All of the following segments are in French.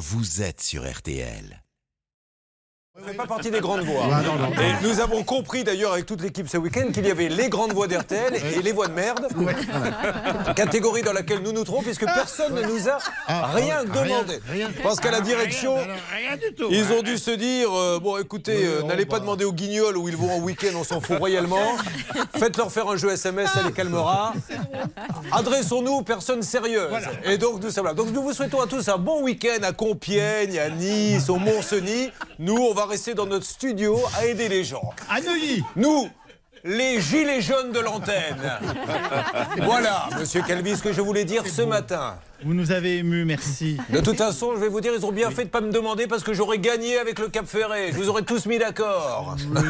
vous êtes sur RTL. Ne faites pas partie des grandes voix. Ah, non, non. Et nous avons compris d'ailleurs avec toute l'équipe ce week-end qu'il y avait les grandes voix d'RTL et les voix de merde. Catégorie dans laquelle nous nous trouvons puisque personne ne nous a rien demandé. Ah, rien. Je pense qu'à la direction, ils ont dû se dire euh, bon écoutez, euh, n'allez pas demander aux guignols où ils vont en week-end, on s'en fout royalement. Faites-leur faire un jeu SMS, ça les calmera. Adressons-nous aux personnes sérieuses. Et donc nous sommes là. Donc nous vous souhaitons à tous un bon week-end à Compiègne, à Nice, au Mont-Cenis. Nous, on va rester dans notre studio à aider les gens. À Neuilly. Nous, les gilets jaunes de l'antenne. voilà, monsieur Calvi, ce que je voulais dire ce matin. Vous nous avez émus, merci. De toute façon, je vais vous dire, ils ont bien fait de pas me demander parce que j'aurais gagné avec le Cap Ferré. Je vous aurais tous mis d'accord. Oui,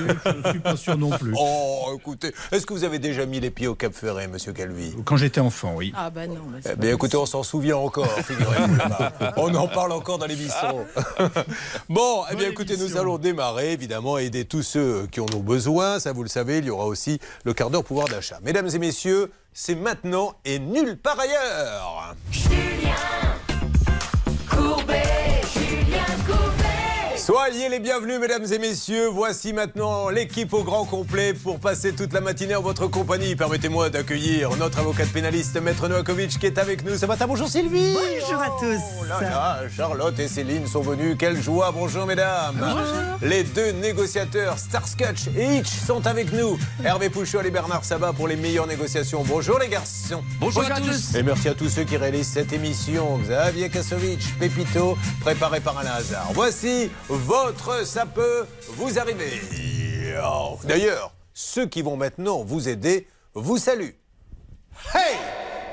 je suis pas sûr non plus. Oh, écoutez, est-ce que vous avez déjà mis les pieds au Cap Ferré, monsieur Calvi? Quand j'étais enfant, oui. Ah bah non. bah Eh bien, écoutez, on s'en souvient encore, figurez-vous là-bas. On en parle encore dans l'émission. bon, eh bien, écoutez, nous allons démarrer, évidemment, aider tous ceux qui en ont besoin. Ça, vous le savez, il y aura aussi le quart d'heure pouvoir d'achat. Mesdames et messieurs, c'est maintenant et nulle part ailleurs. Soyez les bienvenus, mesdames et messieurs. Voici maintenant l'équipe au grand complet pour passer toute la matinée en votre compagnie. Permettez-moi d'accueillir notre avocate pénaliste, Maître Novakovic, qui est avec nous ce matin. Bonjour Sylvie. Bonjour à tous. Oh là là, Charlotte et Céline sont venues. Quelle joie. Bonjour mesdames. Les deux négociateurs, Starscotch et Hitch, sont avec nous. Hervé Pouchol et Bernard Sabat pour les meilleures négociations. Bonjour les garçons. Bonjour, à tous. Et merci à tous ceux qui réalisent cette émission. Xavier Kasovic, Pépito, préparé par Alain Hazard. Voici votre Ça peut vous arriver. Oh, D'ailleurs, ceux qui vont maintenant vous aider vous saluent. Hey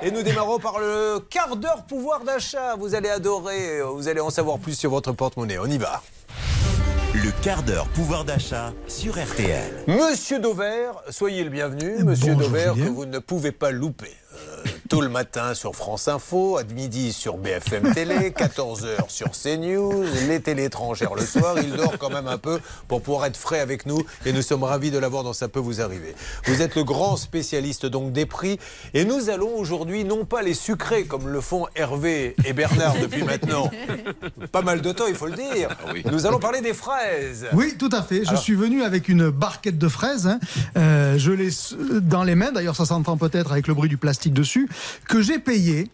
et nous démarrons par le quart d'heure pouvoir d'achat. Vous allez adorer, vous allez en savoir plus sur votre porte-monnaie. On y va. Le quart d'heure pouvoir d'achat sur RTL. Monsieur Dauvert, soyez le bienvenu. Monsieur Bonjour, Dauvert, Julien. que vous ne pouvez pas louper. Tôt le matin sur France Info, à midi sur BFM Télé, 14h sur CNews, les télés étrangères le soir. Il dort quand même un peu pour pouvoir être frais avec nous et nous sommes ravis de l'avoir dans Ça peut vous arriver. Vous êtes le grand spécialiste donc des prix et nous allons aujourd'hui non pas les sucrer comme le font Hervé et Bernard depuis maintenant pas mal de temps, il faut le dire. Nous allons parler des fraises. Oui, tout à fait. Je Alors- suis venu avec une barquette de fraises. hein. Euh, je l'ai dans les mains. D'ailleurs, ça s'entend peut-être avec le bruit du plastique dessus. Que j'ai payé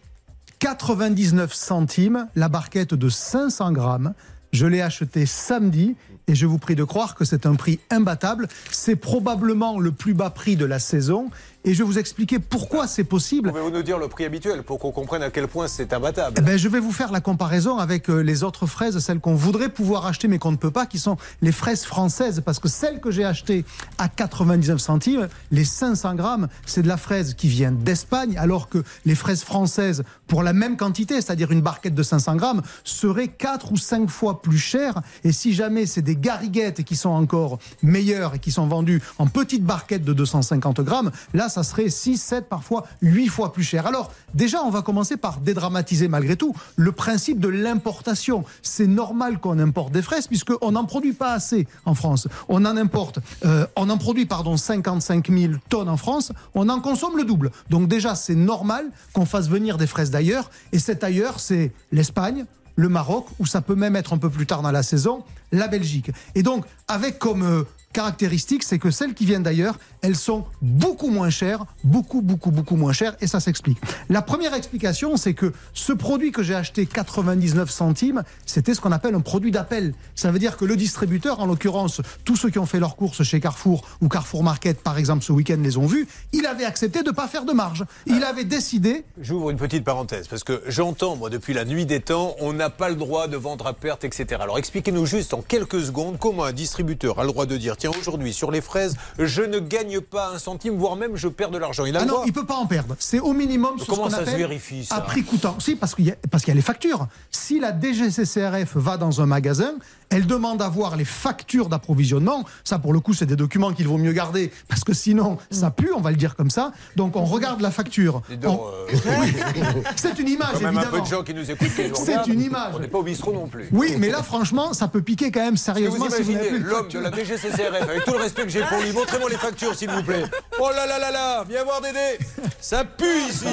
99 centimes la barquette de 500 grammes. Je l'ai acheté samedi et je vous prie de croire que c'est un prix imbattable. C'est probablement le plus bas prix de la saison. Et je vais vous expliquer pourquoi c'est possible. Pouvez-vous nous dire le prix habituel pour qu'on comprenne à quel point c'est imbattable Eh ben, je vais vous faire la comparaison avec euh, les autres fraises, celles qu'on voudrait pouvoir acheter mais qu'on ne peut pas, qui sont les fraises françaises. Parce que celles que j'ai achetées à 99 centimes, les 500 grammes, c'est de la fraise qui vient d'Espagne, alors que les fraises françaises, pour la même quantité, c'est-à-dire une barquette de 500 grammes, seraient 4 ou 5 fois plus chères. Et si jamais c'est des gariguettes qui sont encore meilleures et qui sont vendues en petites barquettes de 250 grammes, là, ça serait 6, 7, parfois 8 fois plus cher. Alors, déjà, on va commencer par dédramatiser malgré tout le principe de l'importation. C'est normal qu'on importe des fraises puisqu'on n'en produit pas assez en France. On en importe, euh, on en produit, pardon, 55 000 tonnes en France, on en consomme le double. Donc déjà, c'est normal qu'on fasse venir des fraises d'ailleurs. Et cet ailleurs, c'est l'Espagne, le Maroc, ou ça peut même être un peu plus tard dans la saison, la Belgique. Et donc, avec comme euh, caractéristique, c'est que celles qui viennent d'ailleurs, elles sont beaucoup moins chères, beaucoup, beaucoup, beaucoup moins chères, et ça s'explique. La première explication, c'est que ce produit que j'ai acheté 99 centimes, c'était ce qu'on appelle un produit d'appel. Ça veut dire que le distributeur, en l'occurrence, tous ceux qui ont fait leurs courses chez Carrefour ou Carrefour Market, par exemple, ce week-end, les ont vus, il avait accepté de ne pas faire de marge. Il avait décidé J'ouvre une petite parenthèse parce que j'entends, moi, depuis la nuit des temps, on n'a pas le droit de vendre à perte, etc. Alors expliquez-nous juste en quelques secondes comment un distributeur a le droit de dire tiens, aujourd'hui, sur les fraises, je ne gagne pas un centime, voire même je perds de l'argent. Il a Ah non, il peut pas en perdre. C'est au minimum sur Comment ce qu'on ça se appelle vérifie, ça à prix coûtant. Si, parce qu'il y, a- y les factures. Si la DGCCRF va dans un magasin, elle demande à voir les factures d'approvisionnement. Ça, pour le coup, c'est des documents qu'il vaut mieux garder parce que sinon, ça pue, on va le dire comme ça. Donc, on regarde la facture. On- euh. C'est une image, même un peu évidemment. de gens qui nous écoutent. C'est une image. On n'est pas au bistrot non plus. Oui, mais là, franchement, ça peut piquer quand même sérieusement vous imaginez l'homme de la DGCCRF, avec tout le respect que j'ai pour lui, montrez-moi les factures, s'il vous plaît. Oh là là là là, viens voir Dédé. Ça pue ici.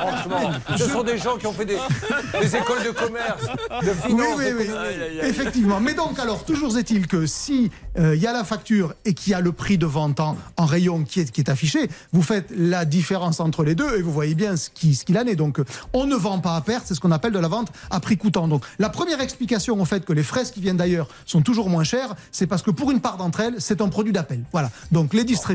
Franchement, ce sont des gens qui ont fait des, des écoles de commerce, de Oui, oui, oui. Effectivement. Mais donc, alors, toujours est-il que si euh, il y a la facture et qu'il y a le prix de vente en, en rayon qui est, qui est affiché, vous faites la différence entre les deux et vous voyez bien ce qui- ce qu'il en est. Donc, euh, on ne vend pas à perte, c'est ce qu'on appelle de la vente à prix coûtant. Donc, la première explication au fait que les fraises qui viennent d'ailleurs sont toujours moins chères, c'est parce que pour une part d'entre elles, c'est un produit d'appel. Voilà. Donc, les distributeurs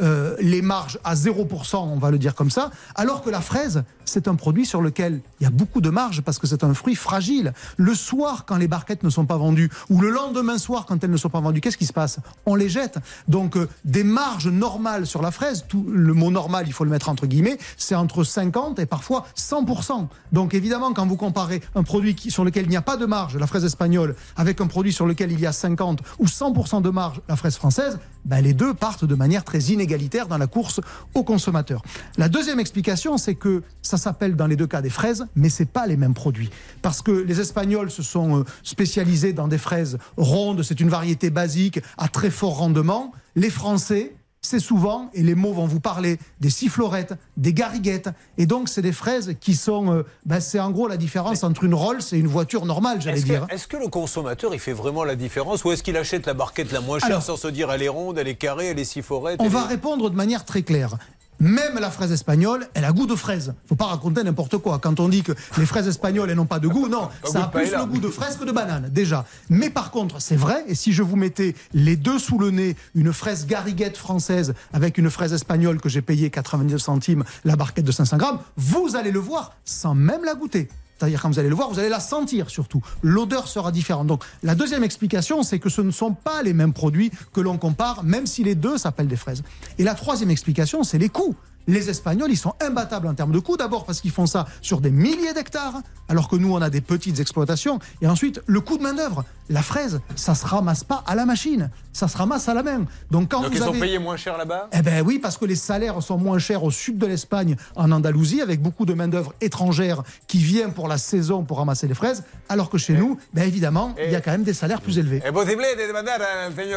euh, les marges à 0%, on va le dire comme ça, alors que la fraise, c'est un produit sur lequel il y a beaucoup de marge parce que c'est un fruit fragile. Le soir, quand les barquettes ne sont pas vendues, ou le lendemain soir, quand elles ne sont pas vendues, qu'est-ce qui se passe? On les jette. Donc, euh, des marges normales sur la fraise, tout, le mot normal, il faut le mettre entre guillemets, c'est entre 50 et parfois 100%. Donc, évidemment, quand vous comparez un produit sur lequel il n'y a pas de marge, la fraise espagnole, avec un produit sur lequel il y a 50 ou 100% de marge, la fraise française, ben, les deux partent de manière très inégalitaire dans la course au consommateur. La deuxième explication, c'est que ça s'appelle dans les deux cas des fraises, mais c'est pas les mêmes produits. Parce que les Espagnols se sont euh, spécialisés dans des fraises rondes, c'est une variété basique à très fort rendement. Les Français, c'est souvent, et les mots vont vous parler, des sifflorettes, des gariguettes. Et donc, c'est des fraises qui sont. euh, ben, c'est en gros la différence entre une Rolls et une voiture normale, j'allais Est-ce dire. que, est-ce que le consommateur, il fait vraiment la différence ou est-ce qu'il achète la barquette la moins chère Alors- sans se dire elle est ronde, elle est carrée, elle est siforette On elle va répondre de manière très claire. Même la fraise espagnole, elle a goût de fraise. Faut pas raconter n'importe quoi. Quand on dit que les fraises espagnoles, elles n'ont pas de goût, non, Pas ça a plus le goût de fraise que de banane, déjà. Mais par contre, c'est vrai, et si je vous mettais les deux sous le nez, une fraise gariguette française avec une fraise espagnole que j'ai payée 99 centimes, la barquette de 500 grammes, vous allez le voir sans même la goûter. C'est-à-dire quand vous allez le voir, vous allez la sentir surtout. L'odeur sera différente. Donc la deuxième explication, c'est que ce ne sont pas les mêmes produits que l'on compare, même si les deux s'appellent des fraises. Et la troisième explication, c'est les coûts. Les Espagnols, ils sont imbattables en termes de coûts. D'abord parce qu'ils font ça sur des milliers d'hectares, alors que nous, on a des petites exploitations. Et ensuite, le coût de main-d'œuvre. La fraise, ça se ramasse pas à la machine, ça se ramasse à la main. Donc quand Donc vous ils ont avez... payé moins cher là-bas? Eh ben oui, parce que les salaires sont moins chers au sud de l'Espagne, en Andalousie, avec beaucoup de main-d'œuvre étrangère qui vient pour la saison pour ramasser les fraises, alors que chez nous, ben évidemment, il y a quand même des salaires plus élevés.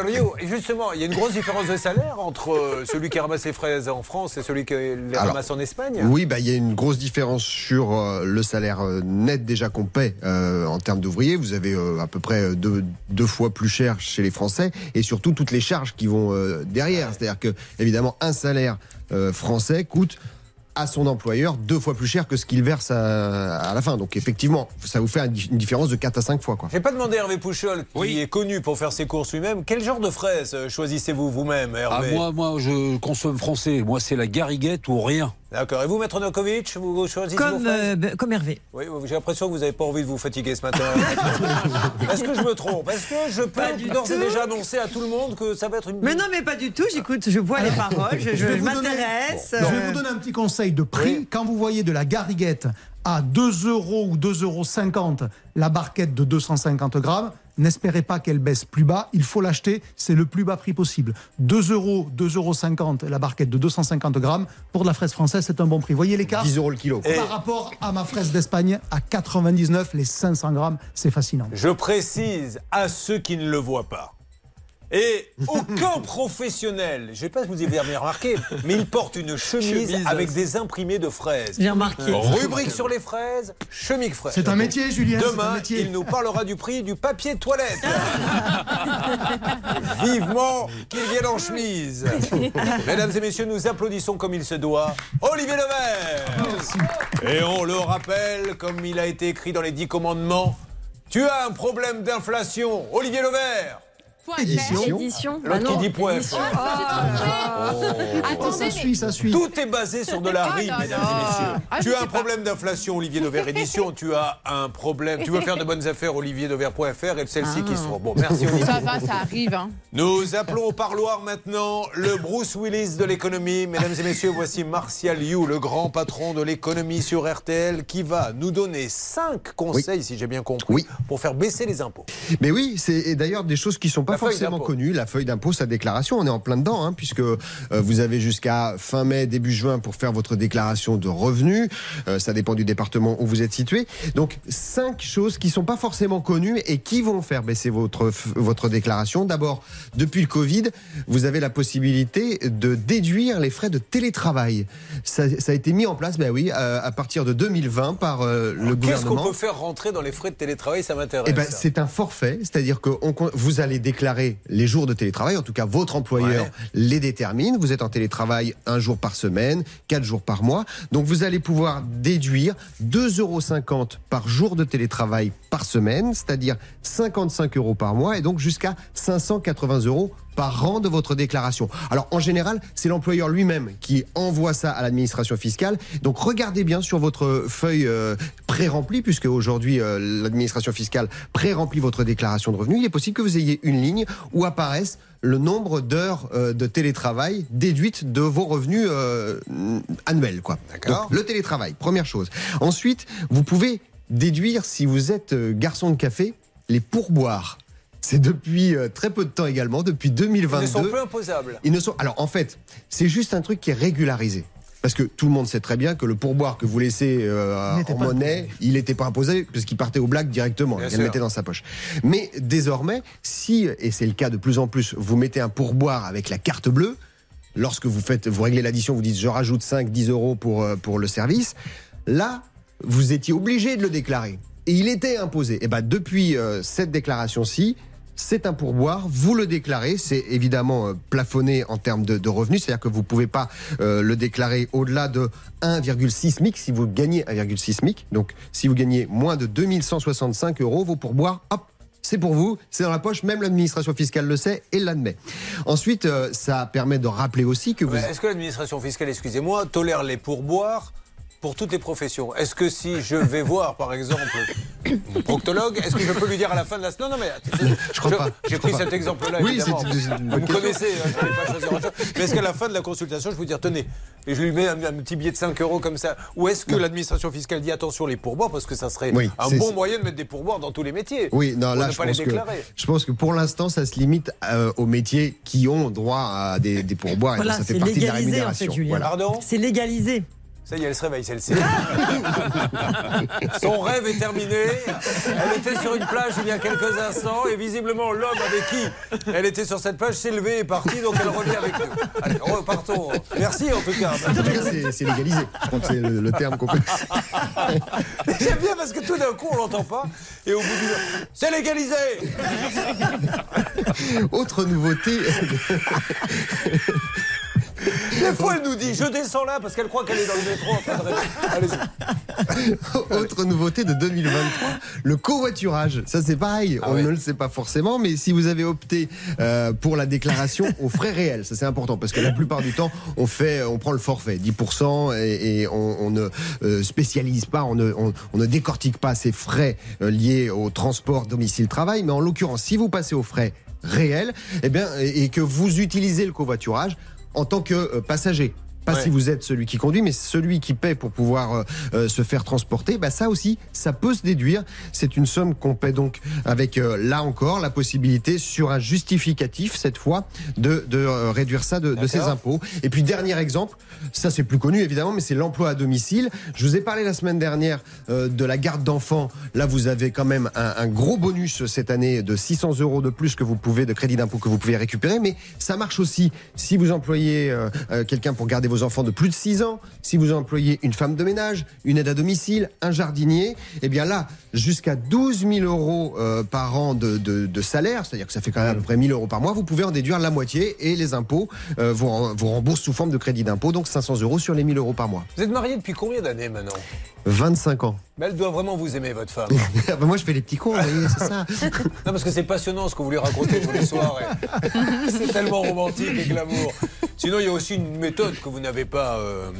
Liu. Et justement, il y a une grosse différence de salaire entre euh, celui qui ramasse les fraises en France et celui qui les Alors, ramasse en Espagne Oui, bah, il y a une grosse différence sur euh, le salaire euh, net déjà qu'on paie euh, en termes d'ouvriers. Vous avez euh, à peu près deux, deux fois plus cher chez les Français et surtout toutes les charges qui vont derrière. C'est-à-dire que, évidemment, un salaire français coûte à son employeur deux fois plus cher que ce qu'il verse à, à la fin. Donc effectivement, ça vous fait un- une différence de 4 à 5 fois. Quoi. J'ai pas demandé à Hervé Pouchol, qui Oui. est connu pour faire ses courses lui-même, quel genre de fraises euh, choisissez-vous vous-même, Ah, Hervé moi, moi, je consomme français. Moi, c'est la gariguette ou rien. D'accord. Et vous, Maître Nokovic, vous choisissez Comme, euh, ben, comme Hervé. Oui, j'ai l'impression que vous n'avez pas envie de vous fatiguer ce matin. Est-ce que je me trompe? Est-ce que je peux Pas du d'ores et tout. déjà annoncer à tout le monde que ça va être une... Mais non, mais pas du tout. J'écoute, je vois les paroles, je, je vais vous donner- m'intéresse. Je vais vous donner un petit conseil de prix. Oui. Quand vous voyez de la gariguette à 2 euros ou 2,50 euros la barquette de 250 grammes, n'espérez pas qu'elle baisse plus bas. Il faut l'acheter, c'est le plus bas prix possible. 2 euros, 2,50 euros la barquette de 250 grammes. Pour de la fraise française, c'est un bon prix. Voyez l'écart 10 euros le kilo. quoi. Et- par rapport à ma fraise d'Espagne à 99, les 500 grammes, c'est fascinant. Je précise à ceux qui ne le voient pas. Et aucun professionnel, je ne sais pas si vous avez remarqué, mais il porte une chemise, Chemise. avec des imprimés de fraises. J'ai remarqué. Rubrique sur les fraises, chemise fraise. C'est un métier, Julien. Demain, métier. il nous parlera du prix du papier de toilette. Vivement qu'il vienne en chemise. Mesdames et messieurs, nous applaudissons comme il se doit Olivier Levert. Et on le rappelle, comme il a été écrit dans les dix commandements, tu as un problème d'inflation, Olivier Levert. Édition. Édition. L'autre qui dit point. édition. fr. Attendez, Ça mais- suit, ça suit. Tout est basé sur de la Oh rime, mesdames et messieurs. Ah, tu as un problème d'inflation, Olivier Devers Édition. Tu as un problème. Tu veux faire de bonnes affaires, olivierdever.fr et celle-ci qui sera. Bon, merci Olivier. Ça va, ça arrive. Hein. Nous appelons au parloir maintenant le Bruce Willis de l'économie. Mesdames et messieurs, voici Martial You, le grand patron de l'économie sur RTL, qui va nous donner cinq conseils, si j'ai bien compris, Oui. pour faire baisser les impôts. Mais oui, c'est et d'ailleurs des choses qui sont pas forcément connu, la feuille d'impôt, sa déclaration. On est en plein dedans, hein, puisque euh, vous avez jusqu'à fin mai, début juin pour faire votre déclaration de revenus. Euh, ça dépend du département où vous êtes situé. Donc, cinq choses qui sont pas forcément connues et qui vont faire baisser votre, votre déclaration. D'abord, depuis le Covid, vous avez la possibilité de déduire les frais de télétravail. Ça, ça a été mis en place, ben oui, euh, à partir de 2020 par le Qu'est-ce qu'on gouvernement. peut faire rentrer dans les frais de télétravail? Ça m'intéresse. Eh ben, c'est un forfait, c'est-à-dire que on vous allez déclarer les jours de télétravail, en tout cas votre employeur Ouais. les détermine. Vous êtes en télétravail un jour par semaine, quatre jours par mois, donc vous allez pouvoir déduire 2,50 euros par jour de télétravail par semaine, c'est-à-dire 55 euros par mois, et donc jusqu'à 580 euros par an de votre déclaration. Alors en général, c'est l'employeur lui-même qui envoie ça à l'administration fiscale. Donc regardez bien sur votre feuille euh, pré-remplie, puisque aujourd'hui euh, l'administration fiscale pré-remplit votre déclaration de revenus. Il est possible que vous ayez une ligne où apparaissent le nombre d'heures euh, de télétravail déduites de vos revenus euh, annuels. Quoi. D'accord. Donc, le télétravail, première chose. Ensuite, vous pouvez déduire, si vous êtes euh, garçon de café, les pourboires. C'est depuis euh, très peu de temps également, depuis Ils 2022. ne sont plus imposables. Ils ne sont. Alors en fait, c'est juste un truc qui est régularisé. Parce que tout le monde sait très bien que le pourboire que vous laissez euh, en monnaie, il n'était pas imposé parce qu'il partait au black directement. Bien il sûr. le mettait dans sa poche. Mais désormais, si, et c'est le cas de plus en plus, vous mettez un pourboire avec la carte bleue, lorsque vous faites, vous réglez l'addition, vous dites je rajoute 5, 10 euros pour, euh, pour le service, là, vous étiez obligé de le déclarer. Et il était imposé. Et ben depuis euh, cette déclaration-ci, c'est un pourboire, vous le déclarez, c'est évidemment euh, plafonné en termes de, revenus, c'est-à-dire que vous ne pouvez pas euh, le déclarer au-delà de 1,6 SMIC. Si vous gagnez 1,6 SMIC. Donc si vous gagnez moins de 2165 euros, vos pourboires, hop, c'est pour vous, c'est dans la poche, même l'administration fiscale le sait et l'admet. Ensuite, euh, ça permet de rappeler aussi que vous... Est-ce que l'administration fiscale, excusez-moi, tolère les pourboires pour toutes les professions Est-ce que si je vais voir, par exemple, mon proctologue, est-ce que je peux lui dire à la fin de la semaine? Non, non, mais Je crois pas, J'ai pris cet exemple-là, Oui, évidemment. une Vous me connaissez, hein, je ne vais pas choisir. Mais est-ce qu'à la fin de la consultation, je vous dire, tenez, et je lui mets un, un petit billet de 5 euros comme ça Ou est-ce que l'administration fiscale dit attention les pourboires Parce que ça serait Oui, un bon moyen de mettre des pourboires dans tous les métiers. Oui, non, là, ne je pas les pense, que, je pense que pour l'instant, ça se limite euh, aux métiers qui ont droit à des, des pourboires. et Voilà, donc ça fait c'est partie de la légalisé en rémunération. fait, Julien. Voilà. Pardon? C'est légalisé. Ça y est, elle se réveille, celle-ci. Son rêve est terminé. Elle était sur une plage il y a quelques instants et visiblement l'homme avec qui elle était sur cette plage s'est levé et est parti, donc elle revient avec nous. Allez, repartons. Merci en tout cas. En tout cas, c'est c'est légalisé. Je crois que c'est le, le terme qu'on peut. J'aime bien parce que tout d'un coup on l'entend pas et au bout du c'est légalisé. Autre nouveauté. Des fois elle nous dit je descends là parce qu'elle croit qu'elle est dans le métro en train de. Autre nouveauté de 2023, le covoiturage. Ça c'est pareil, Ah on ouais. ne le sait pas forcément, mais si vous avez opté euh, pour la déclaration aux frais réels, ça c'est important parce que la plupart du temps on fait, on prend le forfait 10% et, et on, on ne euh, spécialise pas, on ne, on, on ne décortique pas ces frais euh, liés au transport domicile-travail, mais en l'occurrence si vous passez aux frais réels, eh bien et et que vous utilisez le covoiturage en tant que euh, passager. Pas Ouais. si vous êtes celui qui conduit, mais celui qui paie pour pouvoir euh, euh, se faire transporter. Bah ça aussi, ça peut se déduire. C'est une somme qu'on paie donc avec euh, là encore la possibilité sur un justificatif cette fois de, de euh, réduire ça de, de ses impôts. Et puis dernier exemple, ça c'est plus connu évidemment, mais c'est l'emploi à domicile. Je vous ai parlé la semaine dernière de la garde d'enfants. Là, vous avez quand même un, un gros bonus cette année de 600 euros de plus que vous pouvez de crédit d'impôt que vous pouvez récupérer. Mais ça marche aussi si vous employez quelqu'un pour garder vos enfants de plus de 6 ans, si vous employez une femme de ménage, une aide à domicile, un jardinier. Et bien là, jusqu'à 12 000 euros euh, par an de, de- de salaire, c'est-à-dire que ça fait quand même à peu près 1000 euros par mois, vous pouvez en déduire la moitié et les impôts euh, vous, vous remboursent sous forme de crédit d'impôt, donc 500 euros sur les 1000 euros par mois. Vous êtes marié depuis combien d'années maintenant? 25 ans. Mais Elle doit vraiment vous aimer votre femme. Ah bah moi, je fais les petits cons, vous voyez, c'est ça. Non, parce que c'est passionnant ce que vous lui racontez tous les soirs. C'est tellement romantique et glamour. Sinon, il y a aussi une méthode que vous n'avez pas, euh,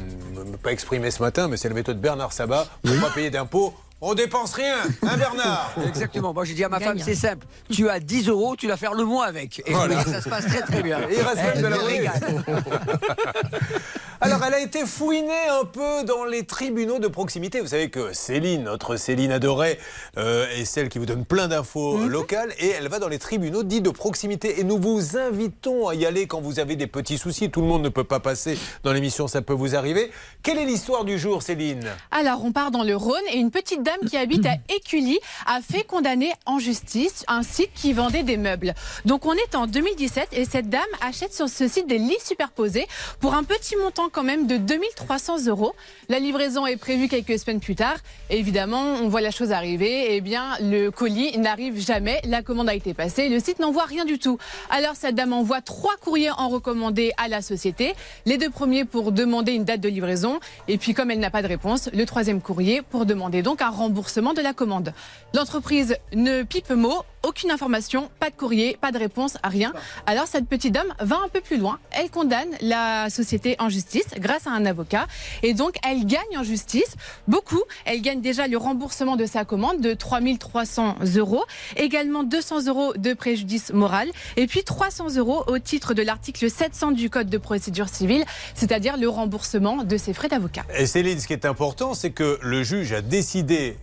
pas exprimée ce matin, mais c'est la méthode Bernard Sabat. Pour ne pas payer d'impôts, on dépense rien. Hein, Bernard? Exactement. Moi, j'ai dit à ma femme, c'est simple. Tu as 10 euros, tu vas faire le mois avec. Et Voilà. ça se passe très très bien. Et il reste même Elle de la régale. Alors, elle a été fouinée un peu dans les tribunaux de proximité. Vous savez que Céline, notre Céline adorée, euh, est celle qui vous donne plein d'infos Mhm. locales et elle va dans les tribunaux dits de proximité. Et nous vous invitons à y aller quand vous avez des petits soucis. Tout le monde ne peut pas passer dans l'émission, ça peut vous arriver. Quelle est l'histoire du jour, Céline? Alors, on part dans le Rhône et une petite dame qui habite à Écully a fait condamner en justice un site qui vendait des meubles. Donc, on est en 2017 et cette dame achète sur ce site des lits superposés pour un petit montant quand même de 2300 euros. La livraison est prévue quelques semaines plus tard. Et évidemment, on voit la chose arriver. Eh bien, le colis n'arrive jamais. La commande a été passée. Le site n'envoie rien du tout. Alors, cette dame envoie trois courriers en recommandé à la société. Les deux premiers pour demander une date de livraison. Et puis, comme elle n'a pas de réponse, le troisième courrier pour demander donc un remboursement de la commande. L'entreprise ne pipe mot, aucune information, pas de courrier, pas de réponse, rien. Alors, cette petite dame va un peu plus loin. Elle condamne la société en justice grâce à un avocat. Et donc, elle gagne en justice beaucoup. Elle gagne déjà le remboursement de sa commande de 3300 euros. Également 200 euros de préjudice moral. Et puis 300 euros au titre de l'article 700 du Code de procédure civile, c'est-à-dire le remboursement de ses frais d'avocat. Et Céline, ce qui est important, c'est que le juge a décidé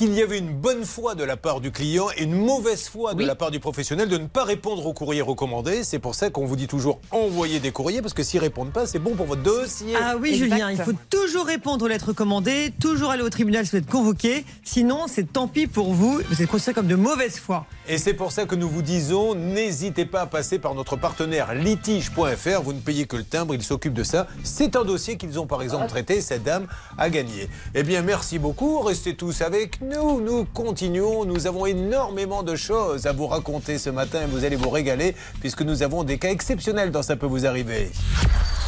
qu'il y avait une bonne foi de la part du client et une mauvaise foi de Oui. la part du professionnel de ne pas répondre aux courriers recommandés. C'est pour ça qu'on vous dit toujours envoyer des courriers, parce que s'ils répondent pas, c'est bon pour votre dossier. Ah oui, Exact. Julien, il faut toujours répondre aux lettres recommandées, toujours aller au tribunal si vous êtes convoqué. Sinon, c'est tant pis pour vous. Vous êtes considéré comme de mauvaise foi. Et c'est pour ça que nous vous disons, n'hésitez pas à passer par notre partenaire litige.fr. Vous ne payez que le timbre, ils s'occupent de ça. C'est un dossier qu'ils ont par exemple traité. Cette dame a gagné. Eh bien, merci beaucoup. Restez tous avec nous. Nous continuons. Nous avons énormément de choses à vous raconter ce matin et vous allez vous régaler puisque nous avons des cas exceptionnels dans Ça peut vous arriver.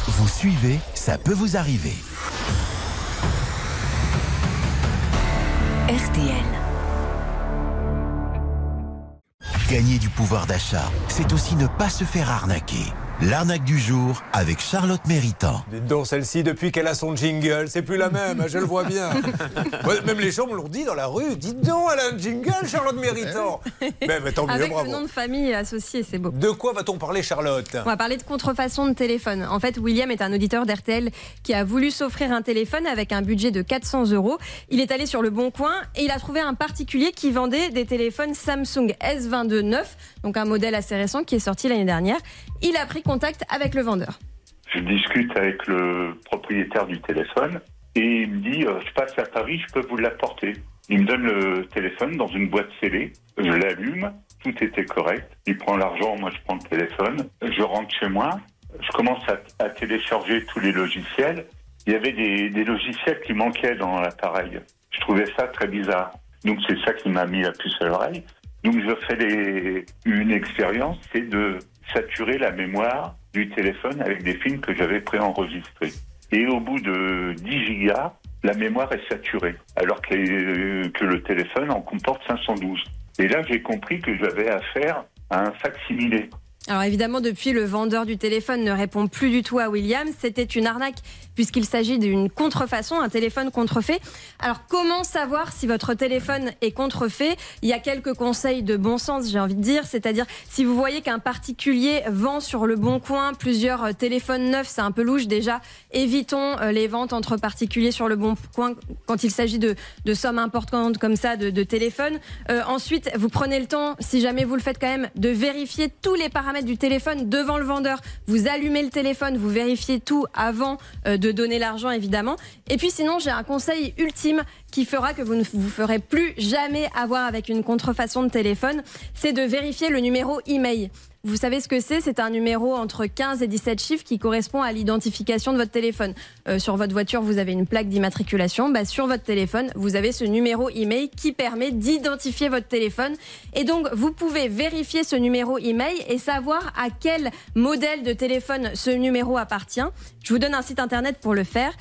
Vous suivez, ça peut vous arriver. RTL. Gagner du pouvoir d'achat, c'est aussi ne pas se faire arnaquer. L'arnaque du jour avec Charlotte Méritant. Dites donc, celle-ci, depuis qu'elle a son jingle, c'est plus la même, je le vois bien. Même les gens me l'ont dit dans la rue. Dites donc, elle a un jingle, Charlotte Méritant. Mais, mais tant mieux, Avec bravo. le nom de famille associé, c'est beau. De quoi va-t-on parler, Charlotte? On va parler de contrefaçon de téléphone. En fait, William est un auditeur d'RTL qui a voulu s'offrir un téléphone avec un budget de 400 euros. Il est allé sur le bon coin et il a trouvé un particulier qui vendait des téléphones Samsung S22 neuf, donc un modèle assez récent qui est sorti l'année dernière. Il a pris contact avec le vendeur. Je discute avec le propriétaire du téléphone et il me dit euh, Je passe à Paris, je peux vous l'apporter. Il me donne le téléphone dans une boîte scellée. Je l'allume, tout était correct. Il prend l'argent, moi je prends le téléphone. Je rentre chez moi, je commence à, télécharger tous les logiciels. Il y avait des logiciels qui manquaient dans l'appareil. Je trouvais ça très bizarre. Donc c'est ça qui m'a mis la puce à l'oreille. Donc je fais une expérience, c'est de saturer la mémoire du téléphone avec des films que j'avais préenregistrés. Et au bout de 10 gigas, la mémoire est saturée, alors que, que le téléphone en comporte 512. Et là, j'ai compris que j'avais affaire à un facsimilé. Alors évidemment, depuis, le vendeur du téléphone ne répond plus du tout à William. C'était une arnaque puisqu'il s'agit d'une contrefaçon, un téléphone contrefait. Alors comment savoir si votre téléphone est contrefait? Il y a quelques conseils de bon sens, j'ai envie de dire. C'est-à-dire, si vous voyez qu'un particulier vend sur le bon coin plusieurs euh, téléphones neufs, c'est un peu louche déjà. Évitons euh, les ventes entre particuliers sur le bon coin quand il s'agit de, sommes importantes comme ça de, de téléphones. Euh, ensuite, vous prenez le temps, si jamais vous le faites quand même, de vérifier tous les paramètres du téléphone devant le vendeur. Vous allumez le téléphone, vous vérifiez tout avant de donner l'argent, évidemment. Et puis sinon, j'ai un conseil ultime qui fera que vous ne vous ferez plus jamais avoir avec une contrefaçon de téléphone, c'est de vérifier le numéro email. Vous savez ce que c'est? C'est un numéro entre 15 et 17 chiffres qui correspond à l'identification de votre téléphone. Euh, sur votre voiture, vous avez une plaque d'immatriculation. Bah, sur votre téléphone, vous avez ce numéro email qui permet d'identifier votre téléphone. Et donc, vous pouvez vérifier ce numéro email et savoir à quel modèle de téléphone ce numéro appartient. Je vous donne un site internet pour le faire.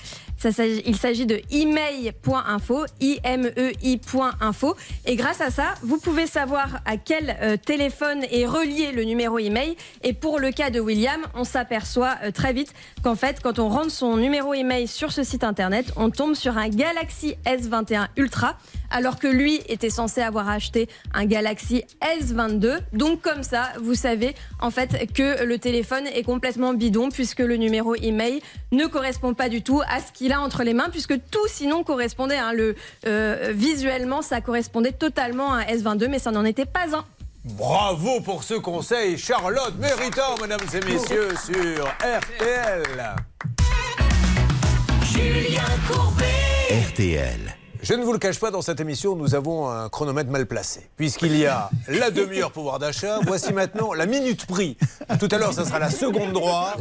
Il s'agit de email.info, I-M-E-I.info. Et grâce à ça, vous pouvez savoir à quel euh, téléphone est relié le numéro numéro email. Et pour le cas de William, on s'aperçoit euh, très vite qu'en fait, quand on rentre son numéro email sur ce site internet, on tombe sur un Galaxy S21 Ultra, alors que lui était censé avoir acheté un Galaxy S22. Donc comme ça, vous savez en fait que le téléphone est complètement bidon puisque le numéro email ne correspond pas du tout à ce qu'il a entre les mains, puisque tout sinon correspondait. hein, le, euh, visuellement, ça correspondait totalement à un S22, mais ça n'en était pas un. Bravo pour ce conseil, Charlotte Méritant, mesdames et messieurs, sur RTL. Julien Courbet. RTL. Je ne vous le cache pas, dans cette émission, nous avons un chronomètre mal placé. Puisqu'il y a la demi-heure pouvoir d'achat, voici maintenant la minute prix. Tout à l'heure, ça sera la seconde droit,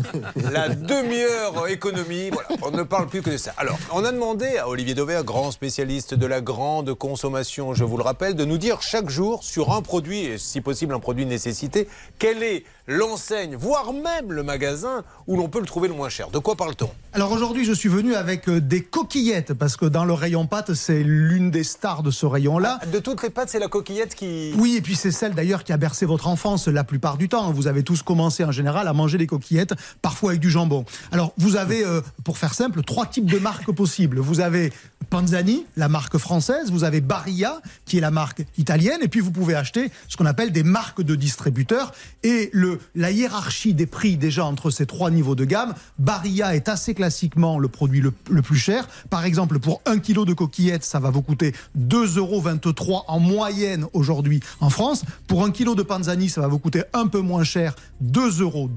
la demi-heure économie. Voilà, on ne parle plus que de ça. Alors, on a demandé à Olivier Dauvert, grand spécialiste de la grande consommation, je vous le rappelle, de nous dire chaque jour sur un produit, et si possible un produit nécessité, quelle est l'enseigne, voire même le magasin où l'on peut le trouver le moins cher. De quoi parle-t-on? Alors aujourd'hui, je suis venu avec euh, des coquillettes parce que dans le rayon pâtes, c'est l'une des stars de ce rayon-là. De toutes les pâtes, c'est la coquillette qui. Oui, et puis c'est celle d'ailleurs qui a bercé votre enfance la plupart du temps. Vous avez tous commencé en général à manger des coquillettes, parfois avec du jambon. Alors vous avez, euh, pour faire simple, trois types de marques possibles. Vous avez Panzani, la marque française, vous avez Barilla, qui est la marque italienne, et puis vous pouvez acheter ce qu'on appelle des marques de distributeurs. Et le, la hiérarchie des prix déjà entre ces trois niveaux de gamme, Barilla est assez classiquement le produit le, plus cher. Par exemple, pour un kilo de coquillettes, ça va vous coûter 2,23 euros en moyenne aujourd'hui en France. Pour un kilo de Panzani, ça va vous coûter un peu moins cher, 2,12 euros.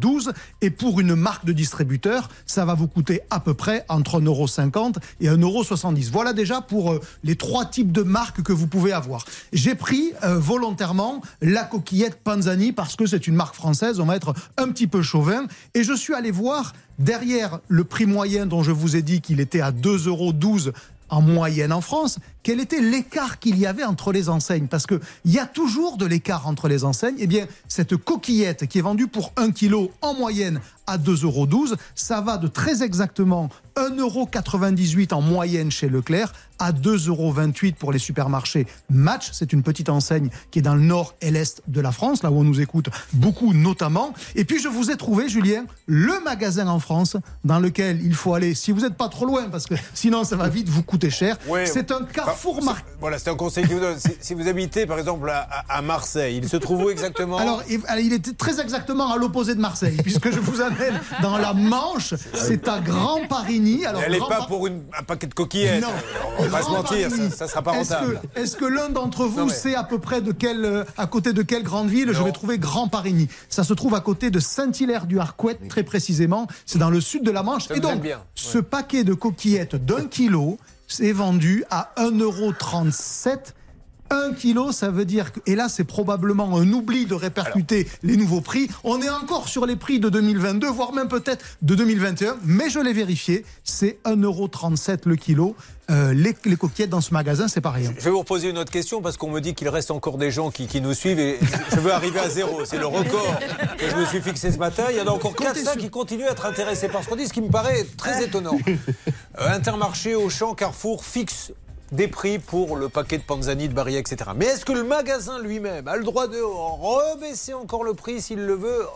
Et pour une marque de distributeur, ça va vous coûter à peu près entre 1,50 euros et 1,70 euros. Voilà déjà pour euh, les trois types de marques que vous pouvez avoir. J'ai pris euh, volontairement la coquillette Panzani parce que c'est une marque française, on va être un petit peu chauvin. Et je suis allé voir derrière le prix moyen dont je vous ai dit qu'il était à 2,12 euros en moyenne en France, quel était l'écart qu'il y avait entre les enseignes? Parce qu'il y a toujours de l'écart entre les enseignes. Eh bien, cette coquillette qui est vendue pour 1 kg en moyenne à 2,12 euros, ça va de très exactement 1,98 euros en moyenne chez Leclerc à 2,28 euros pour les supermarchés Match. C'est une petite enseigne qui est dans le nord et l'est de la France, là où on nous écoute beaucoup notamment. Et puis je vous ai trouvé, Julien, le magasin en France dans lequel il faut aller, si vous n'êtes pas trop loin, parce que sinon ça va vite vous coûter cher. Ouais, c'est un carrefour Voilà, c'est un conseil que vous donne. Si, si vous habitez, par exemple, à, Marseille, il se trouve où exactement? Alors, il était très exactement à l'opposé de Marseille, puisque je vous amène dans la Manche. C'est à Grand Parigny. Alors, Elle n'est pas Par- pour une- un paquet de coquillettes. Non. On va pas se mentir, ça, Parigny. ça sera pas Est-ce rentable. que, est-ce que l'un d'entre vous Non, mais- sait à peu près de quelle, euh, à côté de quelle grande ville je vais trouver Grand Parigny? Ça se trouve à côté de Saint-Hilaire-du-Harcouët, très précisément. C'est dans le sud de la Manche. Ça Et donc, bien. ce paquet de coquillettes d'un kilo, c'est vendu à 1,37 1 kilo, ça veut dire que, et là c'est probablement un oubli de répercuter les nouveaux prix. On est encore sur les prix de 2022, voire même peut-être de 2021, mais je l'ai vérifié, c'est 1,37€ le kilo. Euh, les, les coquillettes dans ce magasin, c'est pareil. hein. Je vais vous reposer une autre question parce qu'on me dit qu'il reste encore des gens qui, qui nous suivent et je veux arriver à zéro. C'est le record que je me suis fixé ce matin. Il y en a encore 400 qui continuent à être intéressés par ce qu'on dit, ce qui me paraît très étonnant. Euh, Intermarché, Auchan, Carrefour fixe des prix pour le paquet de Panzani, de Barilla, etc. Mais est-ce que le magasin lui-même a le droit de rebaisser encore le prix s'il le veut euh,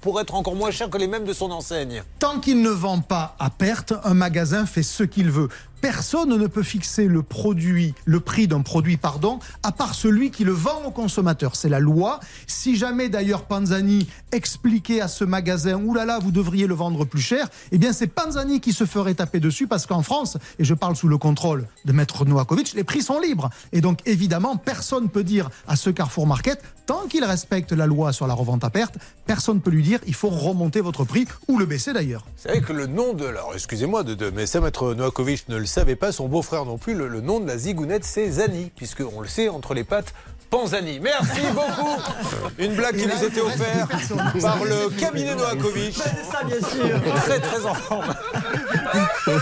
pour être encore moins cher que les mêmes de son enseigne? Tant qu'il ne vend pas à perte, un magasin fait ce qu'il veut. Personne ne peut fixer le produit, le prix d'un produit, pardon, à part celui qui le vend au consommateur. C'est la loi. Si jamais d'ailleurs Panzani expliquait à ce magasin, oulala, vous devriez le vendre plus cher, eh bien c'est Panzani qui se ferait taper dessus parce qu'en France, et je parle sous le contrôle de Maître Novakovic, les prix sont libres. Et donc évidemment, personne ne peut dire à ce Carrefour Market, tant qu'il respecte la loi sur la revente à perte, personne ne peut lui dire, il faut remonter votre prix ou le baisser d'ailleurs. Vous savez que le nom de. Alors, excusez-moi, de, mais ça, Maître Novakovic ne le savait pas, son beau-frère non plus. Le, le nom de la zigounette, c'est Zani, puisqu'on le sait, entre les pattes. Panzani. Merci beaucoup. Une blague qui nous était offerte par le cabinet Novakovic. C'est ça, bien sûr. Très très en forme.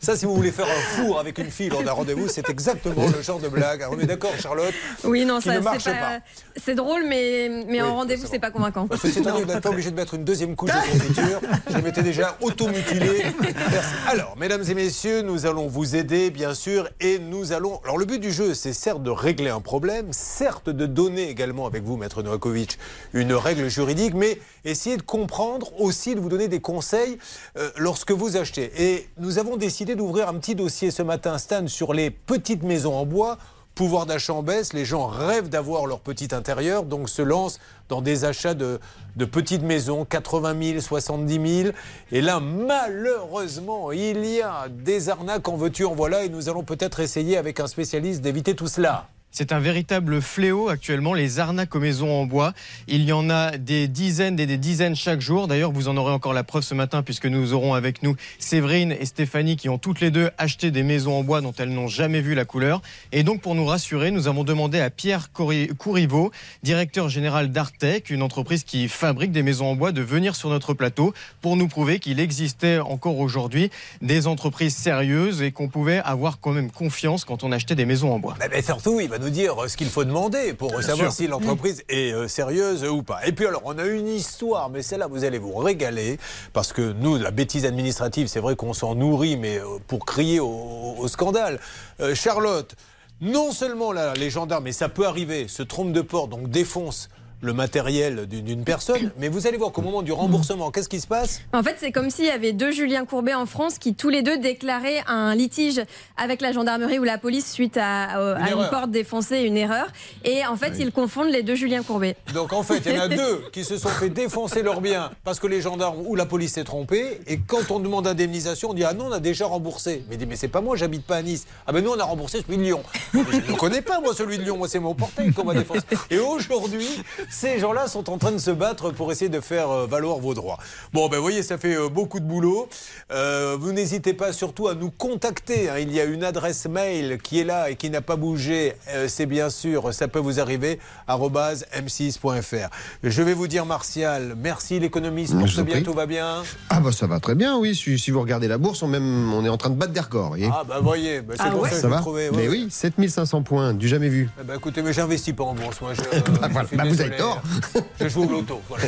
Ça, si vous voulez faire un four avec une fille lors d'un rendez-vous, c'est exactement le genre de blague. On est d'accord, Charlotte Oui, non, Qui ça ne marche pas. C'est drôle, mais, mais en rendez-vous, c'est pas convaincant. Parce que c'est vous n'êtes pas obligé de mettre une deuxième couche de confiture. Je m'étais déjà auto-mutilé. Merci. Alors, mesdames et messieurs, nous allons vous aider, bien sûr, et nous allons. Alors, le but du jeu, c'est certes de régler un problème, certes de donner également avec vous, Maître Novakovic, une règle juridique, mais essayer de comprendre aussi, de vous donner des conseils euh, lorsque vous achetez. Et nous avons décidé d'ouvrir un petit dossier ce matin, Stan, sur les petites maisons en bois. Pouvoir d'achat en baisse, les gens rêvent d'avoir leur petit intérieur, donc se lancent dans des achats de, de petites maisons, 80 000, 70 000. Et là, malheureusement, il y a des arnaques en veux-tu, en voilà, et nous allons peut-être essayer avec un spécialiste d'éviter tout cela. C'est un véritable fléau actuellement, les arnaques aux maisons en bois. Il y en a des dizaines et des dizaines chaque jour. D'ailleurs, vous en aurez encore la preuve ce matin puisque nous aurons avec nous Séverine et Stéphanie qui ont toutes les deux acheté des maisons en bois dont elles n'ont jamais vu la couleur. Et donc, pour nous rassurer, nous avons demandé à Pierre Courriveau, directeur général d'Artec, une entreprise qui fabrique des maisons en bois, de venir sur notre plateau pour nous prouver qu'il existait encore aujourd'hui des entreprises sérieuses et qu'on pouvait avoir quand même confiance quand on achetait des maisons en bois. Mais, mais surtout, il va nous dire euh, ce qu'il faut demander pour Bien savoir sûr. si l'entreprise est euh, sérieuse ou pas. Et puis alors, on a une histoire, mais celle-là, vous allez vous régaler, parce que nous, la bêtise administrative, c'est vrai qu'on s'en nourrit, mais euh, pour crier au, au scandale. Euh, Charlotte, non seulement là, les gendarmes, et ça peut arriver, se trompent de port, donc défoncent le matériel d'une personne, mais vous allez voir qu'au moment du remboursement, qu'est-ce qui se passe En fait, c'est comme s'il y avait deux Julien Courbet en France qui tous les deux déclaraient un litige avec la gendarmerie ou la police suite à, Une à une erreur. porte défoncée, une erreur. Et en fait, ils confondent les deux Julien Courbet. Donc en fait, il y en a deux qui se sont fait défoncer leurs biens parce que les gendarmes ou la police s'est trompée. Et quand on demande indemnisation, on dit Ah non, on a déjà remboursé. Mais dit Mais c'est pas moi, j'habite pas à Nice. Ah ben nous, on a remboursé celui de Lyon. Mais je ne connais pas, moi, celui de Lyon. Moi, c'est mon portail qu'on va défoncer. Et aujourd'hui, ces gens-là sont en train de se battre pour essayer de faire euh, valoir vos droits. Bon, ben voyez, ça fait euh, beaucoup de boulot. Euh, vous n'hésitez pas surtout à nous contacter. hein. Il y a une adresse mail qui est là et qui n'a pas bougé. Euh, c'est bien sûr, ça peut vous arriver, arobase m6.fr. Je vais vous dire, Martial, merci l'économiste pour Je ce vous bien, tout va bien? Ah bah ça va très bien, oui. Si, si vous regardez la bourse, on, même, on est en train de battre des records. voyez. Ah bah voyez, bah, c'est pour ça que je ça vous va trouvais. ouais, Mais ouais. oui, 7500 points, du jamais vu. Eh ben, écoutez, mais j'investis pas en bourse, moi. Je, Bah, voilà, je suis bah, vous avez Je joue au loto. Voilà,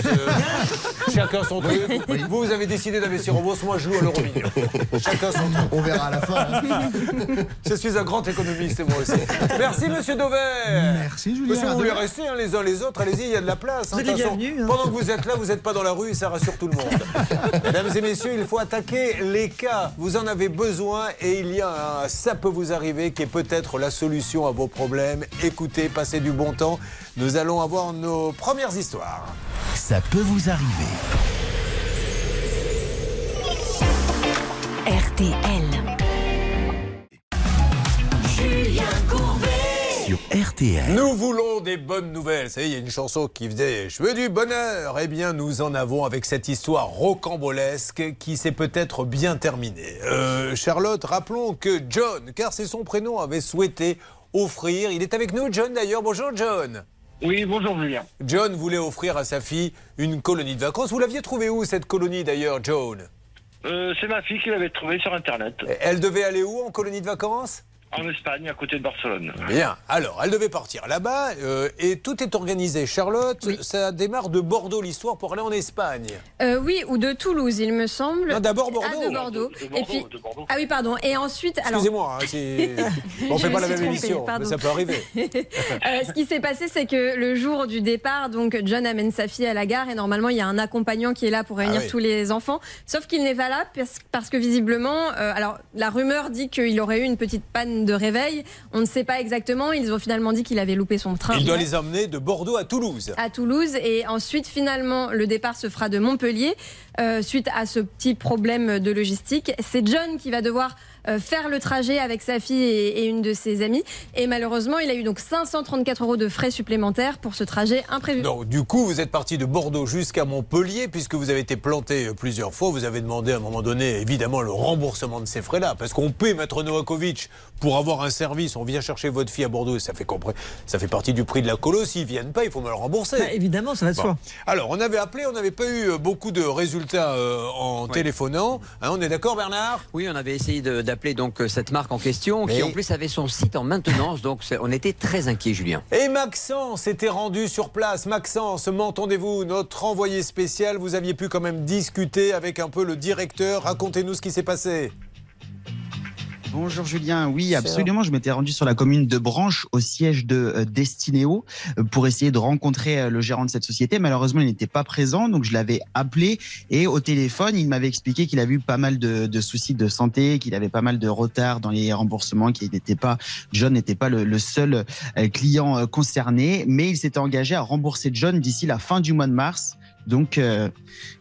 Chacun son truc. Vous, vous avez décidé d'investir en bourse, moi je joue à l'euro. Chacun son truc. On verra à la fin. hein. Je suis un grand économiste, moi aussi. Merci, monsieur Dover. Merci, Julien. Si vous voulez rester hein, les uns les autres, allez-y, il y a de la place. hein. Vous êtes façon, hein. Pendant que vous êtes là, vous n'êtes pas dans la rue et ça rassure tout le monde. Mesdames et messieurs, il faut attaquer les cas. Vous en avez besoin et il y a un ça peut vous arriver qui est peut-être la solution à vos problèmes. Écoutez, passez du bon temps. Nous allons avoir nos premières histoires. Ça peut vous arriver. RTL. Julien Courbet. Sur RTL. Nous voulons des bonnes nouvelles. Ça y est, il y a une chanson qui faisait Je veux du bonheur. Eh bien, nous en avons avec cette histoire rocambolesque qui s'est peut-être bien terminée. Euh, Charlotte, rappelons que John, car c'est son prénom, avait souhaité offrir. Il est avec nous, John d'ailleurs. Bonjour, John. Oui, bonjour Julien. John voulait offrir à sa fille une colonie de vacances. Vous l'aviez trouvée où cette colonie d'ailleurs, John? Euh, c'est ma fille qui l'avait trouvé sur Internet. Elle devait aller où en colonie de vacances? En Espagne, à côté de Barcelone. Bien, alors elle devait partir là-bas euh, et tout est organisé. Charlotte, ça démarre de Bordeaux l'histoire pour aller en Espagne. Euh, oui, ou de Toulouse, il me semble. D'abord Bordeaux. Ah, de Bordeaux. De- de Et Bordeaux, puis... de Bordeaux. Ah oui, pardon. Et ensuite, alors. Excusez-moi, hein, c'est- on fait me pas la même trompée, émission, pardon. mais ça peut arriver. Euh, ce qui s'est passé, c'est que le jour du départ, donc John amène sa fille à la gare et normalement il y a un accompagnant qui est là pour réunir Ah oui. tous les enfants. Sauf qu'il n'est pas là parce, parce que visiblement, euh, alors la rumeur dit qu'il aurait eu une petite panne de réveil. On ne sait pas exactement. Ils ont finalement dit qu'il avait loupé son train. Il doit les emmener de Bordeaux à Toulouse. à Toulouse et ensuite finalement le départ se fera de Montpellier euh, suite à ce petit problème de logistique. C'est John qui va devoir faire le trajet avec sa fille et, et une de ses amies. Et malheureusement, il a eu donc 534 euros de frais supplémentaires pour ce trajet imprévu. Donc, du coup, vous êtes parti de Bordeaux jusqu'à Montpellier, puisque vous avez été planté euh, plusieurs fois. Vous avez demandé à un moment donné, évidemment, le remboursement de ces frais-là. Parce qu'on paie, Maître Novakovic, pour avoir un service. On vient chercher votre fille à Bordeaux et ça fait, compré- ça fait partie du prix de la colo. S'ils viennent pas, il faut me le rembourser. Bah, évidemment, ça va de Bon. soi. Alors, on avait appelé, on n'avait pas eu euh, beaucoup de résultats euh, en téléphonant. Hein, on est d'accord, Bernard? Oui, on avait essayé de- d'appeler donc euh, cette marque en question, Mais- qui en plus avait son site en maintenance, donc on était très inquiets, Julien. Et Maxence était rendu sur place. Maxence, m'entendez-vous Notre envoyé spécial, vous aviez pu quand même discuter avec un peu le directeur. Racontez-nous ce qui s'est passé. Bonjour Julien, oui absolument, je m'étais rendu sur la commune de Branche au siège de euh, Destineo euh, pour essayer de rencontrer euh, le gérant de cette société. Malheureusement, il n'était pas présent, donc je l'avais appelé et au téléphone, il m'avait expliqué qu'il avait eu pas mal de, de soucis de santé, qu'il avait pas mal de retard dans les remboursements, qu'il n'était pas John n'était pas le, le seul client concerné, mais il s'était engagé à rembourser John d'ici la fin du mois de mars. Donc, euh,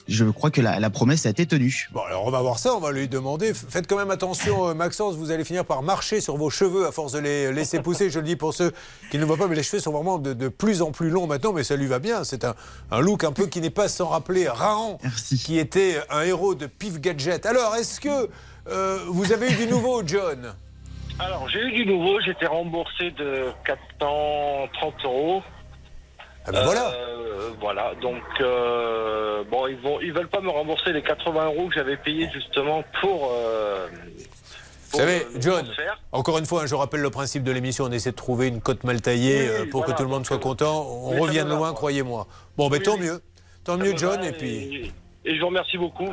je crois que la, la promesse a été tenue. Bon, alors on va voir ça, on va lui demander. Faites quand même attention, euh, Maxence, vous allez finir par marcher sur vos cheveux à force de les laisser pousser. Je le dis pour ceux qui ne le voient pas, mais les cheveux sont vraiment de, de plus en plus longs maintenant, mais ça lui va bien. C'est un, un look un peu qui n'est pas sans rappeler Rahan, qui était un héros de Pif Gadget. Alors, est-ce que euh, vous avez eu du nouveau, John? Alors, j'ai eu du nouveau, j'étais remboursé de 430 euros. Ah ben voilà. Euh, voilà, donc euh, bon, ils vont, ils veulent pas me rembourser les 80 euros que j'avais payés justement pour. euh, Vous savez, John, encore une fois, hein, je rappelle le principe de l'émission, on essaie de trouver une cote mal taillée Oui, pour voilà, que tout le monde soit content. On mais revient de loin, croyez-moi. Bon, ben Oui, tant oui. mieux. Tant Ça mieux, John, va, et puis... Et je vous remercie beaucoup.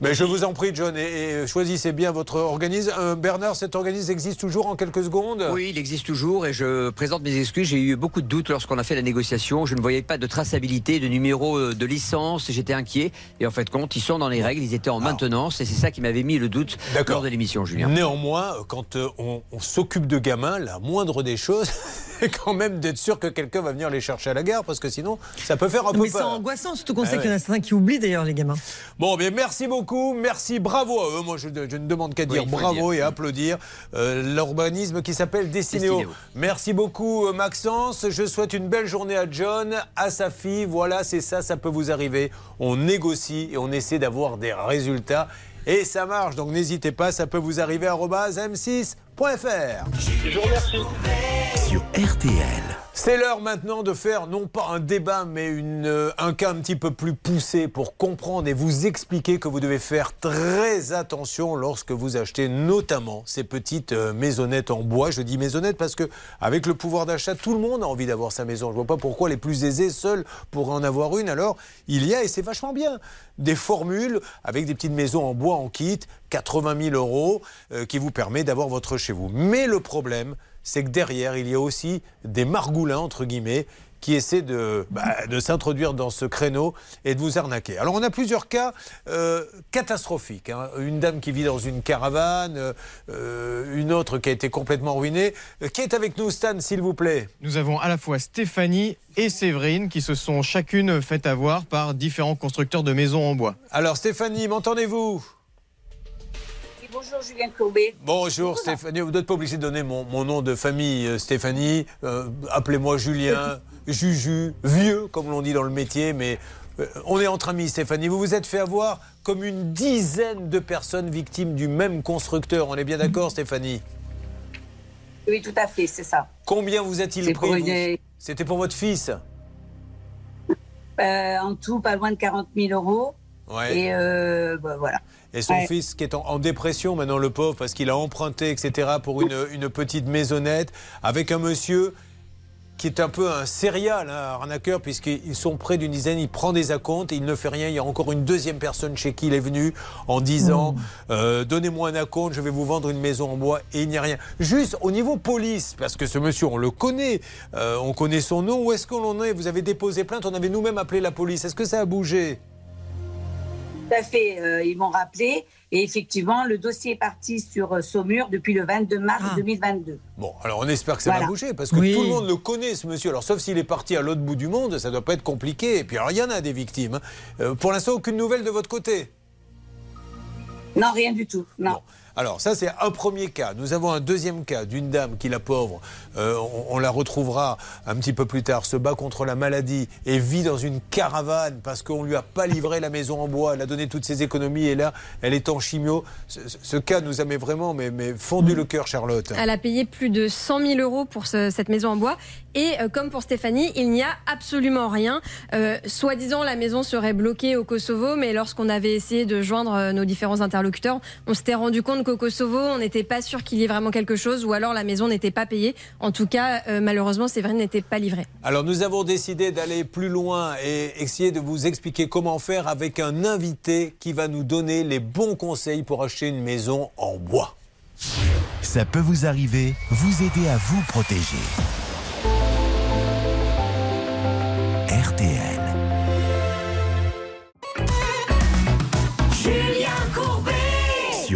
Mais je vous en prie, John, et, et choisissez bien votre organisme. Euh, Bernard, cet organisme existe toujours en quelques secondes? Oui, il existe toujours et je présente mes excuses. J'ai eu beaucoup de doutes lorsqu'on a fait la négociation. Je ne voyais pas de traçabilité, de numéro euh, de licence. J'étais inquiet. Et en fait, compte, ils sont dans les règles. Ils étaient en maintenance et c'est ça qui m'avait mis le doute lors de l'émission, Julien. Néanmoins, quand euh, on, on s'occupe de gamins, la moindre des choses, quand même d'être sûr que quelqu'un va venir les chercher à la gare, parce que sinon, ça peut faire un peu Mais c'est angoissant, surtout qu'on Ah sait qu'il y en a certains qui oublient d'ailleurs, les gamins. Bon, bien, merci beaucoup, merci, bravo à eux. Moi, je, je ne demande qu'à dire bravo dire. et applaudir euh, l'urbanisme qui s'appelle Destinéo. Destinéo. Merci beaucoup, euh, Maxence. Je souhaite une belle journée à John, à sa fille. Voilà, c'est ça, ça peut vous arriver. On négocie et on essaie d'avoir des résultats. Et ça marche, donc n'hésitez pas, ça peut vous arriver à m6.fr. Je vous remercie. Sur RTL. C'est l'heure maintenant de faire non pas un débat, mais une, euh, un cas un petit peu plus poussé pour comprendre et vous expliquer que vous devez faire très attention lorsque vous achetez notamment ces petites euh, maisonnettes en bois. Je dis maisonnettes parce que avec le pouvoir d'achat, tout le monde a envie d'avoir sa maison. Je vois pas pourquoi les plus aisés seuls pourraient en avoir une. Alors il y a, et c'est vachement bien, des formules avec des petites maisons en bois en kit, 80 000 euros, euh, qui vous permet d'avoir votre chez vous. Mais le problème, c'est que derrière, il y a aussi des margoulins, entre guillemets, qui essaient de, bah, de s'introduire dans ce créneau et de vous arnaquer. Alors on a plusieurs cas euh, catastrophiques. hein. Une dame qui vit dans une caravane, euh, une autre qui a été complètement ruinée. Euh, Qui est avec nous, Stan, s'il vous plaît? Nous avons à la fois Stéphanie et Séverine qui se sont chacune faites avoir par différents constructeurs de maisons en bois. Alors Stéphanie, m'entendez-vous? Bonjour Julien Courbet. Bonjour Stéphanie, vous n'êtes pas obligé de donner mon, mon nom de famille euh, Stéphanie. Euh, Appelez-moi Julien, Juju, vieux comme l'on dit dans le métier, mais euh, on est entre amis Stéphanie. Vous vous êtes fait avoir comme une dizaine de personnes victimes du même constructeur. On est bien d'accord Stéphanie? Oui, tout à fait, c'est ça. Combien vous a-t-il pris une- C'était pour votre fils? Euh, en tout, pas loin de 40 000 euros. Ouais. Et euh, bah, voilà. Et son Ouais. fils qui est en, en dépression maintenant, le pauvre, parce qu'il a emprunté, etc., pour une, une petite maisonnette, avec un monsieur qui est un peu un serial, hein, arnaqueur, puisqu'ils sont près d'une dizaine, il prend des acomptes, il ne fait rien. Il y a encore une deuxième personne chez qui il est venu en disant euh, Donnez-moi un acompte, je vais vous vendre une maison en bois, et il n'y a rien. Juste au niveau police, parce que ce monsieur, on le connaît, euh, on connaît son nom, où est-ce qu'on en est? Vous avez déposé plainte, on avait nous-mêmes appelé la police. Est-ce que ça a bougé? À fait, euh, ils m'ont rappelé. Et effectivement, le dossier est parti sur euh, Saumur depuis le 22 mars 2022. Bon, alors on espère que ça va Voilà. bouger, parce que Oui. tout le monde le connaît, ce monsieur. Alors, sauf s'il est parti à l'autre bout du monde, ça doit pas être compliqué. Et puis, alors, il y en a des victimes. hein. Euh, pour l'instant, aucune nouvelle de votre côté? Non, rien du tout. Non. Alors ça c'est un premier cas. Nous avons un deuxième cas d'une dame qui, la pauvre, euh, on, la retrouvera un petit peu plus tard, se bat contre la maladie et vit dans une caravane parce qu'on lui a pas livré la maison en bois. Elle a donné toutes ses économies et là, elle est en chimio. Ce, cas nous a vraiment mais, mais fondu le cœur, Charlotte. Elle a payé plus de 100 000 euros pour ce- cette maison en bois. Et euh, comme pour Stéphanie, il n'y a absolument rien. Euh, Soi-disant, la maison serait bloquée au Kosovo, mais lorsqu'on avait essayé de joindre nos différents interlocuteurs, on s'était rendu compte qu'au Kosovo, on n'était pas sûr qu'il y ait vraiment quelque chose, ou alors la maison n'était pas payée. En tout cas, euh, malheureusement, Séverine n'était pas livrée. Alors nous avons décidé d'aller plus loin et essayer de vous expliquer comment faire avec un invité qui va nous donner les bons conseils pour acheter une maison en bois. Ça peut vous arriver, vous aider à vous protéger.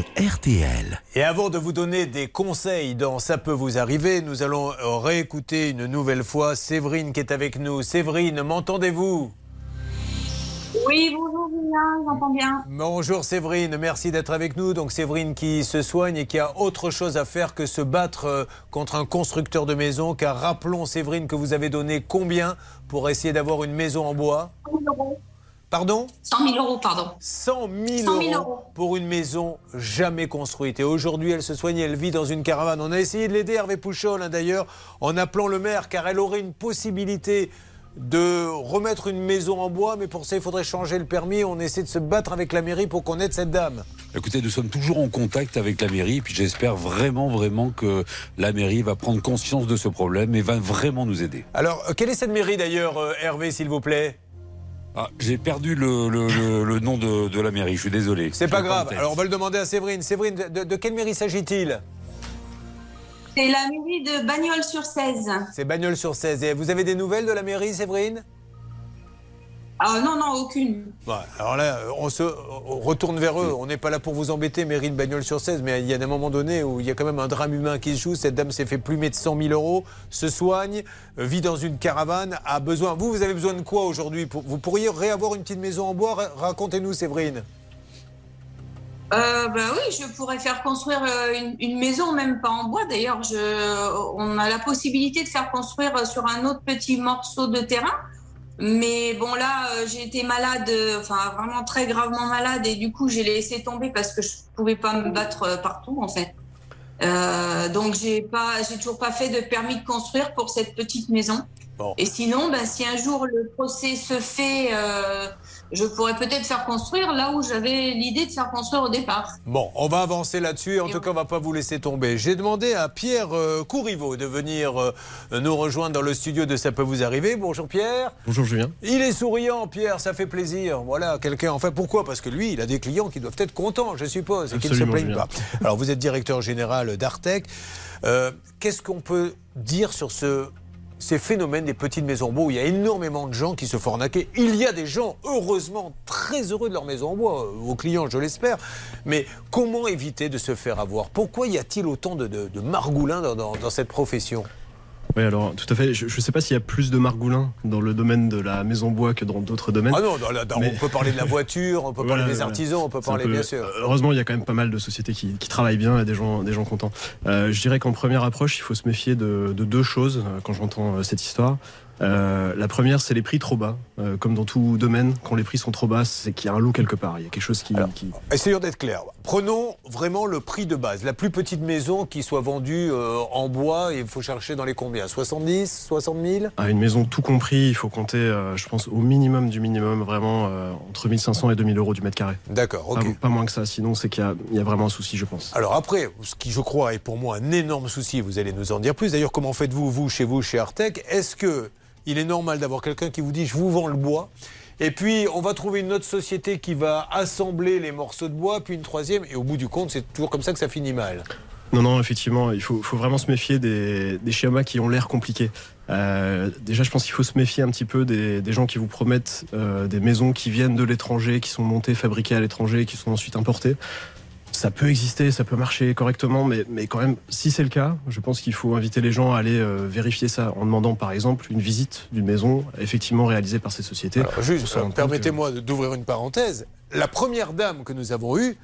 Sur RTL. Et avant de vous donner des conseils dans Ça peut vous arriver, nous allons réécouter une nouvelle fois Séverine qui est avec nous. Séverine, m'entendez-vous? Oui, bonjour Julien, j'entends bien. Bonjour Séverine, merci d'être avec nous. Donc Séverine qui se soigne et qui a autre chose à faire que se battre euh, contre un constructeur de maison. Car rappelons Séverine que vous avez donné combien pour essayer d'avoir une maison en bois? 100 000 euros. Pardon 100 000 euros, pardon. 100 000, 100 000 euros euros. pour une maison jamais construite. Et aujourd'hui, elle se soigne, elle vit dans une caravane. On a essayé de l'aider, Hervé Pouchol, hein, d'ailleurs, en appelant le maire, car elle aurait une possibilité de remettre une maison en bois, mais pour ça, il faudrait changer le permis. On essaie de se battre avec la mairie pour qu'on aide cette dame. Écoutez, nous sommes toujours en contact avec la mairie, puis j'espère vraiment, vraiment que la mairie va prendre conscience de ce problème et va vraiment nous aider. Alors, euh, quelle est cette mairie d'ailleurs, euh, Hervé, s'il vous plaît? Ah, J'ai perdu le, le- le- le nom de, de la mairie, je suis désolé. C'est pas grave. Alors, on va le demander à Séverine. Séverine, de, de- de quelle mairie s'agit-il? C'est la mairie de Bagnols-sur-Cèze. C'est Bagnols-sur-Cèze. Et vous avez des nouvelles de la mairie, Séverine? Ah non, non, aucune. Ouais, alors là, on se on retourne vers eux. On n'est pas là pour vous embêter, mairie de bagnols sur 16, mais il y a un moment donné où il y a quand même un drame humain qui se joue. Cette dame s'est fait plumer de 100 000 euros, se soigne, euh, vit dans une caravane, a besoin. Vous, vous avez besoin de quoi aujourd'hui? Vous pourriez réavoir une petite maison en bois? Ra- Racontez-nous, Séverine. Euh, bah oui, je pourrais faire construire euh, une, une maison, même pas en bois. D'ailleurs, on a la possibilité de faire construire sur un autre petit morceau de terrain. Mais bon, là, euh, j'ai été malade, euh, enfin vraiment très gravement malade, et du coup, j'ai laissé tomber parce que je pouvais pas me battre euh, partout, en fait. Euh, donc, j'ai pas, j'ai toujours pas fait de permis de construire pour cette petite maison. Et sinon, ben, si un jour le procès se fait, euh, je pourrais peut-être faire construire là où j'avais l'idée de faire construire au départ. Bon, on va avancer là-dessus. En tout cas, on va pas vous laisser tomber. J'ai demandé à Pierre euh, Courriveau de venir euh, nous rejoindre dans le studio de Ça peut vous arriver. Bonjour Pierre. Bonjour Julien. Il est souriant, Pierre, ça fait plaisir. Voilà, quelqu'un. Enfin, pourquoi? Parce que lui, il a des clients qui doivent être contents, je suppose, et qui ne se plaignent Julien. pas. Alors, vous êtes directeur général d'Artec. Euh, Qu'est-ce qu'on peut dire sur ce, ces phénomènes des petites maisons. En bois il y a énormément de gens qui se font Il y a des gens, heureusement, très heureux de leur maison en bois, euh, vos clients, je l'espère. Mais comment éviter de se faire avoir? Pourquoi y a-t-il autant de, margoulins dans cette profession? Oui, alors tout à fait. Je ne sais pas s'il y a plus de margoulins dans le domaine de la maison bois que dans d'autres domaines. Ah non, dans la- dans- Mais- on peut parler de la voiture, on peut Voilà, parler des artisans, on peut parler, peu- bien sûr. Heureusement, il y a quand même pas mal de sociétés qui, qui travaillent bien et des gens, des gens contents. Euh, je dirais qu'en première approche, il faut se méfier de, de deux choses euh, quand j'entends euh, cette histoire. Euh, la première, c'est les prix trop bas. Euh, comme dans tout domaine, quand les prix sont trop bas, c'est qu'il y a un loup quelque part. Il y a quelque chose qui. qui- Essayons d'être clair. Prenons vraiment le prix de base. La plus petite maison qui soit vendue euh, en bois, il faut chercher dans les combien? 70 60 000 À une maison tout compris, il faut compter, je pense, au minimum du minimum, vraiment entre 1500 et 2000 euros du mètre carré. D'accord, ok. Pas, pas moins que ça, sinon c'est qu'il y y, a vraiment un souci, je pense. Alors après, ce qui je crois est pour moi un énorme souci, vous allez nous en dire plus. D'ailleurs, comment faites-vous, vous, chez vous, chez Artec? Est-ce que il est normal d'avoir quelqu'un qui vous dit je vous vends le bois et puis on va trouver une autre société qui va assembler les morceaux de bois, puis une troisième, et au bout du compte, c'est toujours comme ça que ça finit mal. Non, non, effectivement, il faut, vraiment se méfier des, schémas qui ont l'air compliqués. Euh, déjà, je pense qu'il faut se méfier un petit peu des, des gens qui vous promettent euh, des maisons qui viennent de l'étranger, qui sont montées, fabriquées à l'étranger, qui sont ensuite importées. Ça peut exister, ça peut marcher correctement, mais, mais quand même, si c'est le cas, je pense qu'il faut inviter les gens à aller euh, vérifier ça en demandant par exemple une visite d'une maison effectivement réalisée par ces sociétés. Alors, juste, euh, que- permettez-moi de- d'ouvrir une parenthèse. La première dame que nous avons eue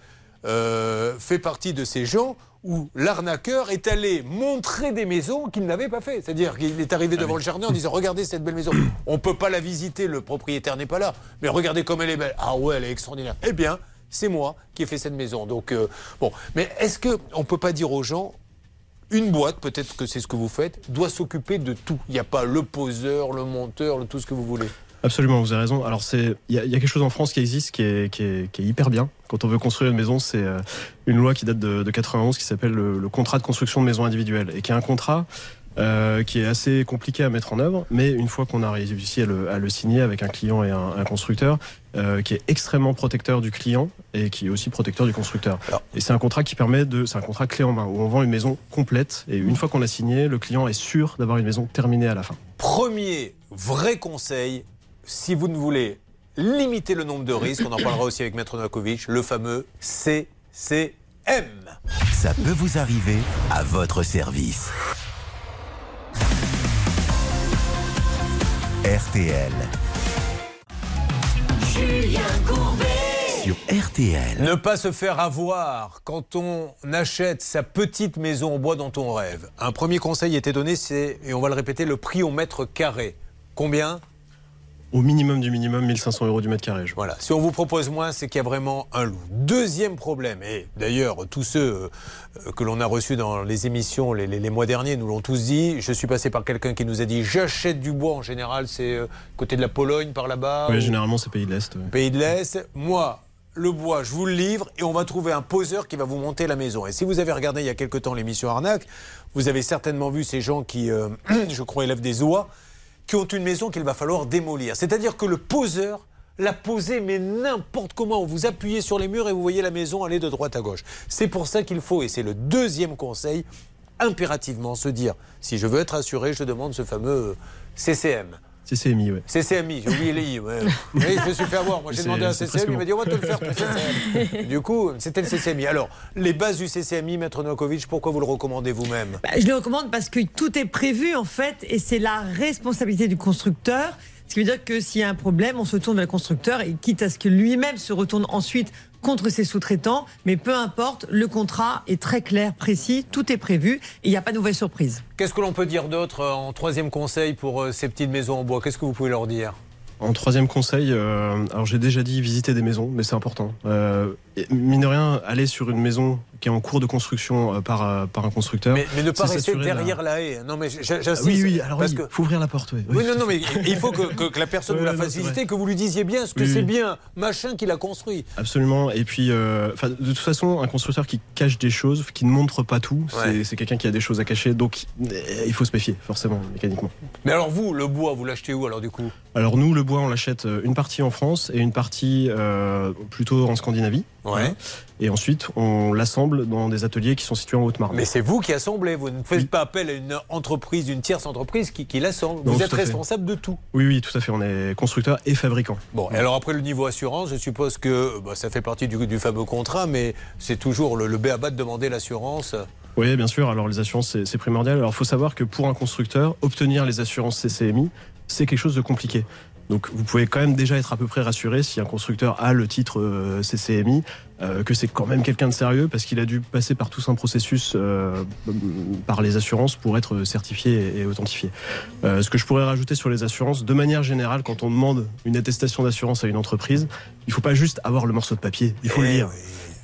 euh, fait partie de ces gens où l'arnaqueur est allé montrer des maisons qu'il n'avait pas fait. C'est-à-dire qu'il est arrivé devant le jardin en disant Regardez cette belle maison. On ne peut pas la visiter, le propriétaire n'est pas là. Mais regardez comme elle est belle. Ah ouais, elle est extraordinaire. Eh bien, c'est moi qui ai fait cette maison. Donc, euh, bon. Mais est-ce qu'on ne peut pas dire aux gens une boîte, peut-être que c'est ce que vous faites, doit s'occuper de tout. Il n'y a pas le poseur, le monteur, le tout ce que vous voulez. Absolument, vous avez raison. Alors, c'est il y, a- il y a quelque chose en France qui existe qui est, qui est- qui est hyper bien. Quand on veut construire une maison, c'est euh, une loi qui date de, de 91 qui s'appelle le, le contrat de construction de maison individuelle et qui est un contrat euh, qui est assez compliqué à mettre en œuvre, mais une fois qu'on a réussi à le, à le signer avec un client et un, un constructeur, euh, qui est extrêmement protecteur du client et qui est aussi protecteur du constructeur. Et c'est un contrat qui permet de, c'est un contrat clé en main où on vend une maison complète et une fois qu'on l'a signé, le client est sûr d'avoir une maison terminée à la fin. Premier vrai conseil, si vous ne voulez limiter le nombre de risques, on en parlera aussi avec Maître Novakovic, le fameux CCM. Ça peut vous arriver à votre service. RTL. Julien Courbet. Sur RTL. Ne pas se faire avoir quand on achète sa petite maison en bois dont on rêve. Un premier conseil était donné, c'est, et on va le répéter, le prix au mètre carré. Combien? Au minimum du minimum, 1500 euros du mètre carré. je Voilà. Si on vous propose moins, c'est qu'il y a vraiment un loup. Deuxième problème, et d'ailleurs, tous ceux euh, que l'on a reçus dans les émissions les, les- les mois derniers nous l'ont tous dit. Je suis passé par quelqu'un qui nous a dit J'achète du bois en général, c'est euh, côté de la Pologne par là-bas. Oui, ou généralement, c'est pays de l'Est. Pays de l'Est. Moi, le bois, je vous le livre et on va trouver un poseur qui va vous monter la maison. Et si vous avez regardé il y a quelque temps l'émission Arnaque, vous avez certainement vu ces gens qui, euh, je crois, élèvent des oies, qui ont une maison qu'il va falloir démolir. C'est-à-dire que le poseur l'a posé, mais n'importe comment. Vous appuyez sur les murs et vous voyez la maison aller de droite à gauche. C'est pour ça qu'il faut, et c'est le deuxième conseil, impérativement se dire, si je veux être assuré, je demande ce fameux CCM. CCMI, ouais. CCMI, j'ai oublié les I. ouais. Oui, je me suis fait avoir. Moi, j'ai demandé à c'est CCMI, il m'a dit on va te le faire, ton CCMI. Du coup, c'était le CCMI. Alors, les bases du CCMI, Maître Novakovic, pourquoi vous le recommandez vous-même? Bah, je le recommande parce que tout est prévu en fait et c'est la responsabilité du constructeur. Ce qui veut dire que s'il y a un problème, on se tourne vers le constructeur et quitte à ce que lui-même se retourne ensuite contre ses sous-traitants. Mais peu importe, le contrat est très clair, précis, tout est prévu et il n'y a pas de nouvelle surprise. Qu'est-ce que l'on peut dire d'autre euh, en troisième conseil pour euh, ces petites maisons en bois? Qu'est-ce que vous pouvez leur dire? En troisième conseil, euh, alors j'ai déjà dit visiter des maisons, mais c'est important. Euh, mine de rien, aller sur une maison qui est en cours de construction euh, par, euh, par un constructeur. mais, mais ne pas rester la- derrière la haie. Non, mais j'insiste. Oui, oui, alors parce oui, que faut ouvrir la porte. Oui, Oui, non, non, mais il faut que, que- que la personne vous la fasse visiter, que vous lui disiez bien ce que c'est bien, machin qu'il a construit. Absolument. Et puis, euh, de toute façon, un constructeur qui cache des choses, qui ne montre pas tout, c'est- Ouais. c'est quelqu'un qui a des choses à cacher. Donc, euh, il faut se méfier, forcément, mécaniquement. Mais alors vous, le bois, vous l'achetez où alors du coup? Alors nous, le bois, on l'achète une partie en France et une partie euh, plutôt en Scandinavie. Ouais. Et ensuite, on l'assemble dans des ateliers qui sont situés en Haute-Marne. Mais c'est vous qui assemblez, vous ne faites pas appel à une entreprise, une tierce entreprise qui, qui l'assemble. Vous êtes responsable de tout. Oui, oui, tout à fait. On est constructeur et fabricant. Bon, et alors après le niveau assurance, je suppose que bah, ça fait partie du, du fameux contrat, mais c'est toujours le, le B à bas de demander l'assurance. Oui, bien sûr. Alors les assurances, c'est- c'est primordial. Alors il faut savoir que pour un constructeur, obtenir les assurances CCMI, c'est quelque chose de compliqué. Donc vous pouvez quand même déjà être à peu près rassuré si un constructeur a le titre euh, CCMI, euh, que c'est quand même quelqu'un de sérieux parce qu'il a dû passer par tout un processus euh, par les assurances pour être certifié et, et authentifié. Ce que je pourrais rajouter sur les assurances, de manière générale, quand on demande une attestation d'assurance à une entreprise, il faut pas juste avoir le morceau de papier, il faut le lire.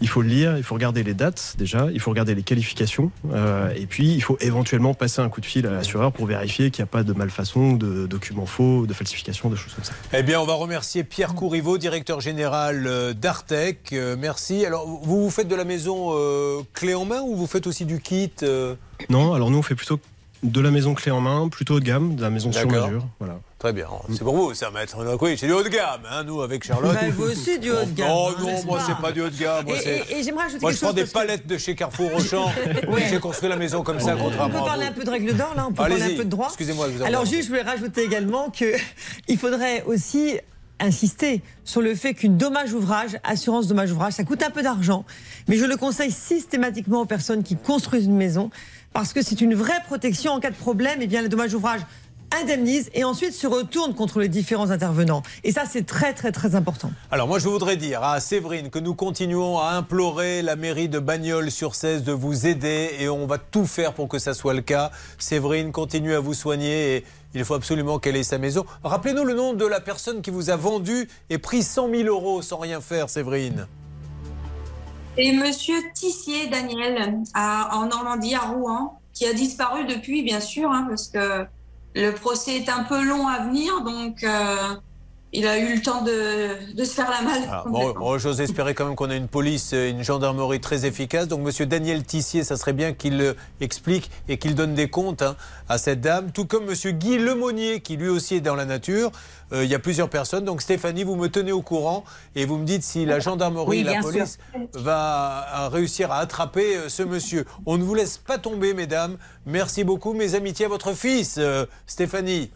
Il faut le lire, il faut regarder les dates déjà, il faut regarder les qualifications, euh, et puis il faut éventuellement passer un coup de fil à l'assureur pour vérifier qu'il n'y a pas de malfaçon, de documents faux, de falsification, de choses comme ça. Eh bien, on va remercier Pierre Courriveau, directeur général euh, d'Artec. Euh, merci. Alors, vous vous faites de la maison euh, clé en main ou vous faites aussi du kit Non, alors nous on fait plutôt de la maison clé en main, plutôt haut de gamme, de la maison sur mesure. Voilà. Très bien. C'est pour vous, ça, maître. Oui, c'est du haut de gamme, hein, nous, avec Charlotte. Bah, vous aussi, du haut de gamme, Oh non, moi, c'est pas du haut de gamme. Moi, Et- c'est- et- et j'aimerais ajouter Moi, quelque je prends chose des que- palettes de chez Carrefour Auchan. Ouais. J'ai construit la maison comme ça, On peut contrairement parler un peu de règles d'or, là, on peut parler Allez-y. un peu de droit. Excusez-moi vous Alors, juste, je voulais rajouter également qu'il faudrait aussi insister sur le fait qu'une dommage ouvrage, assurance dommage ouvrage, ça coûte un peu d'argent, mais je le conseille systématiquement aux personnes qui construisent une maison parce que c'est une vraie protection en cas de problème. Et bien, le dommage ouvrage indemnise et ensuite se retourne contre les différents intervenants. Et ça, c'est très, très, très important. Alors moi je voudrais dire à Séverine que nous continuons à implorer la mairie de Bagnols sur 16 de vous aider et on va tout faire pour que ça soit le cas. Séverine continue à vous soigner et il faut absolument qu'elle ait sa maison. Rappelez-nous le nom de la personne qui vous a vendu et pris 100 000 euros sans rien faire, Séverine. Et monsieur Tissier, Daniel, à- en Normandie, à Rouen, qui a disparu depuis, bien sûr, hein, parce que le procès est un peu long à venir, donc euh, il a eu le temps de, de se faire la malle. Ah, bon, j'ose espérer quand même qu'on a une police, et une gendarmerie très efficace. Donc, Monsieur Daniel Tissier, ça serait bien qu'il euh, explique et qu'il donne des comptes hein, à cette dame. Tout comme Monsieur Guy Lemonnier, qui lui aussi est dans la nature. Euh, il y a plusieurs personnes. Donc, Stéphanie, vous me tenez au courant et vous me dites si la gendarmerie Oui, et la police va euh, réussir à attraper ce monsieur. On ne vous laisse pas tomber, mesdames. Merci beaucoup. Mes amitiés à votre fils, euh, Stéphanie.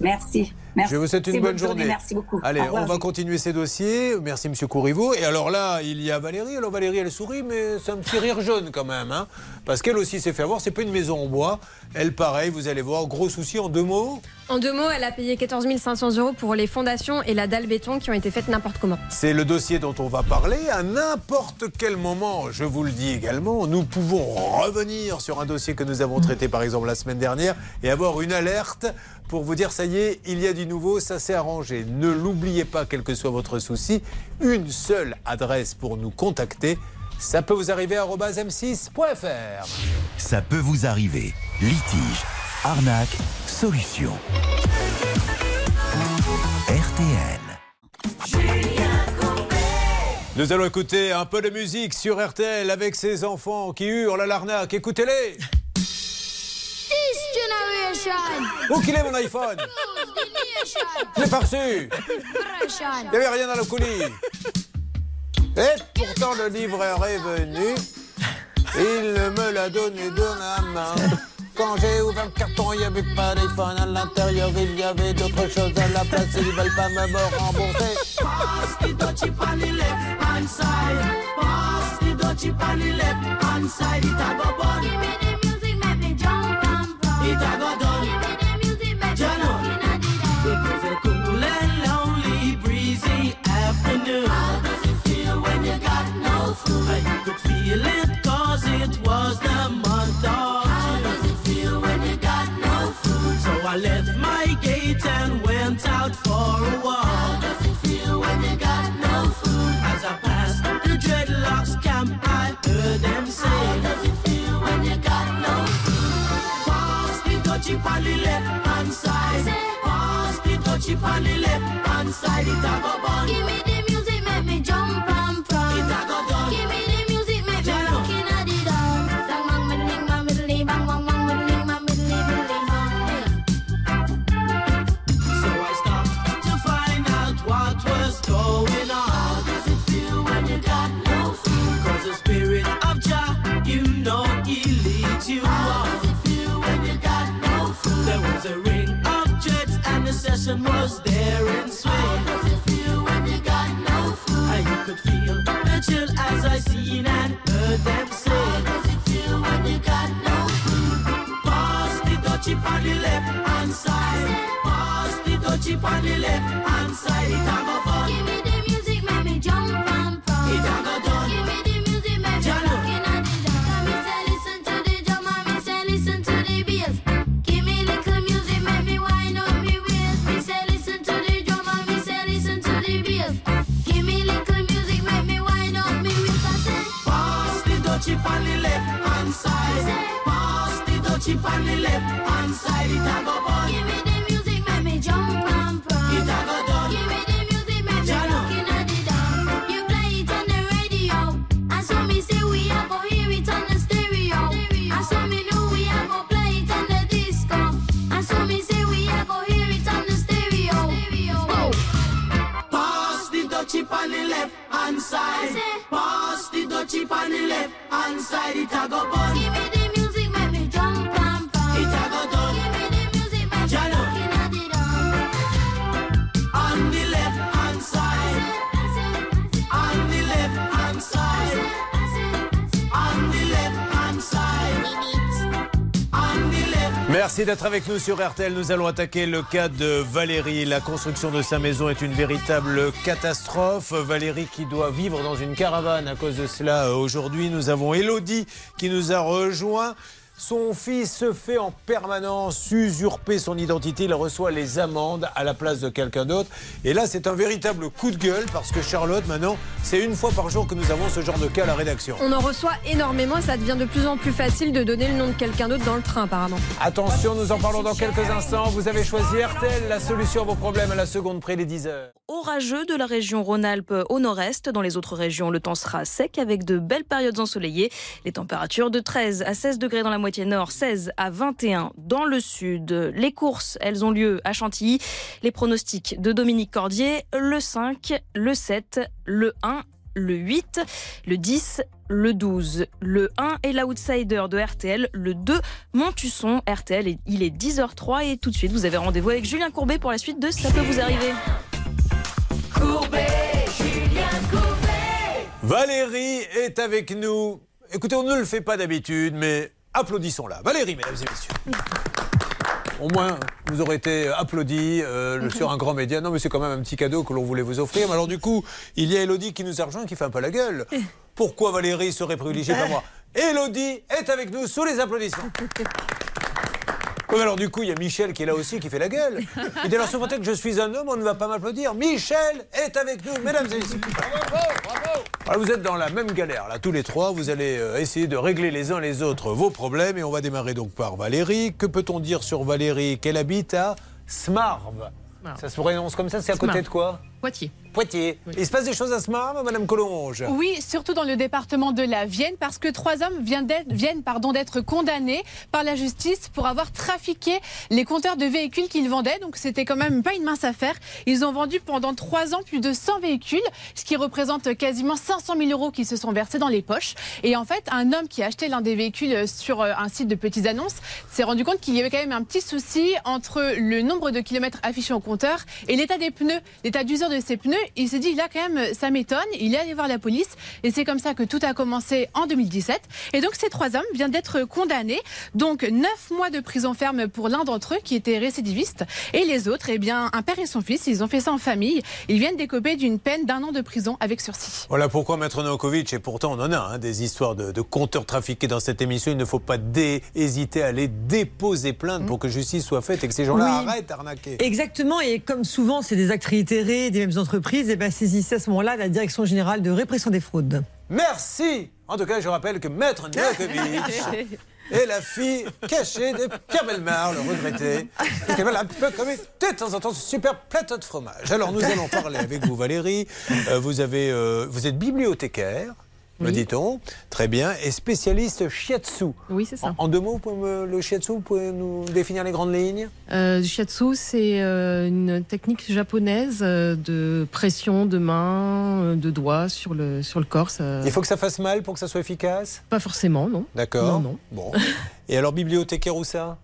Merci. Merci. Je vous souhaite une bonne journée. Merci beaucoup. Allez, on va continuer ces dossiers. Merci, Monsieur Courriveau. Et alors là, il y a Valérie. Alors Valérie, elle sourit, mais c'est un petit rire jaune quand même. Hein, parce qu'elle aussi s'est fait avoir. C'est pas une maison en bois. Elle, pareil, vous allez voir. Gros souci en deux mots. En deux mots, elle a payé 14 500 euros pour les fondations et la dalle béton qui ont été faites n'importe comment. C'est le dossier dont on va parler. À n'importe quel moment, je vous le dis également, nous pouvons revenir sur un dossier que nous avons traité par exemple la semaine dernière et avoir une alerte pour vous dire ça y est, il y a du nouveau, ça s'est arrangé. Ne l'oubliez pas, quel que soit votre souci, une seule adresse pour nous contacter. Ça peut vous arriver à m6.fr. Ça peut vous arriver. Litige, arnaque, solution. RTL. Nous allons écouter un peu de musique sur RTL avec ces enfants qui hurlent à l'arnaque. Écoutez-les This generation. Où qu'il est mon iPhone Je l'ai pas reçu Il n'y avait rien dans le colis. Et pourtant le livreur est venu. Il me l'a donné de la main. Quand j'ai ouvert le carton, il n'y avait pas d'iPhone. À l'intérieur, il y avait d'autres choses à la place. Ils ne veulent pas me rembourser. Pass the dutchie on the left hand side. Pass the dutchie on the left hand side. It a go bun. Me jump It was a cool and lonely, breezy afternoon. How does it feel when you got no food? I could feel it 'cause it was the month of How does it feel when you got no food? So I left my gate and went out for a walk. The dutchie on the left hand side. Pass the dutchie on the left hand side. It a go bun. Give me the was a ring of jets and the session was there in swing. How does it feel when you got no food? And you could feel the chill as I seen and heard them say. How does it feel when you got no food? Pass the dutchie on the left hand side. Pass the dutchie on the left hand side. It a fun. Give me the music, make me jump dutchie on the left hand side. It a go bun. Give me the music, make me jump and prance. It a go done. Give me the music, make me looking at the dance. You play it on the radio, and so me say we a go hear it on the stereo. And so me know we a go play it on the disco. And so me say we a go hear it on the stereo. Whoa. Pass the dutchie on the left hand side. Pass the dutchie on the left hand side. It a go bun. Give me the Merci d'être avec nous sur RTL. Nous allons attaquer le cas de Valérie. La construction de sa maison est une véritable catastrophe. Valérie qui doit vivre dans une caravane à cause de cela. Aujourd'hui, nous avons Elodie qui nous a rejoint. Son fils se fait en permanence usurper son identité. Il reçoit les amendes à la place de quelqu'un d'autre. Et là, c'est un véritable coup de gueule parce que Charlotte, maintenant, c'est une fois par jour que nous avons ce genre de cas à la rédaction. On en reçoit énormément et ça devient de plus en plus facile de donner le nom de quelqu'un d'autre dans le train, apparemment. Attention, nous en parlons dans quelques instants. Vous avez choisi RTL, la solution à vos problèmes à la seconde près les 10 heures. Orageux de la région Rhône-Alpes au nord-est. Dans les autres régions, le temps sera sec avec de belles périodes ensoleillées. Les températures de 13 à 16 degrés dans la moitié nord, 16 à 21 dans le sud. Les courses, elles ont lieu à Chantilly. Les pronostics de Dominique Cordier, le 5, le 7, le 1, le 8, le 10, le 12, le 1 est l'outsider de RTL, le 2 Montusson RTL et il est 10h03 et tout de suite vous avez rendez-vous avec Julien Courbet pour la suite de Ça peut vous arriver. Courbet, Julien Courbet. Valérie est avec nous. Écoutez, on ne le fait pas d'habitude, mais applaudissons-la. Valérie, mesdames et messieurs. Au moins, vous aurez été applaudi euh, sur un grand média. Non, mais c'est quand même un petit cadeau que l'on voulait vous offrir. Mais alors, du coup, il y a Elodie qui nous a rejoint, qui fait un peu la gueule. Pourquoi Valérie serait privilégiée par moi? Elodie est avec nous sous les applaudissements. Oui, alors du coup, il y a Michel qui est là aussi, qui fait la gueule. Il dit alors, prétexte que je suis un homme, on ne va pas m'applaudir. Michel est avec nous, mesdames et messieurs. Alors, vous êtes dans la même galère, là, tous les trois. Vous allez euh, essayer de régler les uns les autres vos problèmes. Et on va démarrer donc par Valérie. Que peut-on dire sur Valérie? Qu'elle habite à Smarve. Ça se prononce comme ça? C'est à côté de quoi? Poitiers. Poitiers. Il se passe des choses à Smarve, Madame Collonge? Oui, surtout dans le département de la Vienne, parce que trois hommes viennent d'être condamnés par la justice pour avoir trafiqué les compteurs de véhicules qu'ils vendaient. Donc c'était quand même pas une mince affaire. Ils ont vendu pendant trois ans plus de 100 véhicules, ce qui représente quasiment 500 000 euros qui se sont versés dans les poches. Et en fait, un homme qui a acheté l'un des véhicules sur euh, un site de petites annonces s'est rendu compte qu'il y avait quand même un petit souci entre le nombre de kilomètres affichés au compteur et l'état des pneus, l'état d'usure de ces pneus. Il s'est dit, là quand même, ça m'étonne. Il est allé voir la police et c'est comme ça que tout a commencé en 2017. Et donc ces trois hommes viennent d'être condamnés. Donc neuf mois de prison ferme pour l'un d'entre eux qui était récidiviste et les autres, eh bien, un père et son fils, ils ont fait ça en famille. Ils viennent d'écoper d'une peine d'un an de prison avec sursis. Voilà pourquoi Maître Novakovic, et pourtant on en a hein, des histoires de, de compteurs trafiqués dans cette émission, il ne faut pas dé- hésiter à aller déposer plainte pour que justice soit faite et que ces gens-là Oui. arrêtent d'arnaquer. Exactement, et comme souvent c'est des actes réitérés des mêmes entreprises, et ben saisissez à ce moment-là la Direction générale de répression des fraudes. Merci En tout cas, je rappelle que Maître Novakovic est la fille cachée de Pierre Belmar, le regretté, qui un peu comme de temps en temps ce super plateau de fromage. Alors nous allons parler avec vous Valérie. Euh, vous, avez, euh, vous êtes bibliothécaire. Me dit-on. Très bien. Et spécialiste shiatsu. Oui, c'est ça. En, en deux mots, vous pouvez me- le shiatsu, vous pouvez nous définir les grandes lignes? Euh, le shiatsu, c'est euh, une technique japonaise euh, de pression de main, euh, de doigts sur le, sur le corps. ça- Il faut que ça fasse mal pour que ça soit efficace? Pas forcément, non. D'accord. Non, non. Bon. Et alors, bibliothécaire où ça?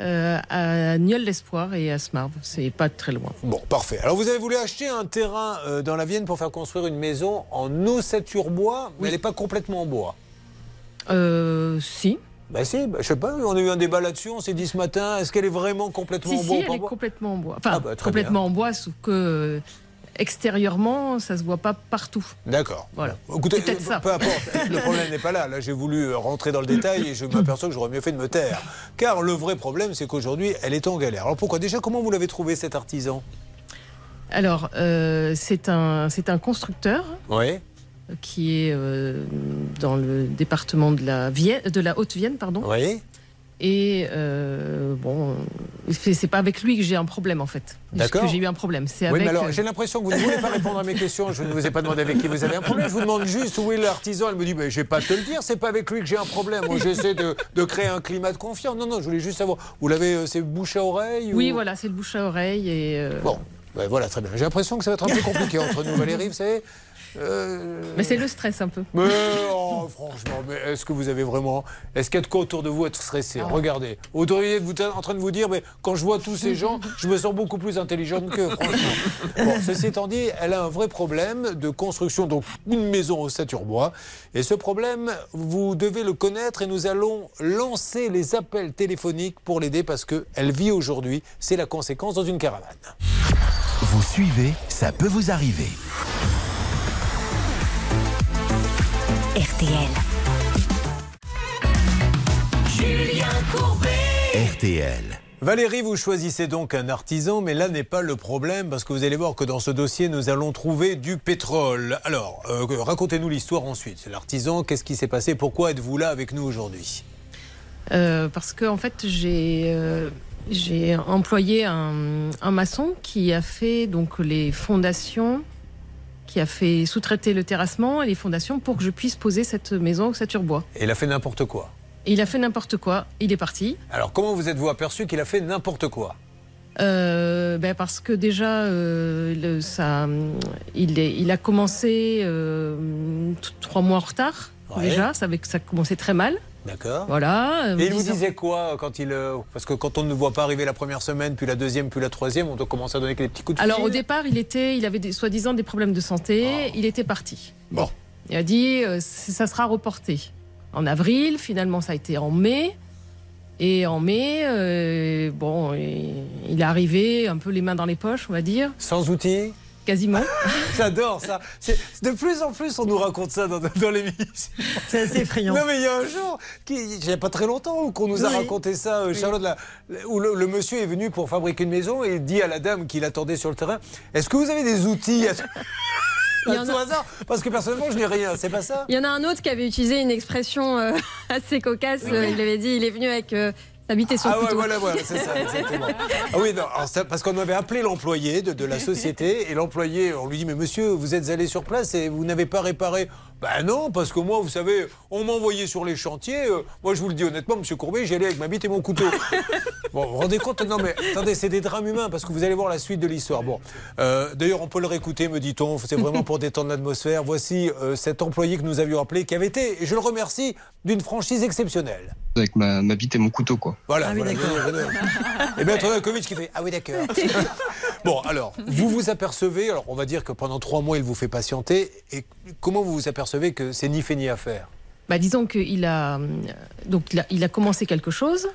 Euh, à Nieul d'Espoir et à Smarve, c'est pas très loin. Bon, parfait. Alors, vous avez voulu acheter un terrain euh, dans la Vienne pour faire construire une maison en ossature bois, mais elle n'est pas complètement en bois. Euh, si. Bah si, bah, je sais pas, on a eu un débat là-dessus, on s'est dit ce matin, est-ce qu'elle est vraiment complètement Si, en si, bois ou elle est complètement en bois. Enfin, Ah bah, complètement en bois, sauf que extérieurement, ça se voit pas partout. D'accord. Voilà. Écoutez, euh, ça. peu importe, le problème n'est pas là. Là, j'ai voulu euh, rentrer dans le détail et je m'aperçois que j'aurais mieux fait de me taire. Car le vrai problème, c'est qu'aujourd'hui, elle est en galère. Alors pourquoi? Déjà, comment vous l'avez trouvé cet artisan? Alors, euh, c'est un, un constructeur Oui. qui est euh, dans le département de la, Vienne, de la Haute-Vienne. Pardon. Oui. Et euh, bon, c'est pas avec lui que j'ai un problème en fait. D'accord. Que j'ai eu un problème. C'est Oui, avec. mais alors, euh, j'ai l'impression que vous ne voulez pas répondre à mes questions. Je ne vous ai pas demandé avec qui vous avez un problème. Je vous demande juste où est l'artisan. Elle me dit, mais je vais pas te le dire, c'est pas avec lui que j'ai un problème. J'essaie de, de créer un climat de confiance. Non, non, je voulais juste savoir. Vous l'avez, euh, c'est bouche à oreille Oui, ou- voilà, c'est le bouche à oreille et. euh, Bon, ben voilà, très bien. J'ai l'impression que ça va être un peu compliqué entre nous, Valérie, vous savez. Mais c'est le stress un peu. Mais oh, franchement, mais est-ce que vous avez vraiment. Est-ce qu'il y a de quoi autour de vous être stressé? Ah. Regardez. Vous devriez être en train de vous dire, mais quand je vois tous ces gens, je me sens beaucoup plus intelligente que, franchement. Bon, ceci étant dit, elle a un vrai problème de construction, donc une maison au Saturbois. Et ce problème, vous devez le connaître et nous allons lancer les appels téléphoniques pour l'aider parce qu'elle vit aujourd'hui. C'est la conséquence dans une caravane. Vous suivez, ça peut vous arriver. RTL. Julien Courbet. RTL. Valérie, vous choisissez donc un artisan, mais là n'est pas le problème parce que vous allez voir que dans ce dossier, nous allons trouver du pétrole. Alors, euh, racontez-nous l'histoire ensuite. L'artisan, qu'est-ce qui s'est passé? Pourquoi êtes-vous là avec nous aujourd'hui? Euh, parce que en fait, j'ai euh, j'ai employé un, un maçon qui a fait donc les fondations, qui a fait sous-traiter le terrassement et les fondations pour que je puisse poser cette maison au Saturbois. Et il a fait n'importe quoi. Il a fait n'importe quoi. Il est parti. Alors, comment vous êtes-vous aperçu qu'il a fait n'importe quoi? Euh, ben parce que déjà, euh, le- ça, il, est- il a commencé euh, trois mois en retard. Ouais. Déjà, ça, avait, ça très mal. D'accord. Voilà. euh, Et il vous disait quoi quand il. euh, Parce que quand on ne voit pas arriver la première semaine, puis la deuxième, puis la troisième, on doit commencer à donner des petits coups de Alors fil. au départ, il était, il avait soi-disant des problèmes de santé. Il était parti. Bon. Il a dit, euh, ça sera reporté en avril. Finalement, ça a été en mai. Et en mai, euh, bon, il est arrivé un peu les mains dans les poches, on va dire. Sans outils Quasiment. J'adore ça. C'est- De plus en plus, on nous raconte ça dans, dans l'émission. C'est assez effrayant. Non, mais il y a un jour, qui- il n'y a pas très longtemps, qu'on nous a Oui. raconté ça, euh, Charlotte, là, où le, le monsieur est venu pour fabriquer une maison et il dit à la dame qui l'attendait sur le terrain Est-ce que vous avez des outils à, Il y en tout a- hasard? Parce que personnellement, je n'ai rien. C'est pas ça Il y en a un autre qui avait utilisé une expression euh, assez cocasse. Euh, Il avait dit il est venu avec Ah ouais, voilà, voilà, c'est ça, exactement. Ah oui, non, alors ça, parce qu'on avait appelé l'employé de, de la société et l'employé, on lui dit, mais monsieur, vous êtes allé sur place et vous n'avez pas réparé. Ben non, parce que moi, vous savez, on m'a envoyé sur les chantiers. euh, moi, je vous le dis honnêtement, monsieur Courbet, j'y allais avec ma bite et mon couteau. Bon, vous vous rendez compte Non, mais attendez, c'est des drames humains parce que vous allez voir la suite de l'histoire. Bon, euh, d'ailleurs, on peut le réécouter, me dit-on. C'est vraiment pour détendre l'atmosphère. Voici euh, cet employé que nous avions appelé, qui avait été, et je le remercie, d'une franchise exceptionnelle. avec ma, ma bite et mon couteau, quoi. Voilà. Ah oui, voilà. d'accord. Et bien, Kovic qui fait Ah oui, d'accord. bon, alors, vous vous apercevez, alors on va dire que pendant trois mois, il vous fait patienter. Et comment vous vous apercevez? Que c'est ni fait ni à faire Bah, disons qu'il a, euh, donc il a, il a commencé quelque chose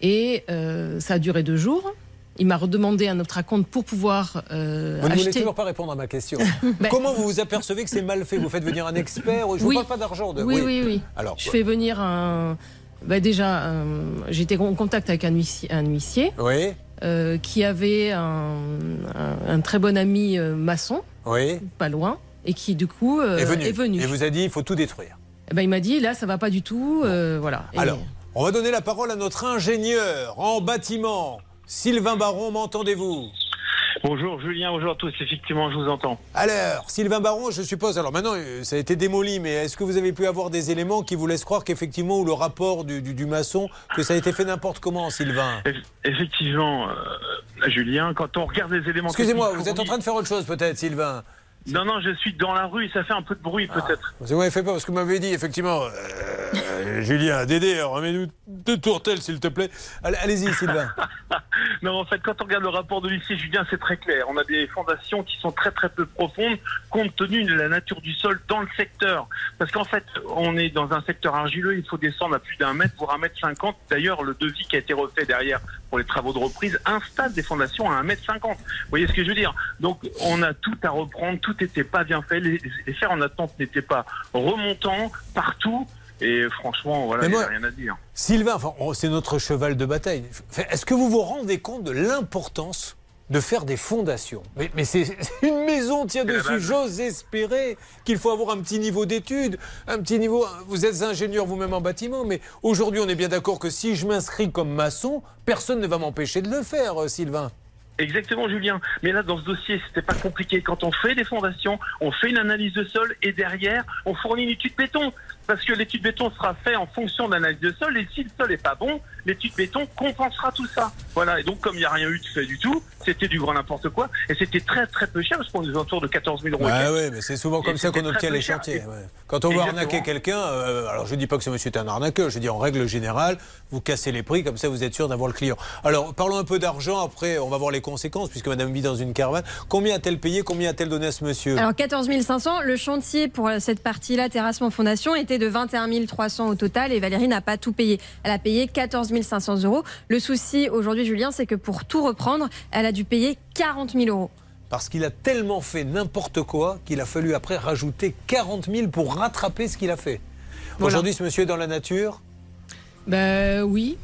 et euh, ça a duré deux jours. Il m'a redemandé un autre compte pour pouvoir euh, Vous ne voulez toujours pas répondre à ma question. Ben- Comment vous vous apercevez que c'est mal fait? Vous faites venir un expert Je ne Oui. parle pas d'argent. de- Oui, oui, oui. Alors, Je fais venir un. bah, déjà, j'étais en contact avec un huissier, un huissier Oui, euh, qui avait un, un- un très bon ami maçon, oui. pas loin, et qui du coup euh, est venu. Et Et vous a dit il faut tout détruire. Eh ben, il m'a dit là, ça va pas du tout. euh, voilà. Et- Alors, on va donner la parole à notre ingénieur en bâtiment. Sylvain Baron, m'entendez-vous? Bonjour Julien, bonjour à tous, effectivement je vous entends. Alors, Sylvain Baron, je suppose, alors maintenant euh, ça a été démoli, mais est-ce que vous avez pu avoir des éléments qui vous laissent croire qu'effectivement, ou le rapport du, du- du maçon, que ça a été fait n'importe comment, Sylvain? Eff- Effectivement, euh, Julien, quand on regarde les éléments... Excusez-moi, vous êtes en train de faire autre chose peut-être, Sylvain Non, non, je suis dans la rue et ça fait un peu de bruit peut-être. Vous m'avez fait pas parce que vous m'avez dit, effectivement, euh, Julien, Dédé, remets-nous deux tourtelles, s'il te plaît. Allez- Allez-y, Sylvain. Non, en fait, quand on regarde le rapport de lycée Julien, c'est très clair. On a des fondations qui sont très très peu profondes compte tenu de la nature du sol dans le secteur. Parce qu'en fait, on est dans un secteur argileux, il faut descendre à plus d'un mètre, voire un mètre cinquante. D'ailleurs, le devis qui a été refait derrière pour les travaux de reprise installe des fondations à un mètre cinquante. Vous voyez ce que je veux dire? Donc, on a tout à reprendre, tout n'était pas bien fait, les, les fers en attente n'étaient pas remontants partout. Et franchement, voilà, il n'y a rien à dire. Sylvain, enfin, on- c'est notre cheval de bataille. Est-ce que vous vous rendez compte de l'importance de faire des fondations Mais, mais c'est une maison tient la dessus. base. J'ose espérer qu'il faut avoir un petit niveau d'études, un petit niveau. Vous êtes ingénieur vous-même en bâtiment, mais aujourd'hui, on est bien d'accord que si je m'inscris comme maçon, personne ne va m'empêcher de le faire, euh, Sylvain. Exactement, Julien. Mais là, dans ce dossier, c'était pas compliqué. Quand on fait des fondations, on fait une analyse de sol et derrière, on fournit une étude béton. Parce que l'étude béton sera faite en fonction de l'analyse de sol et si le sol est pas bon, l'étude béton compensera tout ça. Voilà. Et donc, comme il n'y a rien eu de fait du tout, c'était du grand n'importe quoi et c'était très très peu cher parce qu'on est autour de 14 000 euros. Ah ouais, mais c'est souvent comme Et ça qu'on obtient les chantiers. Et- ouais. Quand on veut arnaquer quelqu'un, euh, alors je dis pas que ce monsieur est un arnaqueur, je dis en règle générale, vous cassez les prix, comme ça vous êtes sûr d'avoir le client. Alors parlons un peu d'argent, après on va voir les conséquences, puisque madame vit dans une caravane. Combien a-t-elle payé, combien a-t-elle donné à ce monsieur? Alors 14 500, le chantier pour cette partie-là, terrassement fondation, était de 21 300 au total et Valérie n'a pas tout payé. Elle a payé 14 500 euros. Le souci aujourd'hui, Julien, c'est que pour tout reprendre, elle a dû payer 40 000 euros. Parce qu'il a tellement fait n'importe quoi qu'il a fallu après rajouter 40 000 pour rattraper ce qu'il a fait. Voilà. Aujourd'hui, ce monsieur est dans la nature, Ben oui.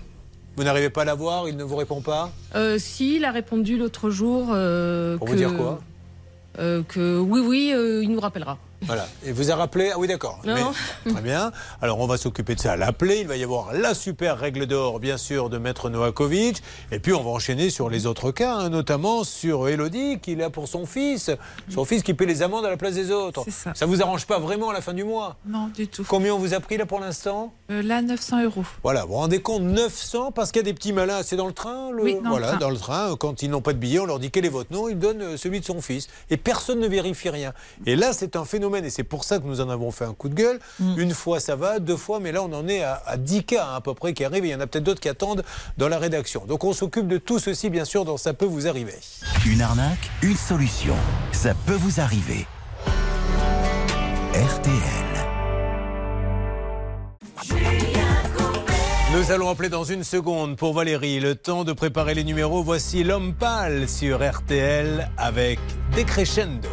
vous n'arrivez pas à l'avoir, il ne vous répond pas. Euh, si, il a répondu l'autre jour. euh, Pour que, vous dire quoi euh, Que oui, oui, euh, il nous rappellera. Voilà. Et vous a rappelé Ah oui, d'accord. Très bien. Alors, on va s'occuper de ça à l'appeler. Il va y avoir la super règle d'or, bien sûr, de Maître Novakovic. Et puis, on va enchaîner sur les autres cas, hein, notamment sur Elodie, qui est là pour son fils. Son fils qui paie les amendes à la place des autres. ça. Ça vous arrange pas vraiment à la fin du mois? Non, du tout. Combien on vous a pris là pour l'instant? Euh, là, 900 euros. Voilà, vous vous rendez compte, 900 parce qu'il y a des petits malins, c'est dans le train le- Oui, dans le Voilà, train. dans le train, quand ils n'ont pas de billet, on leur dit quel est votre nom, ils donnent euh, celui de son fils. Et personne ne vérifie rien. Et là, c'est un phénomène, et c'est pour ça que nous en avons fait un coup de gueule. Mm. Une fois, ça va, deux fois, mais là, on en est à, à 10 cas hein, à peu près qui arrivent, et il y en a peut-être d'autres qui attendent dans la rédaction. Donc on s'occupe de tout ceci, bien sûr, dans Ça peut vous arriver. Une arnaque, une solution. Ça peut vous arriver. RTL. Nous allons appeler dans une seconde pour Valérie. Le temps de préparer les numéros. Voici l'homme pâle sur RTL avec Decrescendo.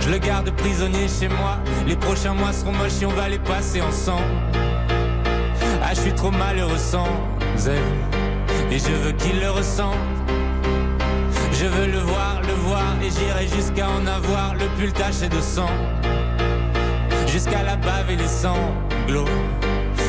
Je le garde prisonnier chez moi. Les prochains mois seront moches et on va les passer ensemble. Ah, je suis trop malheureux sans elle. Et je veux qu'il le ressente. Je veux le voir, le voir. Et j'irai jusqu'à en avoir le pull taché de sang. Jusqu'à la bave et les sanglots.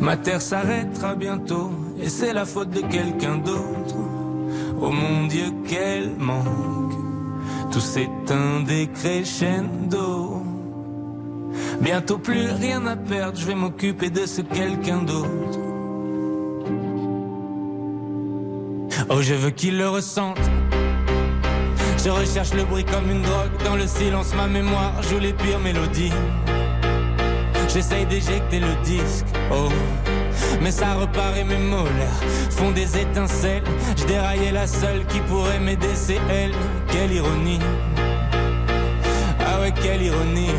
Ma terre s'arrêtera bientôt et c'est la faute de quelqu'un d'autre. Oh mon Dieu, quel manque. Tout s'éteint des crescendo. Bientôt plus rien à perdre, je vais m'occuper de ce quelqu'un d'autre. Oh, je veux qu'il le ressente. Je recherche le bruit comme une drogue. Dans le silence, ma mémoire joue les pires mélodies. J'essaye d'éjecter le disque, oh. Mais ça repart et mes molaires font des étincelles. Je déraillais la seule qui pourrait m'aider, c'est elle. Quelle ironie. Ah ouais, quelle ironie.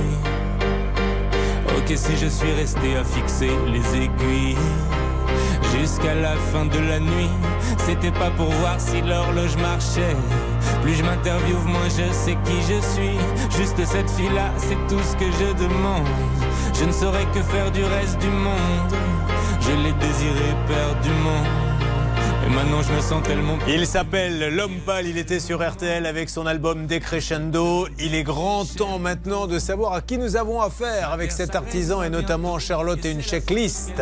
Ok, si je suis resté à fixer les aiguilles jusqu'à la fin de la nuit, c'était pas pour voir si l'horloge marchait. Plus je m'interviewe, moins je sais qui je suis. Juste cette fille-là, c'est tout ce que je demande. Je ne saurais que faire du reste du monde. Je l'ai désiré perdument. Et maintenant je me sens tellement. Il s'appelle L'Homme Pâle, il était sur RTL avec son album Decrescendo. Il est grand temps maintenant de savoir à qui nous avons affaire avec cet artisan et notamment Charlotte et une checklist.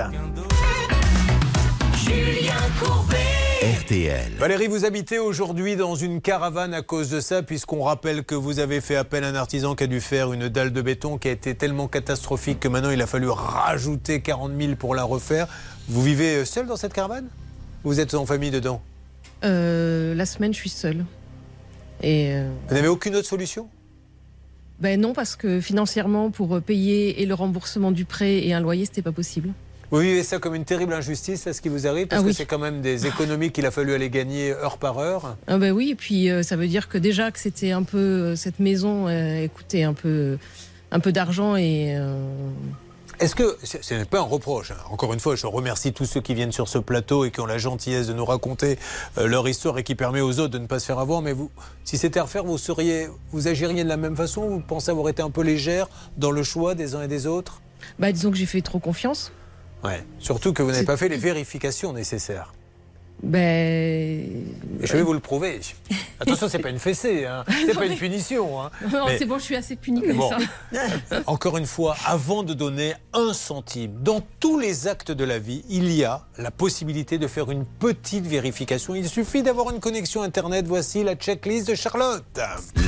Julien Courbet. RTL. Valérie, vous habitez aujourd'hui dans une caravane à cause de ça, puisqu'on rappelle que vous avez fait appel à un artisan qui a dû faire une dalle de béton qui a été tellement catastrophique que maintenant il a fallu rajouter 40 000 pour la refaire. Vous vivez seul dans cette caravane? Vous êtes en famille dedans? Euh, la semaine, je suis seule. Et euh, Vous n'avez aucune autre solution? Ben non, parce que financièrement, pour payer et le remboursement du prêt et un loyer, c'était pas possible. Vous vivez ça comme une terrible injustice, là, ce qui vous arrive Parce Ah que oui. c'est quand même des économies qu'il a fallu aller gagner heure par heure. Ah ben oui, et puis euh, ça veut dire que déjà que c'était un peu euh, cette maison euh, coûtait un peu un peu d'argent et euh, Est-ce que ce ce n'est pas un reproche hein. Encore une fois, je remercie tous ceux qui viennent sur ce plateau et qui ont la gentillesse de nous raconter euh, leur histoire et qui permet aux autres de ne pas se faire avoir. Mais vous, si c'était à refaire, vous seriez, vous agiriez de la même façon? Vous pensez avoir été un peu légère dans le choix des uns et des autres? Bah disons que j'ai fait trop confiance. Ouais. Surtout que vous n'avez pas fait les vérifications nécessaires. Ben Et je vais vous le prouver. Attention, c'est pas une fessée, hein. c'est pas une punition. hein. non, Mais- c'est bon, je suis assez punie comme Bon. ça. Encore une fois, avant de donner un centime, dans tous les actes de la vie, il y a la possibilité de faire une petite vérification. Il suffit d'avoir une connexion Internet. Voici la checklist de Charlotte.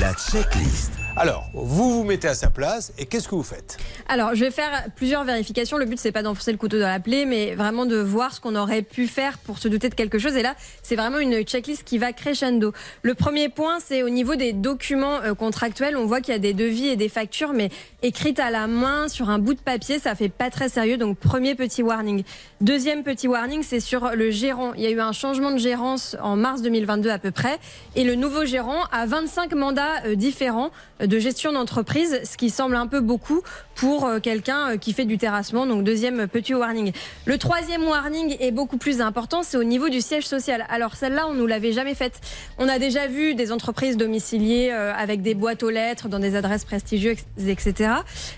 La checklist. Alors, vous vous mettez à sa place et qu'est-ce que vous faites? Alors, je vais faire plusieurs vérifications. Le but, c'est pas d'enfoncer le couteau dans la plaie, mais vraiment de voir ce qu'on aurait pu faire pour se douter de quelque chose. Et là, c'est vraiment une checklist qui va crescendo. Le premier point, c'est au niveau des documents euh, contractuels. On voit qu'il y a des devis et des factures, mais écrites à la main sur un bout de papier, ça fait pas très sérieux. Donc, premier petit warning. Deuxième petit warning, c'est sur le gérant. Il y a eu un changement de gérance en mars 2022 à peu près. Et le nouveau gérant a 25 mandats euh, différents de gestion d'entreprise, ce qui semble un peu beaucoup pour euh, quelqu'un euh, qui fait du terrassement. Donc deuxième petit warning. Le troisième warning est beaucoup plus important, c'est au niveau du siège social. Alors celle-là, on nous l'avait jamais faite. On a déjà vu des entreprises domiciliées euh, avec des boîtes aux lettres dans des adresses prestigieuses, etc.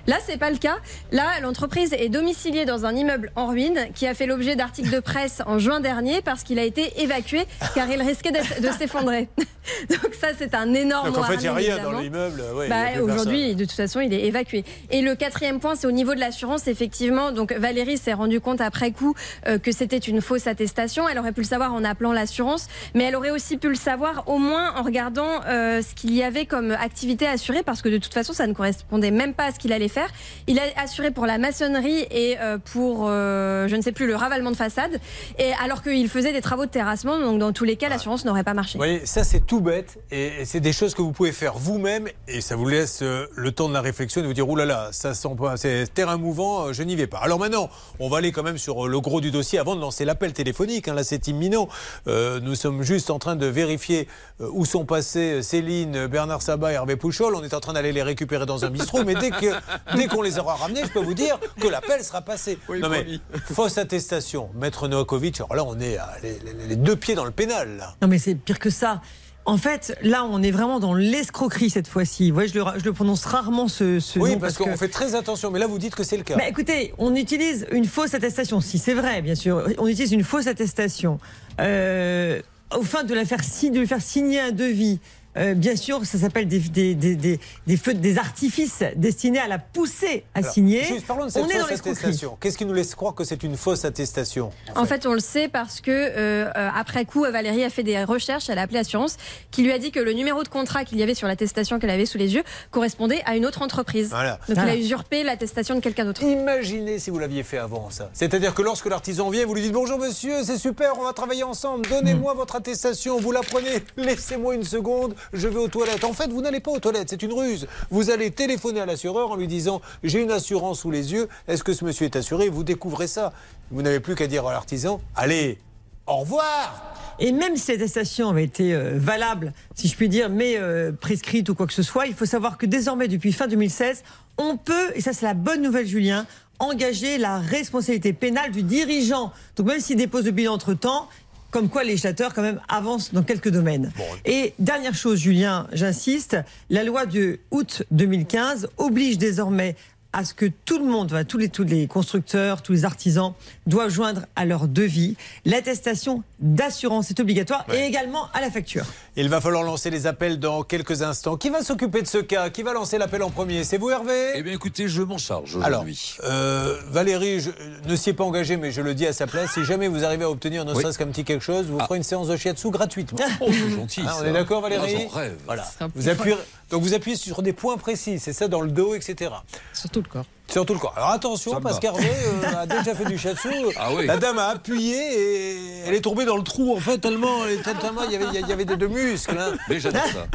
Là, c'est pas le cas. Là, l'entreprise est domiciliée dans un immeuble en ruine qui a fait l'objet d'articles de presse en juin dernier parce qu'il a été évacué car il risquait de s'effondrer. Donc ça, c'est un énorme Donc en fait, il n'y a warning, rien dans l'immeuble. ouais, Bah, Aujourd'hui, de toute façon, il est évacué. Et le quatrième point, c'est au niveau de l'assurance. Effectivement, donc Valérie s'est rendue compte après coup euh, que c'était une fausse attestation. Elle aurait pu le savoir en appelant l'assurance, mais elle aurait aussi pu le savoir au moins en regardant euh, ce qu'il y avait comme activité assurée, parce que de toute façon, ça ne correspondait même pas à ce qu'il allait faire. Il a assuré pour la maçonnerie et euh, pour, je ne sais plus, le ravalement de façade, et alors qu'il faisait des travaux de terrassement. Donc dans tous les cas, l'assurance n'aurait pas marché. Vous voyez, ça c'est tout bête et c'est des choses que vous pouvez faire vous-même et ça vous laisse le temps de la réflexion et de vous dire oulala, là là, ça c'est terrain mouvant, euh, je n'y vais pas. Alors maintenant, on va aller quand même sur euh, le gros du dossier avant de lancer l'appel téléphonique. hein, là, c'est imminent. Euh, nous sommes juste en train de vérifier où sont passés Céline, Bernard Sabat et Hervé Pouchol. On est en train d'aller les récupérer dans un bistrot, mais dès que dès qu'on les aura ramenés, je peux vous dire que l'appel sera passé. non mais fausse attestation, Maître Novakovic. Alors là, on est à les, les- les deux pieds dans le pénal. Là. Non, mais c'est pire que ça. En fait, là, on est vraiment dans l'escroquerie cette fois-ci. Vous voyez, je le, je le prononce rarement ce, ce Oui, nom parce, qu'on fait très attention. Mais là, vous dites que c'est le cas. Bah, écoutez, on utilise une fausse attestation. Si c'est vrai, bien sûr, on utilise une fausse attestation euh, au fin de la faire de lui faire signer un devis. Euh, bien sûr, ça s'appelle des, des, des, des, des feux, des artifices destinés à la pousser à Alors, signer. juste parlons de cette on est dans fausse attestation. Qu'est-ce qui nous laisse croire que c'est une fausse attestation En fait, on le sait parce que euh, après coup, Valérie a fait des recherches, elle a appelé l'assurance, qui lui a dit que le numéro de contrat qu'il y avait sur l'attestation qu'elle avait sous les yeux correspondait à une autre entreprise. Voilà. Donc Voilà. il a usurpé l'attestation de quelqu'un d'autre. Imaginez si vous l'aviez fait avant ça. C'est-à-dire que lorsque l'artisan vient, vous lui dites bonjour monsieur, c'est super, on va travailler ensemble, donnez-moi Hmm. votre attestation, vous la prenez, laissez-moi une seconde, je vais aux toilettes. En fait, vous n'allez pas aux toilettes, c'est une ruse. Vous allez téléphoner à l'assureur en lui disant j'ai une assurance sous les yeux, est-ce que ce monsieur est assuré? Vous découvrez ça. Vous n'avez plus qu'à dire à l'artisan allez, au revoir Et même si l'attestation avait été euh, valable, si je puis dire, mais euh, prescrite ou quoi que ce soit, il faut savoir que désormais, depuis fin 2016, on peut, et ça c'est la bonne nouvelle Julien, engager la responsabilité pénale du dirigeant. Donc même s'il dépose le bilan entre-temps, comme quoi le législateur quand même avance dans quelques domaines. Et dernière chose, Julien, j'insiste, la loi de août 2015 oblige désormais à ce que tout le monde, tous, les, tous les constructeurs, tous les artisans doivent joindre à leur devis l'attestation d'assurance. C'est obligatoire et également à la facture. Il va falloir lancer les appels dans quelques instants. Qui va s'occuper de ce cas Qui va lancer l'appel en premier C'est vous Hervé Eh bien écoutez, je m'en charge Alors, aujourd'hui. euh, Valérie, je, ne s'y est pas engagée, mais je le dis à sa place. Si jamais vous arrivez à obtenir ne Oui. serait-ce qu'un petit quelque chose, vous ferez une séance de shiatsu gratuitement. Oh, c'est gentil. Hein, on ça. est d'accord, Valérie Ah, rêve. Voilà. Vous appuyez, donc vous appuyez sur des points précis, c'est ça dans le dos, etc. Surtout le corps. Sur tout le corps. Alors attention, parce qu'Hervé euh, a déjà fait du shiatsu. Ah oui. La dame a appuyé et elle est tombée dans le trou, en fait, tellement, tellement il y avait, il y avait des deux muscles. hein. Mais ça.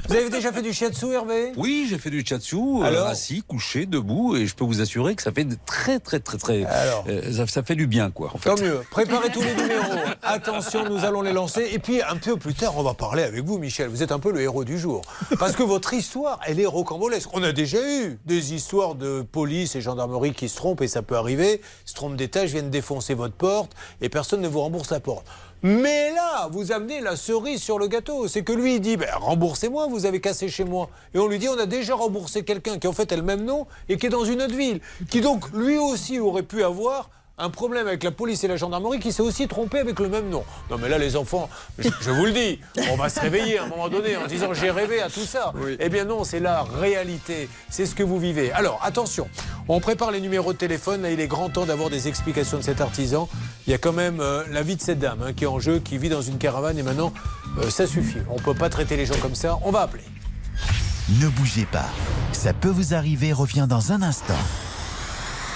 Vous avez déjà fait du shiatsu, Hervé? Oui, j'ai fait du chatsu, euh, Alors assis, couché, debout, et je peux vous assurer que ça fait très, très, très, très. Alors euh, ça, ça fait du bien, quoi. En fait. Tant mieux. Préparez tous les numéros. Attention, nous allons les lancer. Et puis, un peu plus tard, on va parler avec vous, Michel. Vous êtes un peu le héros du jour. Parce que votre histoire, elle est rocambolesque. On a déjà eu des histoires de police et gendarmerie qui se trompent, et ça peut arriver. Se trompent d'étage, viennent défoncer votre porte, et personne ne vous rembourse la porte. Mais là, vous amenez la cerise sur le gâteau. C'est que lui, il dit ben, remboursez-moi, vous avez cassé chez moi. Et on lui dit on a déjà remboursé quelqu'un qui en fait a le même nom et qui est dans une autre ville. Qui donc lui aussi aurait pu avoir un problème avec la police et la gendarmerie qui s'est aussi trompé avec le même nom. Non mais là les enfants, je, je vous le dis, on va se réveiller à un moment donné en disant j'ai rêvé à tout ça. Eh bien non, c'est la réalité, c'est ce que vous vivez. Alors attention, on prépare les numéros de téléphone, là il est grand temps d'avoir des explications de cet artisan. Il y a quand même euh, la vie de cette dame hein, qui est en jeu, qui vit dans une caravane et maintenant euh, ça suffit. On ne peut pas traiter les gens comme ça, on va appeler. Ne bougez pas. Ça peut vous arriver revient dans un instant.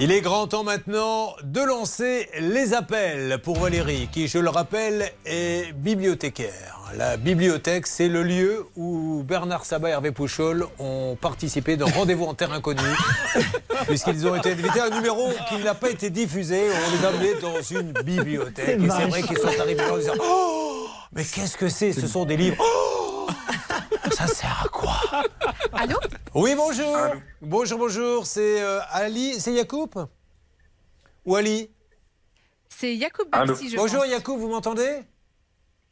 Il est grand temps maintenant de lancer les appels pour Valérie, qui, je le rappelle, est bibliothécaire. La bibliothèque, c'est le lieu où Bernard Sabat et Hervé Pouchol ont participé d'un rendez-vous en terre inconnue, puisqu'ils ont été invités à un numéro qui n'a pas été diffusé. On les a amenés dans une bibliothèque. C'est Et c'est vrai qu'ils sont arrivés en disant Oh, mais qu'est-ce que c'est? Ce sont des livres. Oh, ça sert à quoi Allô Oui, bonjour. Bonjour, bonjour. C'est euh, Ali, c'est Yacoub Ou Ali C'est Yacoub Allô. Babsi, je Bonjour pense. Yacoub, vous m'entendez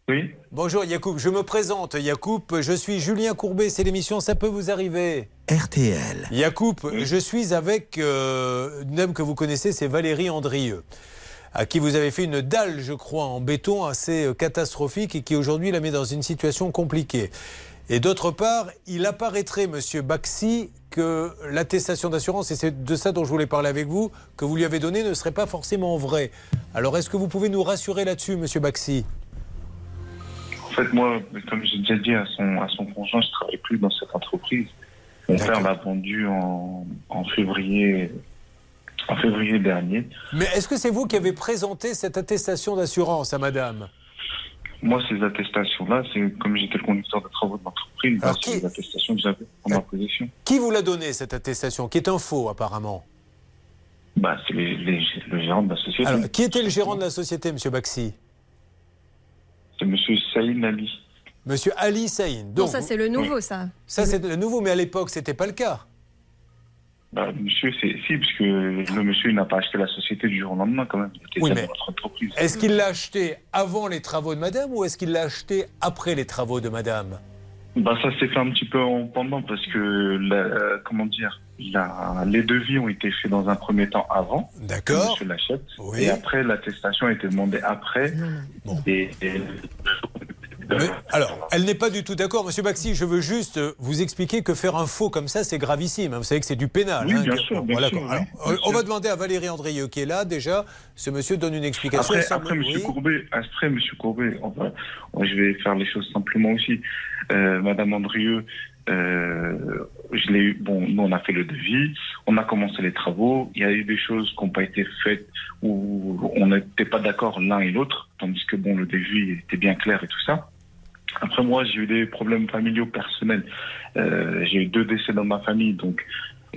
Oui. Bonjour Yacoub, je me présente Yacoub, je suis Julien Courbet, c'est l'émission Ça peut vous arriver. RTL. Yacoub, je suis avec euh, une dame que vous connaissez, c'est Valérie Andrieux, à qui vous avez fait une dalle, je crois, en béton assez euh, catastrophique et qui aujourd'hui la met dans une situation compliquée. Et d'autre part, il apparaîtrait, monsieur Baxi, que l'attestation d'assurance, et c'est de ça dont je voulais parler avec vous, que vous lui avez donnée ne serait pas forcément vraie. Alors est-ce que vous pouvez nous rassurer là-dessus, monsieur Baxi? En fait, moi, comme j'ai déjà dit à son, à son conjoint, je ne travaille plus dans cette entreprise. Mon père l'a vendu en, en février, en février dernier. Mais est-ce que c'est vous qui avez présenté cette attestation d'assurance à madame? Moi, ces attestations-là, c'est comme j'étais le conducteur de travaux de l'entreprise, bah, c'est qui- les attestations que j'avais en ma possession. Qui vous l'a donné, cette attestation, qui est un faux apparemment? Bah, c'est les- les- le gérant de la société. Alors, qui était le gérant de la société, monsieur Baxi? C'est monsieur Saïd Ali. Monsieur Ali Saïn. Non, Donc, ça c'est le nouveau, ça. ça, c'est le nouveau, mais à l'époque, c'était pas le cas. Bah, monsieur, c'est si, parce que le monsieur, n'a pas acheté la société du jour au lendemain, quand même. Oui, mais. Est-ce qu'il l'a acheté avant les travaux de madame ou est-ce qu'il l'a acheté après les travaux de madame? Bah, ça s'est fait un petit peu en pendant parce que, la- euh, comment dire, la- les devis ont été faits dans un premier temps avant. D'accord. Monsieur l'achète. Oui. Et après, l'attestation a été demandée après. Et, et- Mais, alors, elle n'est pas du tout d'accord, Monsieur Baxi. Je veux juste euh, vous expliquer que faire un faux comme ça, c'est gravissime. hein. Vous savez que c'est du pénal. Oui, hein, bien que- sûr, bon, bien voilà, sûr, quoi. oui, Alors, bien on sûr. va demander à Valérie Andrieux qui est là déjà. Ce monsieur donne une explication. Après, oui. Courbet, après, Monsieur Courbet, on va- on- je vais faire les choses simplement aussi. Euh, Madame Andrieux, euh, je l'ai eu. Bon, nous, on a fait le devis, on a commencé les travaux. Il y a eu des choses qui n'ont pas été faites où on n'était pas d'accord l'un et l'autre, tandis que bon, le devis était bien clair et tout ça. Après, moi, j'ai eu des problèmes familiaux personnels. Euh, j'ai eu deux décès dans ma famille, donc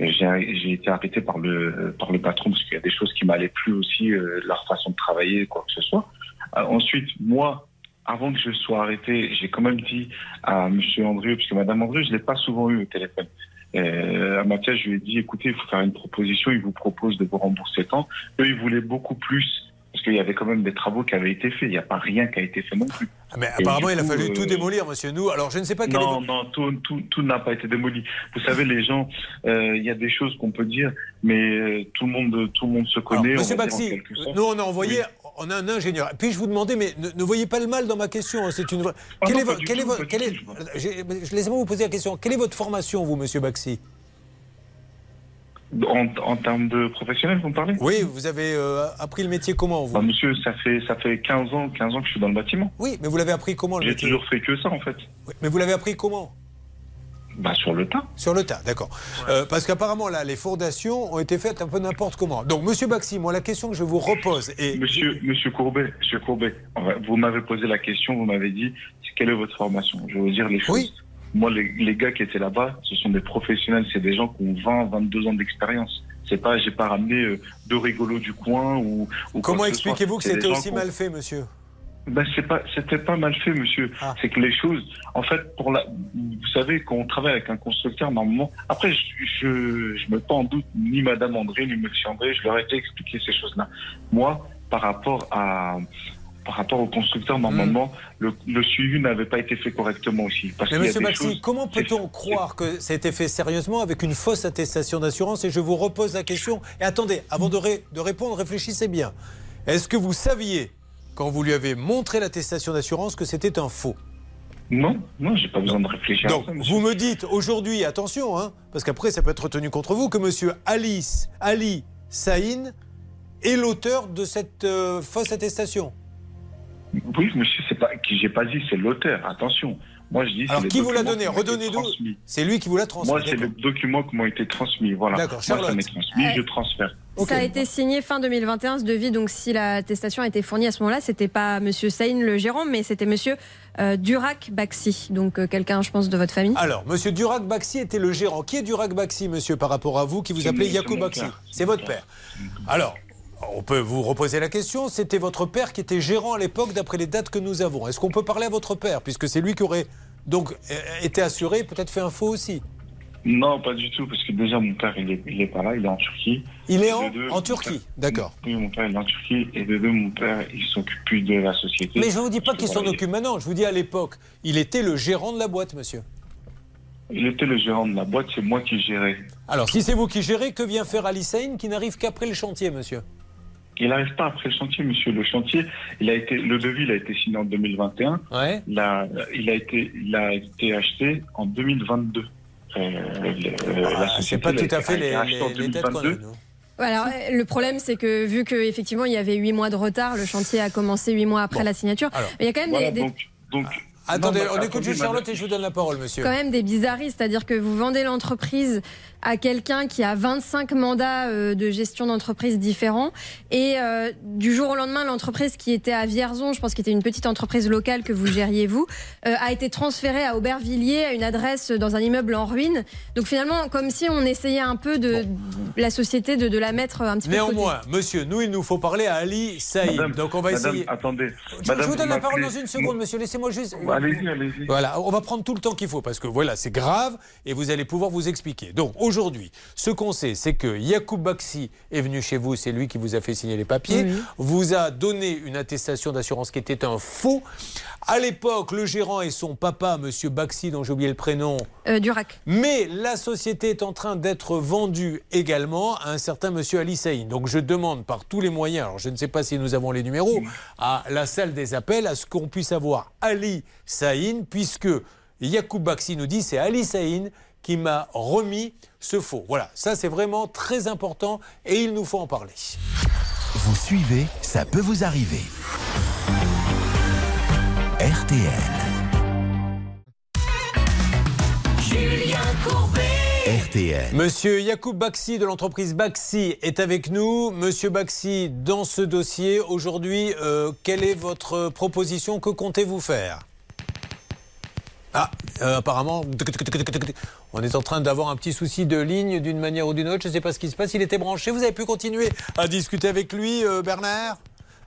euh, j'ai été arrêté par le patron parce qu'il y a des choses qui m'allaient plus aussi, euh, leur façon de travailler, quoi que ce soit. Ensuite, moi, avant que je sois arrêté, j'ai quand même dit à Monsieur Andrieux, parce que Madame Andrieux, je l'ai pas souvent eu au téléphone. À Mathias, je lui ai dit, écoutez, il faut faire une proposition, il vous propose de vous rembourser tant. Eux, ils voulaient beaucoup plus, parce qu'il y avait quand même des travaux qui avaient été faits. Il n'y a pas rien qui a été fait non plus. Ah, Mais Et apparemment, il a fallu euh, tout démolir, monsieur. Nous, alors je ne sais pas quel non, non, tout, tout, tout n'a pas été démoli. Vous savez, les gens, euh, il y a des choses qu'on peut dire, mais euh, tout le monde, tout le monde se Alors, connaît. Monsieur Baxi, nous on a envoyé, Oui. on a un ingénieur. Puis-je vous demander, mais ne, ne voyez pas le mal dans ma question. hein, C'est une. vraie- Ah quelle non, est quelle tout, quelle j'ai- je- Laissez-moi vous poser la question. Quelle est votre formation, vous, Monsieur Baxi? En, en termes de professionnel, vous me parlez? Oui, vous avez euh, appris le métier comment vous? Bah, monsieur, ça fait, ça fait 15 ans, 15 ans que je suis dans le bâtiment. Oui, mais vous l'avez appris comment le J'ai métier? toujours fait que ça, en fait. Oui, Mais vous l'avez appris comment? Bah, sur le tas. Sur le tas, d'accord. Euh, parce qu'apparemment, là, les fondations ont été faites un peu n'importe comment. Donc, monsieur Baxi, moi, la question que je vous repose est. Monsieur, monsieur Courbet, monsieur Courbet, vous m'avez posé la question, vous m'avez dit quelle est votre formation? Je vais vous dire les choses. Moi, les, les gars qui étaient là-bas, ce sont des professionnels, c'est des gens qui ont 20, 22 ans d'expérience. C'est pas, j'ai pas ramené euh, deux rigolos du coin ou. Comment expliquez-vous que c'était aussi mal fait, monsieur? Ben, c'est pas, c'était pas mal fait, monsieur. Ah. C'est que les choses, en fait, pour la, vous savez, quand on travaille avec un constructeur, normalement, après, je, je, je me pas en doute ni Madame André, ni Monsieur André, je leur ai été expliqué ces choses-là. Moi, par rapport à, par rapport au constructeur, normalement, le, le suivi n'avait pas été fait correctement aussi. Parce Mais monsieur choses- comment peut-on croire que ça a été fait sérieusement avec une fausse attestation d'assurance Et je vous repose la question. Et attendez, avant de, ré- de répondre, réfléchissez bien. Est-ce que vous saviez, quand vous lui avez montré l'attestation d'assurance, que c'était un faux? Non, non, j'ai pas besoin de réfléchir Donc, à ça, monsieur. vous me dites aujourd'hui, attention, hein, parce qu'après ça peut être retenu contre vous, que monsieur Alice, Ali Saïn est l'auteur de cette euh, fausse attestation. Oui, monsieur, c'est pas, qui j'ai pas dit, c'est l'auteur. Attention. Moi, je dis. Alors, qui vous l'a donné Redonnez-nous. C'est lui qui vous l'a transmis. Moi, c'est les documents qui m'ont été transmis. Voilà. D'accord, Moi, ça m'est transmis, je transfère. Ça a été signé fin 2021 ce devis, donc si l'attestation a été fournie à ce moment-là, c'était pas Monsieur Saïn le gérant, mais c'était Monsieur euh, Durac Baxi, donc euh, quelqu'un, je pense, de votre famille. Alors, monsieur Durac Baxi était le gérant. Qui est Durac Baxi, monsieur, par rapport à vous, qui vous appelez Yacoub mon Baxi père. C'est votre père. Alors, on peut vous reposer la question. C'était votre père qui était gérant à l'époque, d'après les dates que nous avons. Est-ce qu'on peut parler à votre père, puisque c'est lui qui aurait donc euh, été assuré, peut-être fait un faux aussi? Non, pas du tout, parce que déjà, mon père, il est, il est pas là, il est en Turquie. Il est en, deux, Turquie, d'accord. Oui, mon père, il est en Turquie. Et de deux, mon père, il s'occupe plus de la société. Mais je ne vous dis pas qu'il s'en occupe maintenant. Je vous dis à l'époque, il était le gérant de la boîte, monsieur. Il était le gérant de la boîte, c'est moi qui gérais. Alors, si c'est vous qui gérez, que vient faire Ali Saïn qui n'arrive qu'après le chantier, monsieur? Il n'arrive pas après le chantier, monsieur. Le chantier, il a été, le devis, il a été signé en 2021. Ouais. Il a, il a été, il a été acheté en 2022. Euh, la Ah, C'est pas tout à fait les, les- les dates qu'on a, 2022. nous. Alors, euh, le problème, c'est que vu qu'effectivement, il y avait huit mois de retard, le chantier a commencé huit mois après la signature. Alors, il y a quand même Voilà, des- des, donc, donc, Attendez, Non, on écoute juste Charlotte et je vous donne la parole, monsieur. quand même des bizarreries, c'est-à-dire que vous vendez l'entreprise à quelqu'un qui a 25 mandats euh, de gestion d'entreprise différents et euh, du jour au lendemain l'entreprise qui était à Vierzon, je pense qu'il était une petite entreprise locale que vous gériez vous, euh, a été transférée à Aubervilliers à une adresse dans un immeuble en ruine. Donc finalement comme si on essayait un peu de la société de, de la mettre un petit peu. Néanmoins, monsieur, nous, il nous faut parler à Ali Saïd. Madame, Donc, on va madame, essayer. attendez. Je, Madame, je vous donne vous la parole dans une seconde, monsieur. Laissez-moi juste. Allez-y, allez-y. Voilà, on va prendre tout le temps qu'il faut parce que voilà, c'est grave et vous allez pouvoir vous expliquer. Donc aujourd'hui, ce qu'on sait, c'est que Yacoub Baxi est venu chez vous, c'est lui qui vous a fait signer les papiers, Oui. vous a donné une attestation d'assurance qui était un faux. À l'époque, le gérant et son papa, monsieur Baxi, dont j'ai oublié le prénom, Euh, Durac. mais la société est en train d'être vendue également à un certain monsieur Ali Saïn. Donc je demande par tous les moyens, alors je ne sais pas si nous avons les numéros, à la salle des appels, à ce qu'on puisse avoir Ali Saïn, puisque Yacoub Baxi nous dit c'est Ali Saïn qui m'a remis ce faux. Voilà, ça c'est vraiment très important et il nous faut en parler. Vous suivez, ça peut vous arriver. RTL. Julien Courbet. RTL. Monsieur Yacoub Baxi de l'entreprise Baxi est avec nous. Monsieur Baxi, dans ce dossier, aujourd'hui, euh, quelle est votre proposition? Que comptez-vous faire? Ah, euh, apparemment, on est en train d'avoir un petit souci de ligne d'une manière ou d'une autre. Je ne sais pas ce qui se passe. Il était branché. Vous avez pu continuer à discuter avec lui, euh, Bernard?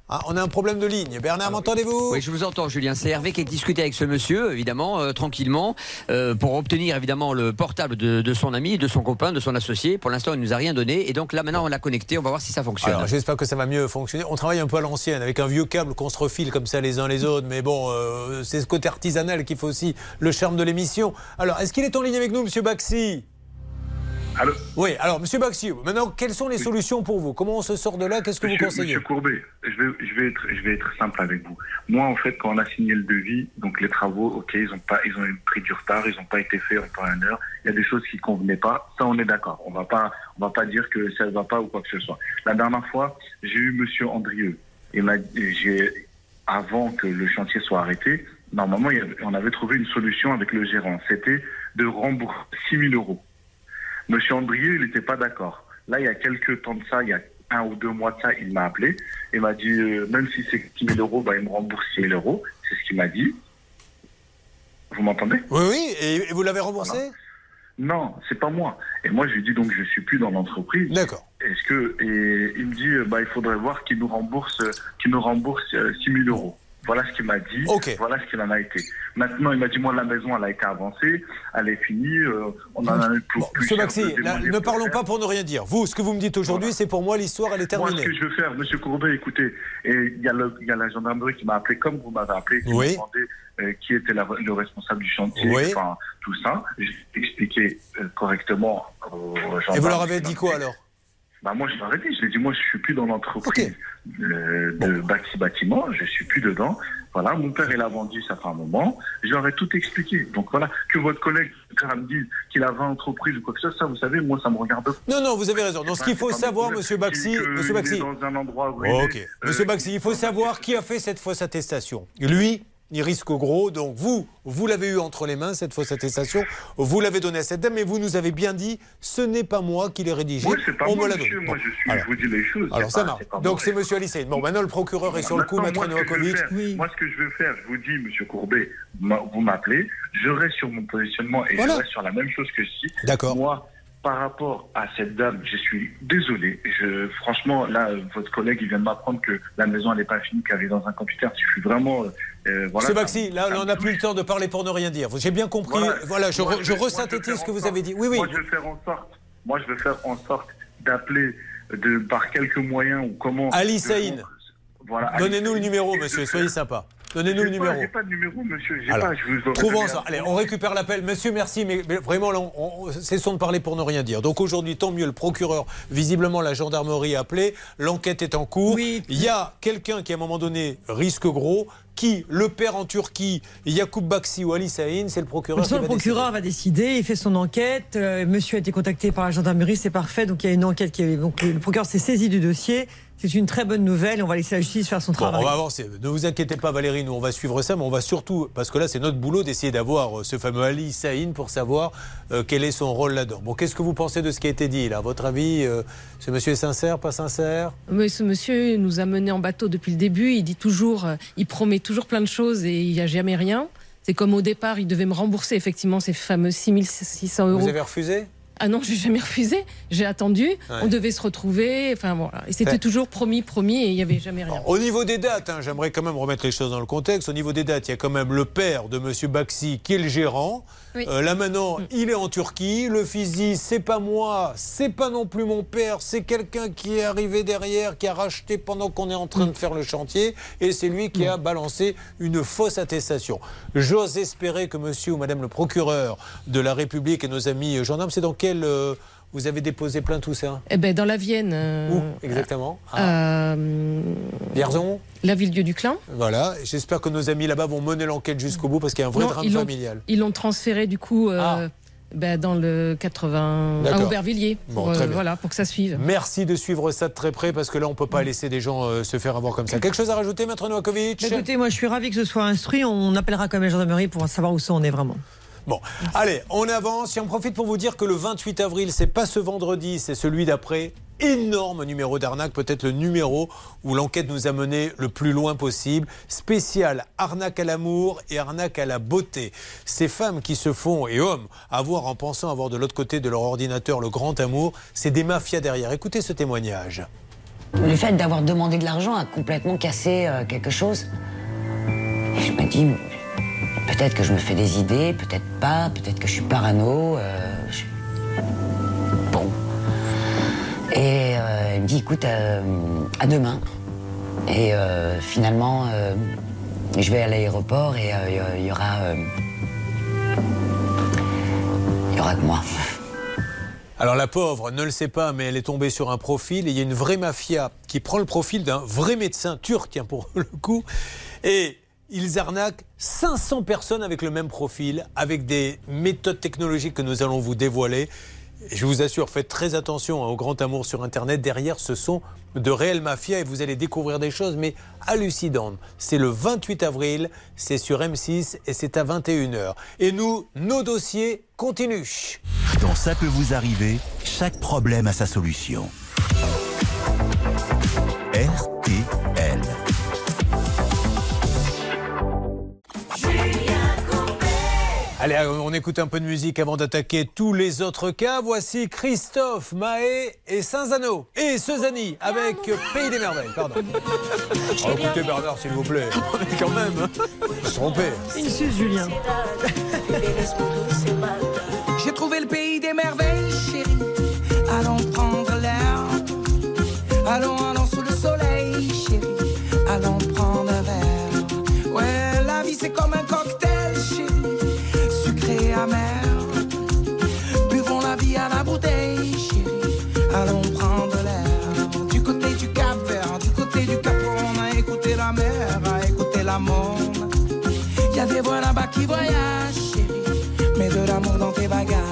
Ah, On a un problème de ligne. Bernard, m'entendez-vous? Oui, je vous entends, Julien. C'est Hervé qui a discuté avec ce monsieur, évidemment, euh, tranquillement, euh, pour obtenir évidemment le portable de, de son ami, de son copain, de son associé. Pour l'instant, il nous a rien donné. Et donc là, maintenant, on l'a connecté. On va voir si ça fonctionne. Alors j'espère que ça va mieux fonctionner. On travaille un peu à l'ancienne, avec un vieux câble qu'on se refile comme ça les uns les autres. Mais bon, euh, c'est ce côté artisanal qui fait aussi le charme de l'émission. Alors, est-ce qu'il est en ligne avec nous, Monsieur Baxi? Allô Oui, alors, Monsieur Baxi, maintenant, quelles sont les solutions pour vous? Comment on se sort de là? Qu'est-ce que vous conseillez? Monsieur Courbet, je vais, je, vais être, je vais être simple avec vous. Moi, en fait, quand on a signé le devis, donc les travaux, ok, ils ont, pas, ils ont eu pris du retard, ils n'ont pas été faits en temps et en heure. Il y a des choses qui ne convenaient pas. Ça, on est d'accord. On va pas, on va pas dire que ça ne va pas ou quoi que ce soit. La dernière fois, j'ai eu Monsieur Andrieux. Et j'ai, avant que le chantier soit arrêté, normalement, on avait trouvé une solution avec le gérant. C'était de rembourser 6 000 euros. Monsieur Andrieux, il n'était pas d'accord. Là, il y a quelques temps de ça, il y a un ou deux mois de ça, il m'a appelé et m'a dit, euh, même si c'est 6 000 euros, bah, il me rembourse 6 000 euros. C'est ce qu'il m'a dit. Vous m'entendez? Oui, oui, et, et vous l'avez remboursé? Non, c'est pas moi. Et moi, je lui dis donc, je suis plus dans l'entreprise. D'accord. Est-ce que et il me dit, euh, bah, il faudrait voir qu'il nous rembourse, euh, qu'il nous rembourse euh, 6 000 euros. Voilà ce qu'il m'a dit. Voilà ce qu'il en a été. Maintenant, il m'a dit, moi, la maison, elle a été avancée, elle est finie, euh, on en a eu pour plus. Monsieur Maxi, là, ne parlons pas pour ne rien dire. Vous, ce que vous me dites aujourd'hui, c'est pour moi l'histoire, elle est Moi, terminée. ce que je veux faire, Monsieur Courbet, écoutez, et il y, a le- il y a la gendarmerie qui m'a appelé, comme vous m'avez appelé, qui Oui. m'a demandé euh, qui était la- le responsable du chantier, Oui. enfin, tout ça. J'ai expliqué euh, correctement aux gendarmes. Et vous leur avez dit quoi alors? Bah moi je leur ai dit, je lui ai dit moi je suis plus dans l'entreprise euh, de Baxi Bâtiment, je suis plus dedans. Voilà, mon père il a vendu ça fait un moment, je leur ai tout expliqué. Donc voilà, que votre collègue me dise qu'il a 20 entreprises ou quoi que ce soit, ça vous savez, moi ça me regarde pas. Non, non, vous avez raison. Donc, ce qu'il faut savoir, mon Monsieur. Baxi, Monsieur Baxi. dans un endroit où il est, Ok, euh, Monsieur Baxi, il faut savoir qui a fait cette fausse attestation. Lui, il risque gros. Donc vous, vous l'avez eu entre les mains cette fausse attestation. Vous l'avez donnée à cette dame, mais vous nous avez bien dit, ce n'est pas moi qui l'ai rédigé. Moi, pas On moi, me l'a monsieur, donné. moi je suis, alors. je vous dis les choses. Alors ça marche. Donc c'est Monsieur Alicéine. Bon, maintenant le procureur est sur le coup, Maître Novakovic. Moi, ce que je veux faire, je vous dis, Monsieur Courbet, vous m'appelez, je reste sur mon positionnement et Voilà. je reste sur la même chose que si. D'accord. Moi, par rapport à cette dame, je suis désolé. Je, franchement, là, votre collègue, il vient de m'apprendre que la maison, elle n'est pas finie, qu'elle est dans un computer. Je suis vraiment. euh, euh, voilà, Baxi, me- là, on n'a plus le temps de parler pour ne rien dire. J'ai bien compris. Voilà. Voilà, je, Moi, re- je- je ce que vous avez dit. Oui, oui. Moi, je vais faire en sorte. Moi, je vais faire en sorte d'appeler de par quelques moyens ou comment. Ali Saïn. Voilà. Ali Donnez-nous le Saïn. numéro, monsieur. Soyez sympa. Donnez-nous le numéro. J'ai pas de numéro, monsieur. Alors, pas. Je vous trouvons ça. Allez, on récupère l'appel. Monsieur, merci, mais, mais vraiment, là, on, on- cessons de parler pour ne rien dire. Donc aujourd'hui, tant mieux, le procureur, visiblement, la gendarmerie a appelé. L'enquête est en cours. Il y a quelqu'un qui, à un moment donné, risque gros. Qui? Le père en Turquie, Yacoub Baxi ou Ali Saïn, c'est le De procureur toute façon, qui le va procureur va décider, il fait son enquête. euh, monsieur a été contacté par la gendarmerie, c'est parfait. Donc il y a une enquête qui est. Donc le procureur s'est saisi du dossier. C'est une très bonne nouvelle. On va laisser la justice faire son Bon, travail. on va avancer. Ne vous inquiétez pas, Valérie, nous on va suivre ça, mais on va surtout, parce que là c'est notre boulot d'essayer d'avoir euh, ce fameux Ali Saïn pour savoir euh, quel est son rôle là-dedans. Bon, qu'est-ce que vous pensez de ce qui a été dit là? À votre avis, euh, ce monsieur est sincère, pas sincère? Mais ce monsieur nous a menés en bateau depuis le début. Il dit toujours, euh, il promet toujours plein de choses et il n'y a jamais rien. C'est comme au départ, il devait me rembourser effectivement ces fameux 6600 euros. Vous avez refusé? Ah non, j'ai jamais refusé. J'ai attendu. On devait se retrouver. Enfin voilà. Et c'était Ouais. toujours promis, promis, et il n'y avait jamais rien. Au niveau des dates, hein, j'aimerais quand même remettre les choses dans le contexte. Au niveau des dates, il y a quand même le père de Monsieur Baxi qui est le gérant. Oui. Euh, là maintenant, il est en Turquie. Le fils dit c'est pas moi, c'est pas non plus mon père, c'est quelqu'un qui est arrivé derrière, qui a racheté pendant qu'on est en train de faire le chantier, et c'est lui qui a balancé une fausse attestation. J'ose espérer que Monsieur ou Madame le procureur de la République et nos amis gendarmes, c'est dans quel euh, vous avez déposé plein tout ça Eh ben, dans la Vienne. euh, Où exactement Ah. euh, Vierzon la Villedieu du Clin. Voilà, j'espère que nos amis là-bas vont mener l'enquête jusqu'au bout parce qu'il y a un vrai Non, drame ils familial. Ils l'ont transféré du coup euh, ben, dans le 80 à. Aubervilliers. Bon, pour, euh. Voilà, pour que ça suive. Merci de suivre ça de très près parce que là, on ne peut pas laisser des gens euh, se faire avoir comme ça. Quelque chose à rajouter, Maître Novakovic? Bah, écoutez, moi je suis ravi que ce soit instruit. On appellera quand même la gendarmerie pour savoir où ça en est vraiment. Bon, allez, on avance. Et on profite pour vous dire que le 28 avril, c'est pas ce vendredi, c'est celui d'après. Énorme numéro d'arnaque, peut-être le numéro où l'enquête nous a mené le plus loin possible. Spécial arnaque à l'amour et arnaque à la beauté. Ces femmes qui se font, et hommes, avoir en pensant avoir de l'autre côté de leur ordinateur le grand amour, c'est des mafias derrière. Écoutez ce témoignage. Le fait d'avoir demandé de l'argent a complètement cassé euh, quelque chose. Et je me dis, peut-être que je me fais des idées, peut-être pas, peut-être que je suis parano. euh, Bon. Et euh, il me dit, écoute, euh, à demain. Et euh, finalement, je vais à l'aéroport et il y aura. Il y aura que moi. Alors la pauvre ne le sait pas, mais elle est tombée sur un profil il y a une vraie mafia qui prend le profil d'un vrai médecin turc, tiens, pour le coup, et ils arnaquent 500 personnes avec le même profil, avec des méthodes technologiques que nous allons vous dévoiler. Je vous assure, faites très attention hein, au grand amour sur Internet. Derrière, ce sont de réelles mafias et vous allez découvrir des choses, mais hallucinantes. C'est le 28 avril, c'est sur M6 et c'est à 21h. Et nous, nos dossiers continuent. Dans Ça peut vous arriver, chaque problème a sa solution. Allez, on écoute un peu de musique avant d'attaquer tous les autres cas. Voici Christophe, Mahé et Saint-Zano. Et Sezani avec Pays des Merveilles, pardon. Oh, écoutez Bernard, s'il vous plaît. Quand même. Je suis trompé. Une suce, Julien. qui voyagent, chérie. Mets de l'amour dans tes bagages.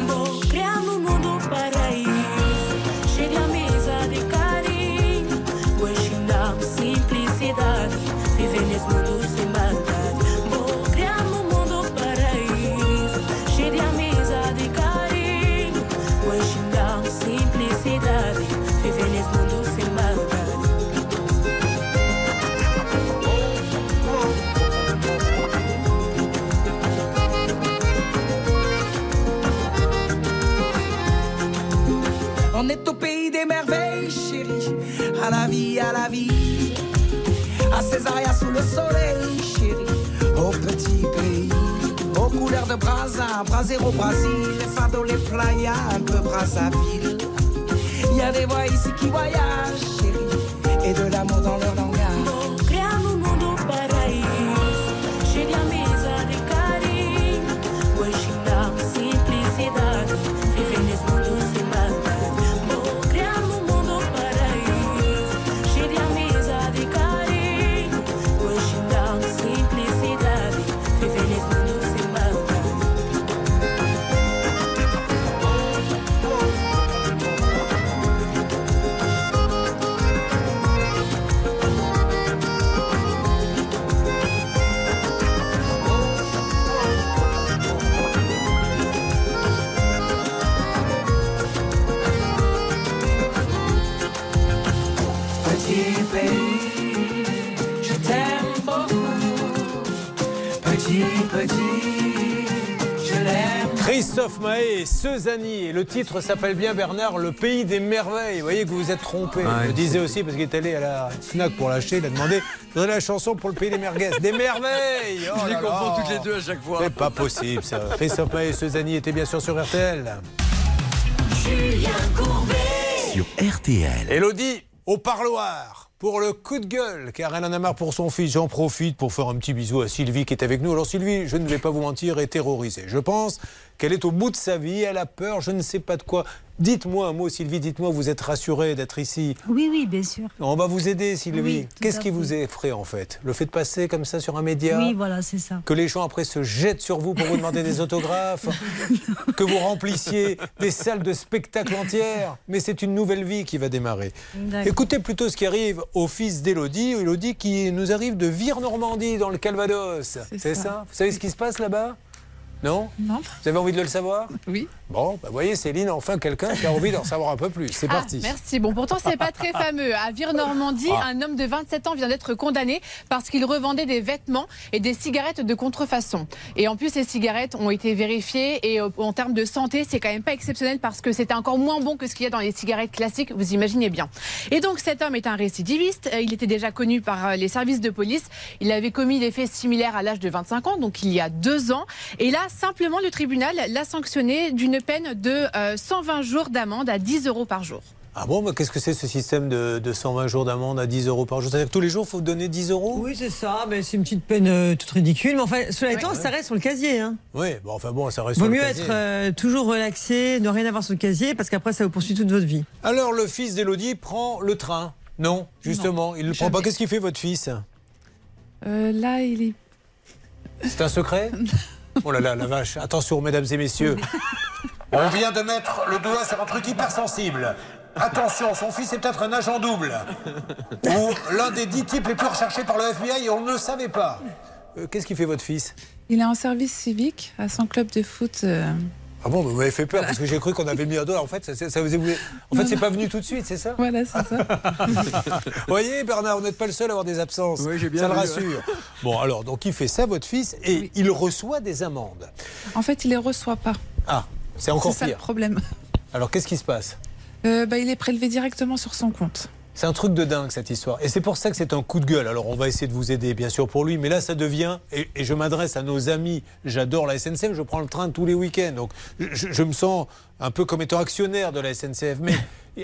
Brasa, Brasero, Brésil. Les fardeaux, les playas, un peu Brazzaville. Il y a des voix ici qui voyagent, chérie. Et de l'amour dans leur langage. Christophe Mahé et Sezani. Et le titre s'appelle bien Bernard, le pays des merveilles. Vous voyez que vous vous êtes trompé. Ah, Je le disais aussi parce qu'il est allé à la Fnac pour l'acheter. Il a demandé voudrais la chanson pour le pays des merguez. Des merveilles Oh Je les confonds toutes les deux à chaque fois. C'est pas possible ça. Christophe Mahé et Sezani étaient bien sûr sur RTL. Julien Courbet Sur RTL. Elodie, au parloir. Pour le coup de gueule, car elle en a marre pour son fils. J'en profite pour faire un petit bisou à Sylvie qui est avec nous. Alors Sylvie, je ne vais pas vous mentir, est terrorisée. Je pense qu'elle est au bout de sa vie, elle a peur, je ne sais pas de quoi. Dites-moi un mot Sylvie, dites-moi, vous êtes rassurée d'être ici. Oui, oui, bien sûr. On va vous aider Sylvie. Oui, Qu'est-ce qui fait. vous effraie en fait? Le fait de passer comme ça sur un média Oui, voilà, c'est ça. que les gens après se jettent sur vous pour vous demander des autographes, que vous remplissiez des salles de spectacle entières. Mais c'est une nouvelle vie qui va démarrer. Écoutez plutôt ce qui arrive au fils d'Élodie, Élodie qui nous arrive de Vire-Normandie dans le Calvados. C'est ça. ça? Vous savez ce qui se passe là-bas? Non Non. Vous avez envie de le savoir Oui. Bon, bah, voyez Céline, enfin quelqu'un qui a envie d'en savoir un peu plus. C'est Ah, parti. merci. Bon, pourtant, c'est pas très fameux. À Vire-Normandie, Ah. un homme de 27 ans vient d'être condamné parce qu'il revendait des vêtements et des cigarettes de contrefaçon. Et en plus, ces cigarettes ont été vérifiées et euh, en termes de santé, c'est quand même pas exceptionnel parce que c'était encore moins bon que ce qu'il y a dans les cigarettes classiques, vous imaginez bien. Et donc, cet homme est un récidiviste. Euh, Il était déjà connu par euh, les services de police. Il avait commis des faits similaires à l'âge de 25 ans, donc il y a deux ans. Et là, simplement, le tribunal l'a sanctionné d'une peine de euh, 120 jours d'amende à 10 euros par jour. Ah bon, mais qu'est-ce que c'est ce système de, de 120 jours d'amende à 10 euros par jour? C'est-à-dire que tous les jours, il faut donner 10 euros? Oui, c'est ça, mais c'est une petite peine euh, toute ridicule. Mais enfin, cela étant, Ouais. ça reste sur le casier. Hein. Oui, bon, enfin bon, ça reste Vaut sur le mieux casier. être euh, toujours relaxé, ne rien avoir sur le casier, parce qu'après, ça vous poursuit toute votre vie. Alors, le fils d'Élodie prend le train Non, justement, il ne le prend pas. Qu'est-ce qu'il fait, votre fils? Euh, là, il est. C'est un secret? Oh là là, la vache. Attention, mesdames et messieurs. On vient de mettre le doigt sur un truc hypersensible. Attention, son fils est peut-être un agent double. Ou l'un des dix types les plus recherchés par le FBI et on ne le savait pas. Euh, Qu'est-ce qu'il fait, votre fils? Il est en service civique à son club de foot. euh, Ah bon, vous m'avez fait peur parce que j'ai cru qu'on avait mis un doigt. En fait, ça, ça vous est... En fait, c'est pas venu tout de suite, c'est ça? Voilà, c'est ça. Vous voyez, Bernard, vous n'êtes pas le seul à avoir des absences. Oui, j'ai bien ça le rassure. Bon, alors, donc il fait ça, votre fils, et il reçoit des amendes. En fait, il les reçoit pas. Ah, c'est encore C'est ça le pire. problème. Alors, qu'est-ce qui se passe? Euh, bah, il est prélevé directement sur son compte. C'est un truc de dingue cette histoire. Et c'est pour ça que c'est un coup de gueule. Alors on va essayer de vous aider bien sûr pour lui, mais là ça devient, et, et je m'adresse à nos amis, j'adore la SNCF, je prends le train tous les week-ends, donc je, je me sens un peu comme étant actionnaire de la SNCF. Mais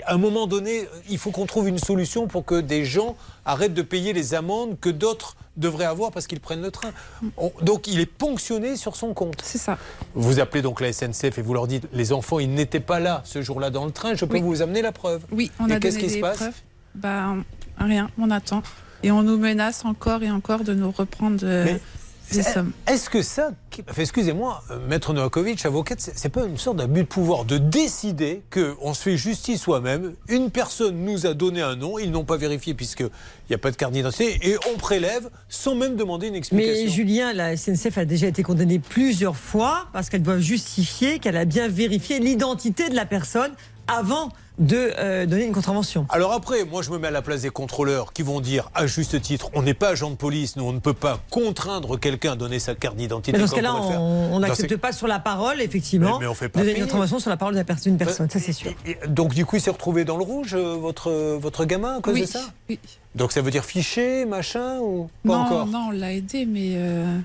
à un moment donné, il faut qu'on trouve une solution pour que des gens arrêtent de payer les amendes que d'autres devraient avoir parce qu'ils prennent le train. On- donc il est ponctionné sur son compte. C'est ça. Vous appelez donc la SNCF et vous leur dites, les enfants, ils n'étaient pas là ce jour-là dans le train, je peux Oui. vous amener la preuve. Oui, on et a qu'est-ce donné qui se des passe? preuves. Bah, rien, on attend. Et on nous menace encore et encore de nous reprendre euh, Mais sommes. Est-ce que ça, excusez-moi, euh, maître Novakovic, avocate, c'est c'est pas une sorte d'abus de pouvoir de décider qu'on se fait justice soi-même Une personne nous a donné un nom, ils n'ont pas vérifié puisqu'il n'y a pas de carte d'identité, et on prélève sans même demander une explication. Mais Julien, la SNCF a déjà été condamnée plusieurs fois parce qu'elle doit justifier qu'elle a bien vérifié l'identité de la personne avant de euh, donner une contravention. Alors après, moi je me mets à la place des contrôleurs qui vont dire à juste titre, on n'est pas agent de police, nous on ne peut pas contraindre quelqu'un à donner sa carte d'identité. Mais dans ce cas-là, on n'accepte pas sur la parole, effectivement, Mais- mais on fait pas de donner une contravention sur la parole de la personne, d'une personne, ça c'est sûr. Et donc du coup, il s'est retrouvé dans le rouge, euh, votre, votre gamin, à cause Oui, de ça oui. Donc ça veut dire fiché, machin, ou pas non, encore non, on l'a aidé, mais euh,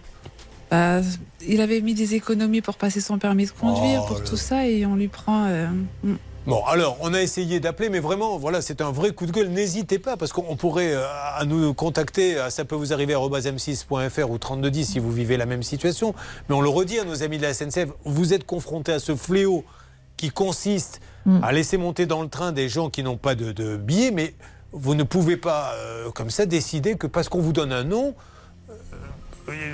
bah, il avait mis des économies pour passer son permis de conduire, Oh, pour le- tout ça, et on lui prend. euh, mm. Bon, alors, on a essayé d'appeler, mais vraiment, voilà, c'est un vrai coup de gueule. N'hésitez pas, parce qu'on pourrait euh, à nous contacter, à ça peut vous arriver à m6.fr ou 3210 si vous vivez la même situation. Mais on le redit à nos amis de la SNCF, vous êtes confrontés à ce fléau qui consiste à laisser monter dans le train des gens qui n'ont pas de, de billets, mais vous ne pouvez pas, euh, comme ça, décider que parce qu'on vous donne un nom, euh,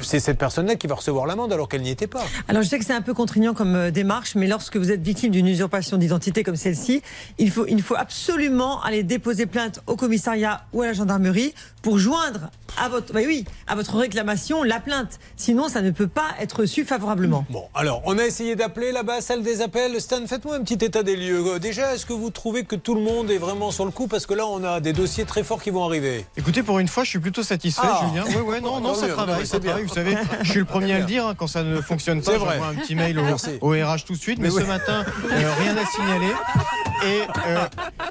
c'est cette personne-là qui va recevoir l'amende alors qu'elle n'y était pas. Alors je sais que c'est un peu contraignant comme euh, démarche, mais lorsque vous êtes victime d'une usurpation d'identité comme celle-ci, il faut, il faut absolument aller déposer plainte au commissariat ou à la gendarmerie pour joindre à votre, bah oui, à votre réclamation la plainte. Sinon, ça ne peut pas être reçu favorablement. Bon, alors, on a essayé d'appeler là-bas, salle des appels. Stan, faites-moi un petit état des lieux. Euh, Déjà, est-ce que vous trouvez que tout le monde est vraiment sur le coup? Parce que là, on a des dossiers très forts qui vont arriver. Écoutez, pour une fois, je suis plutôt satisfait, Ah. Julien. Ouais, ouais, non, non, ça travaille, c'est bien. travaille. Vous savez, je suis le premier à le dire. hein, quand ça ne fonctionne pas, C'est vrai. j'envoie un petit mail au, Merci. au RH tout de suite. Mais, Mais ce matin, euh, rien à signaler. Et euh,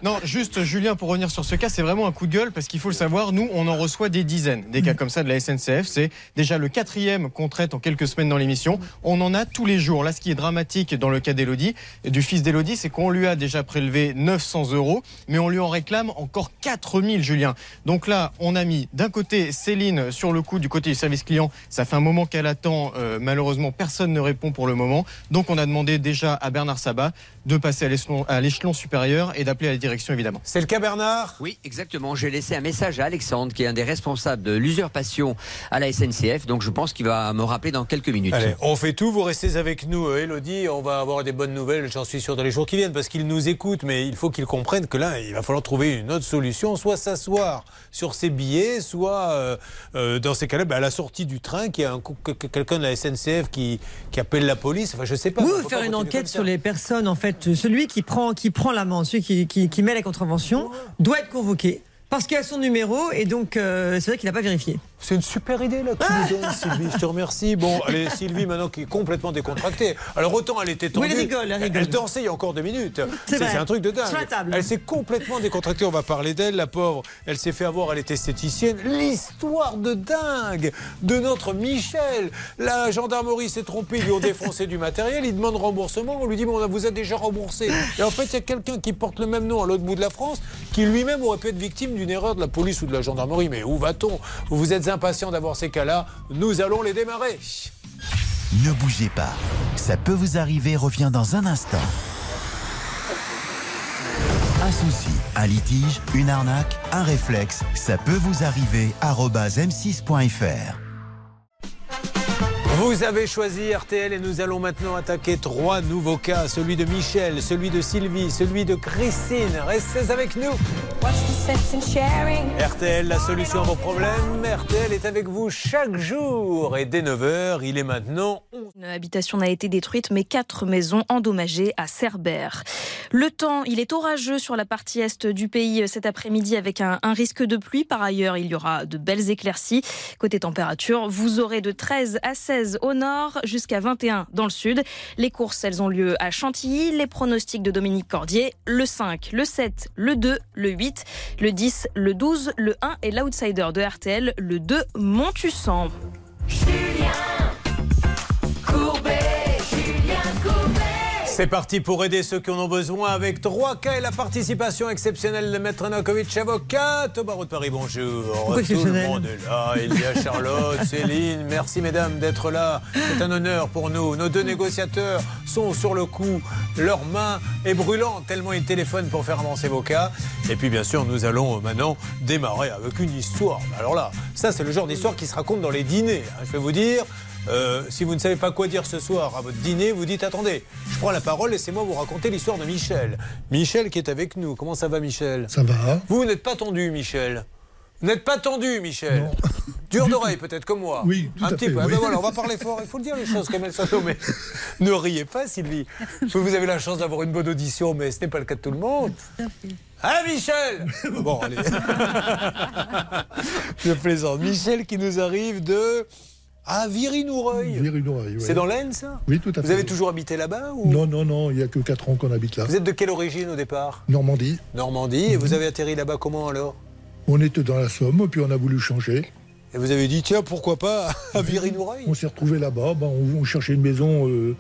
non, juste Julien, pour revenir sur ce cas, c'est vraiment un coup de gueule parce qu'il faut le savoir. Nous, on en reçoit des dizaines, des cas comme ça de la SNCF. C'est déjà le quatrième qu'on traite en quelques semaines dans l'émission. On en a tous les jours. Là, ce qui est dramatique dans le cas d'Elodie, du fils d'Elodie, c'est qu'on lui a déjà prélevé 900 euros, mais on lui en réclame encore 4000, Julien. Donc là, on a mis d'un côté Céline sur le coup du côté du service client. Ça fait un moment qu'elle attend. Euh, malheureusement, personne ne répond pour le moment. Donc on a demandé déjà à Bernard Sabat de passer à l'échelon- à l'échelon supérieur et d'appeler à la direction, évidemment. C'est le cas, Bernard? Oui, exactement. J'ai laissé un message à Alexandre, qui est un des responsables de l'usurpation à la SNCF. Donc je pense qu'il va me rappeler dans quelques minutes. Allez, on fait tout, vous restez avec nous, euh, Elodie. On va avoir des bonnes nouvelles, j'en suis sûr, dans les jours qui viennent, parce qu'ils nous écoutent, mais il faut qu'ils comprennent que là, il va falloir trouver une autre solution, soit s'asseoir sur ses billets, soit, euh, euh, dans ces cas-là, bah, à la sortie du train, qu'il y a quelqu'un de la SNCF qui, qui appelle la police. Enfin, je sais pas. Oui, faire une enquête sur les personnes, en fait, celui qui prend, qui prend l'amende, celui qui, met la contravention, doit être convoqué. Parce qu'il a son numéro et donc euh, c'est vrai qu'il n'a pas vérifié. C'est une super idée là que tu nous donnes, Sylvie. Je te remercie. Bon, allez, Sylvie, maintenant qui est complètement décontractée. Alors autant elle était tendue. Oui, elle rigole, elle rigole. dansait il y a encore deux minutes. C'est un truc de dingue. Sur la table. Elle s'est complètement décontractée. On va parler d'elle, la pauvre. Elle s'est fait avoir. Elle est esthéticienne. L'histoire de dingue de notre Michel. La gendarmerie s'est trompée. Ils lui ont défoncé du matériel. Il demande remboursement. On lui dit bon, on vous a déjà remboursé. Et en fait, il y a quelqu'un qui porte le même nom à l'autre bout de la France, qui lui-même aurait pu être victime d'une erreur de la police ou de la gendarmerie. Mais où va-t-on? Vous êtes impatient d'avoir ces cas-là. Nous allons les démarrer. Ne bougez pas. Ça peut vous arriver revient dans un instant. Un souci, un litige, une arnaque, un réflexe, ça peut vous arriver. arobase m6.fr. Vous avez choisi RTL et nous allons maintenant attaquer trois nouveaux cas. Celui de Michel, celui de Sylvie, celui de Christine. Restez avec nous. RTL, la solution à vos problèmes. RTL est avec vous chaque jour. Et dès 9h, il est maintenant Une habitation n'a été détruite, mais quatre maisons endommagées à Cerbère. Le temps, il est orageux sur la partie est du pays cet après-midi avec un, un risque de pluie. Par ailleurs, il y aura de belles éclaircies. Côté température, vous aurez de 13 à 16 au nord jusqu'à 21 dans le sud. Les courses, elles ont lieu à Chantilly. Les pronostics de Dominique Cordier, le 5, le 7, le 2, le 8, le 10, le 12, le 1 et l'outsider de RTL, le 2, Montussan. C'est parti pour aider ceux qui en ont besoin avec 3 cas et la participation exceptionnelle de Maître Nakovic, avocate au barreau de Paris. Bonjour. Pourquoi Tout le monde est là. Il y a Charlotte, Céline. Merci mesdames d'être là. C'est un honneur pour nous. Nos deux négociateurs sont sur le coup. Leur main est brûlante tellement ils téléphonent pour faire avancer vos cas. Et puis bien sûr, nous allons maintenant démarrer avec une histoire. Alors là, ça c'est le genre d'histoire qui se raconte dans les dîners. hein. Je vais vous dire. Euh, si vous ne savez pas quoi dire ce soir à votre dîner, vous dites attendez, je prends la parole, laissez-moi vous raconter l'histoire de Michel. Michel qui est avec nous. Comment ça va, Michel? Ça va. Vous, vous n'êtes pas tendu, Michel. Vous n'êtes pas tendu, Michel. Dur d'oreille, peut-être comme moi. Oui, tout Un à petit fait, peu. Ah oui. ben voilà, on va parler fort. Il faut le dire les choses comme elles sont nommées. ne riez pas, Sylvie. Vous avez la chance d'avoir une bonne audition, mais ce n'est pas le cas de tout le monde. Hein, Michel Bon, allez. Je plaisante. Michel qui nous arrive de. Ah, oui. C'est dans l'Aisne, ça? Oui, tout à fait. Vous avez toujours habité là-bas ou... Non, non, non, il n'y a que 4 ans qu'on habite là. Vous êtes de quelle origine au départ? Normandie. Normandie. Et vous avez atterri là-bas comment alors? On était dans la Somme, puis on a voulu changer. Et vous avez dit, tiens, pourquoi pas à Viry-Noureuil On s'est retrouvé là-bas, ben, on, on cherchait une maison euh,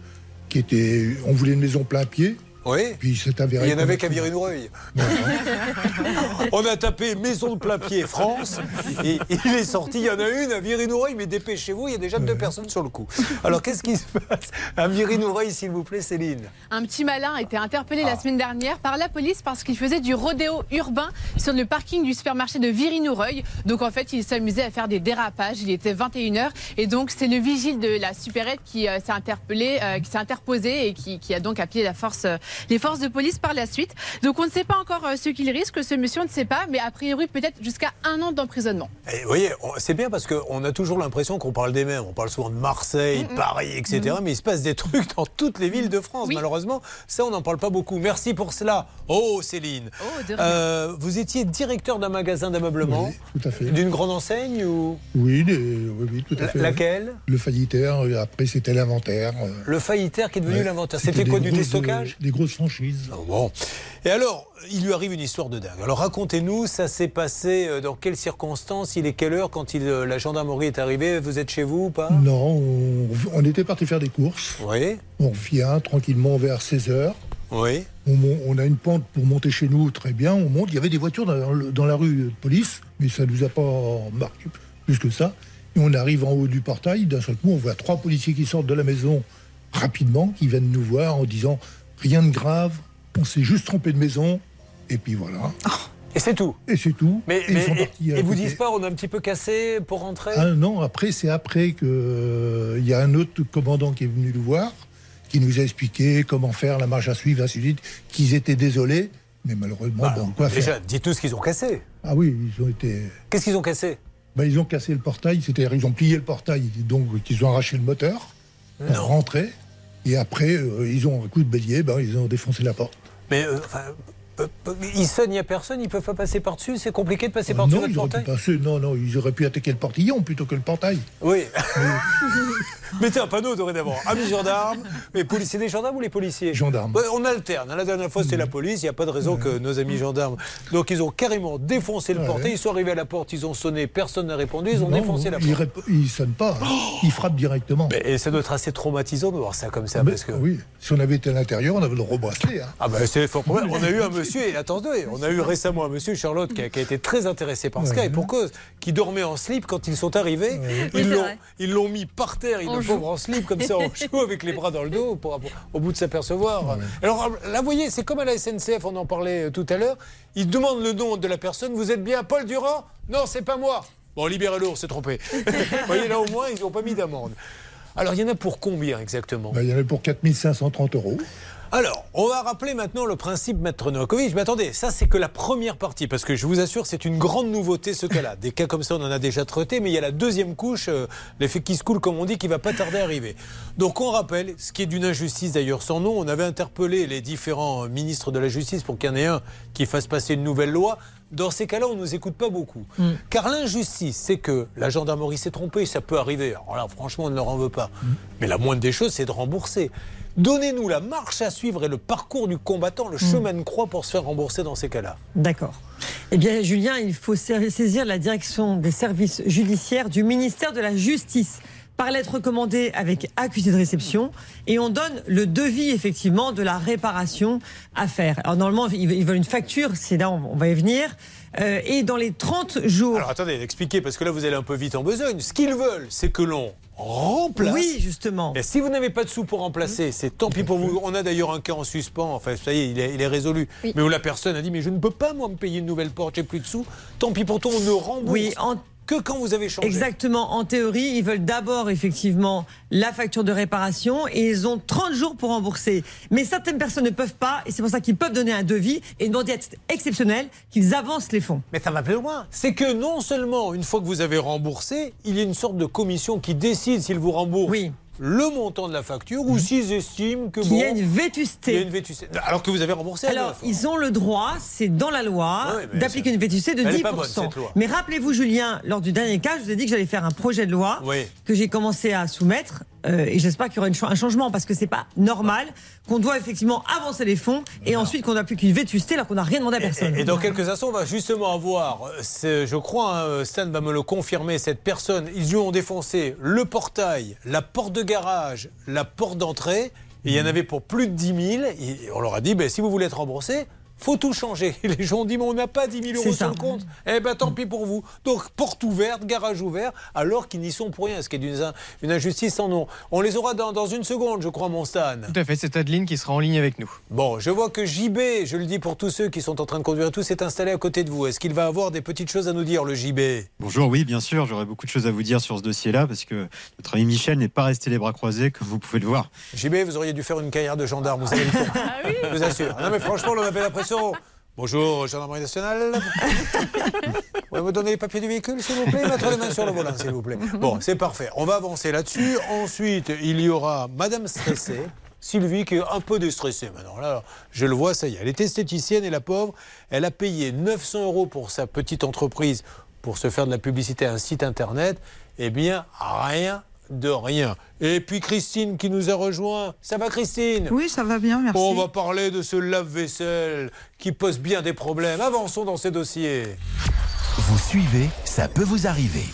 qui était... On voulait une maison plein pied. Oui. Puis c'est avéré. Il y en avait qu'à Viry-Noureuil. On a tapé maison de plein pied France et il est sorti. Il y en a une à Viry-Noureuil, mais dépêchez-vous, il y a déjà deux personnes sur le coup. Alors qu'est-ce qui se passe à Viry-Noureuil, s'il vous plaît, Céline? Un petit malin a été interpellé Ah. la semaine dernière par la police parce qu'il faisait du rodéo urbain sur le parking du supermarché de Viry-Noureuil. Donc en fait, il s'amusait à faire des dérapages. Il était 21h et donc c'est le vigile de la supérette qui euh, s'est interpellé, euh, qui s'est interposé et qui, qui a donc appelé la force, euh, les forces de police par la suite. Donc on ne sait pas encore euh, ce qu'il risque, ce monsieur on ne sait pas, mais a priori peut-être jusqu'à un an d'emprisonnement. Et vous voyez, c'est bien parce qu'on a toujours l'impression qu'on parle des mêmes. On parle souvent de Marseille, de Paris, etc. Mais il se passe des trucs dans toutes les villes de France. Malheureusement, ça, on n'en parle pas beaucoup. Merci pour cela. Oh, Céline. de rien. Euh, vous étiez directeur d'un magasin d'ameublement Oui, tout à fait. D'une grande enseigne ou? Oui, des- oui, oui, tout à La- fait. laquelle? Le faillitaire, après c'était l'inventaire. Le faillitaire qui est devenu ouais. l'inventaire. C'était quoi des du déstockage? Grosses franchises. Bon. Et alors, il lui arrive une histoire de dingue. Alors racontez-nous, ça s'est passé euh, dans quelles circonstances Il est quelle heure quand il, euh, la gendarmerie est arrivée Vous êtes chez vous ou pas? Non, on, on était parti faire des courses. Oui. On revient tranquillement vers 16h. Oui. On, a une pente pour monter chez nous, très bien. On monte. Il y avait des voitures dans, dans la rue de police, mais ça ne nous a pas marqué plus que ça. Et on arrive en haut du portail. D'un seul coup, on voit trois policiers qui sortent de la maison rapidement, qui viennent nous voir en disant rien de grave, on s'est juste trompé de maison. Et puis voilà. Et c'est tout Et c'est tout. Mais, Et ils mais- sont et, et vous disent pas, on a un petit peu cassé pour rentrer? Ah non, après, c'est après qu'il y a un autre commandant qui est venu nous voir, qui nous a expliqué comment faire la marche à suivre, ainsi de suite, qu'ils étaient désolés, mais malheureusement, bon, quoi Bah, Déjà, faire dites-nous ce qu'ils ont cassé. Ah oui, ils ont été... Qu'est-ce qu'ils ont cassé? Ben, ils ont cassé le portail, c'est-à-dire ils ont plié le portail, donc ils ont arraché le moteur, pour rentrer, et après, euh, ils ont un coup de bélier, ben, ils ont défoncé la porte. Euh, Il sonne, il n'y a personne, ils ne peuvent pas passer par-dessus, c'est compliqué de passer Ah par-dessus non, votre ils auraient pu portail passer- non, non, ils auraient pu attaquer le portillon plutôt que le portail. Oui. Mettez un panneau dorénavant. Amis gendarmes, les policiers des gendarmes ou les policiers? Gendarmes. On alterne. La dernière fois, c'était la police. Il n'y a pas de raison que nos amis gendarmes. Donc, ils ont carrément défoncé le Ouais. portail. Ils sont arrivés à la porte, ils ont sonné, personne n'a répondu. Ils ont Non, défoncé la ils porte. rép- Ils ne sonnent pas, ils frappent directement. Et ça doit être assez traumatisant de voir ça comme ça. Mais- parce que... Oui, si on avait été à l'intérieur, on avait le rebracelé. Hein. Ah ben c'est fort probable. On a eu un monsieur, et attendez, on a eu récemment un monsieur, Charlotte, qui a, qui a été très intéressé par ce cas, et pour cause, qui dormait en slip quand ils sont arrivés. Ils l'ont- vrai. ils l'ont mis par terre, il le pauvre en slip, comme ça, en joue avec les bras dans le dos, pour, au bout de s'apercevoir. Alors là, vous voyez, c'est comme à la SNCF, on en parlait euh, tout à l'heure. Ils demandent le nom de la personne. Vous êtes bien Paul Durand? Non, c'est pas moi. Bon, libérez-le, on s'est trompé. vous voyez, là, au moins, ils n'ont pas mis d'amende. Alors, il y en a pour combien exactement? Ben, il y en a pour 4530 euros. Alors, on va rappeler maintenant le principe Maître Novakovic. Mais attendez, ça c'est que la première partie, parce que je vous assure, c'est une grande nouveauté ce cas-là. Des cas comme ça, on en a déjà traité, mais il y a la deuxième couche, euh, l'effet qui se coule comme on dit, qui va pas tarder à arriver. Donc on rappelle, ce qui est d'une injustice d'ailleurs sans nom, on avait interpellé les différents ministres de la justice pour qu'il y en ait un qui fasse passer une nouvelle loi. Dans ces cas-là, on ne nous écoute pas beaucoup. Car l'injustice, c'est que la gendarmerie s'est trompée, ça peut arriver. Alors là, franchement, on ne leur en veut pas. Mais la moindre des choses, c'est de rembourser. Donnez-nous la marche à suivre et le parcours du combattant, le chemin de croix pour se faire rembourser dans ces cas-là. D'accord. Eh bien, Julien, il faut sa- saisir la direction des services judiciaires du ministère de la Justice par lettre recommandée avec accusé de réception et on donne le devis effectivement de la réparation à faire. Alors normalement ils veulent une facture, c'est là on on va y venir. Euh, et dans les 30 jours. Alors attendez, expliquez, parce que là vous allez un peu vite en besogne. Ce qu'ils veuleux, c'est que l'on remplace. Oui, justement. Et si vous n'avez pas de sous pour remplacer, c'est tant pis pour vous. On a d'ailleurs un cas en suspens, enfin ça y est, il est, il est résolu. Mais où la personne a dit, mais je ne peux pas moi me payer une nouvelle porte, j'ai plus de sous. Tant pis pour toi, on ne rembourse Oui, en- que quand vous avez changé. Exactement. En théorie, ils veulent d'abord effectivement la facture de réparation et ils ont 30 jours pour rembourser. Mais certaines personnes ne peuvent pas et c'est pour ça qu'ils peuvent donner un devis et une audit exceptionnelle qu'ils avancent les fonds. Mais ça va plus loin. C'est que non seulement, une fois que vous avez remboursé, il y a une sorte de commission qui décide s'ils vous remboursent le montant de la facture ou s'ils estiment que Qu'il bon, y a une vétusté. il y a une vétusté. Alors que vous avez remboursé. Alors, ils ont le droit, c'est dans la loi, Ouais, d'appliquer une vétusté de Elle 10%. est pas bonne, cette loi. Mais rappelez-vous, Julien, lors du dernier cas, je vous ai dit que j'allais faire un projet de loi Oui. que j'ai commencé à soumettre. Euh, et j'espère qu'il y aura une un changement parce que c'est pas normal qu'on doit effectivement avancer les fonds et ensuite qu'on n'a plus qu'une vétusté alors qu'on n'a rien demandé à personne. Et dans quelques instants, on va justement avoir, je crois, hein, Stan va me le confirmer, cette personne, ils lui ont défoncé le portail, la porte de garage, la porte d'entrée, et il y en avait pour plus de 10 000. Et on leur a dit, ben, si vous voulez être remboursé, faut tout changer. Les gens ont dit, mais on n'a pas 10 000 euros sur le compte. Eh ben tant pis pour vous. Donc porte ouverte, garage ouvert, alors qu'ils n'y sont pour rien, ce qui est d'une in- une injustice sans nom. On les aura dans, dans une seconde, je crois, mon Stan. Tout à fait, c'est Adeline qui sera en ligne avec nous. Bon, je vois que JB, je le dis pour tous ceux qui sont en train de conduire tout, s'est installé à côté de vous. Est-ce qu'il va avoir des petites choses à nous dire, le JB Bonjour, oui, bien sûr, j'aurais beaucoup de choses à vous dire sur ce dossier-là parce que notre ami Michel n'est pas resté les bras croisés, comme vous pouvez le voir. JB, vous auriez dû faire une carrière de gendarme, vous avez le temps. Je vous assure. Non, mais franchement, on avait l'impression. Bonjour, gendarmerie nationale. Vous pouvez me donner les papiers du véhicule, s'il vous plaît Mettre les mains sur le volant, s'il vous plaît. Bon, c'est parfait. On va avancer là-dessus. Ensuite, il y aura Madame Stressée. Sylvie qui est un peu déstressée maintenant. Là, je le vois, ça y est. Elle est esthéticienne et la pauvre, elle a payé 900 euros pour sa petite entreprise pour se faire de la publicité à un site internet. Eh bien, rien de rien. Et puis Christine qui nous a rejoint. Ça va Christine? Oui, ça va bien, merci. On va parler de ce lave-vaisselle qui pose bien des problèmes. Avançons dans ces dossiers. Vous suivez, ça peut vous arriver.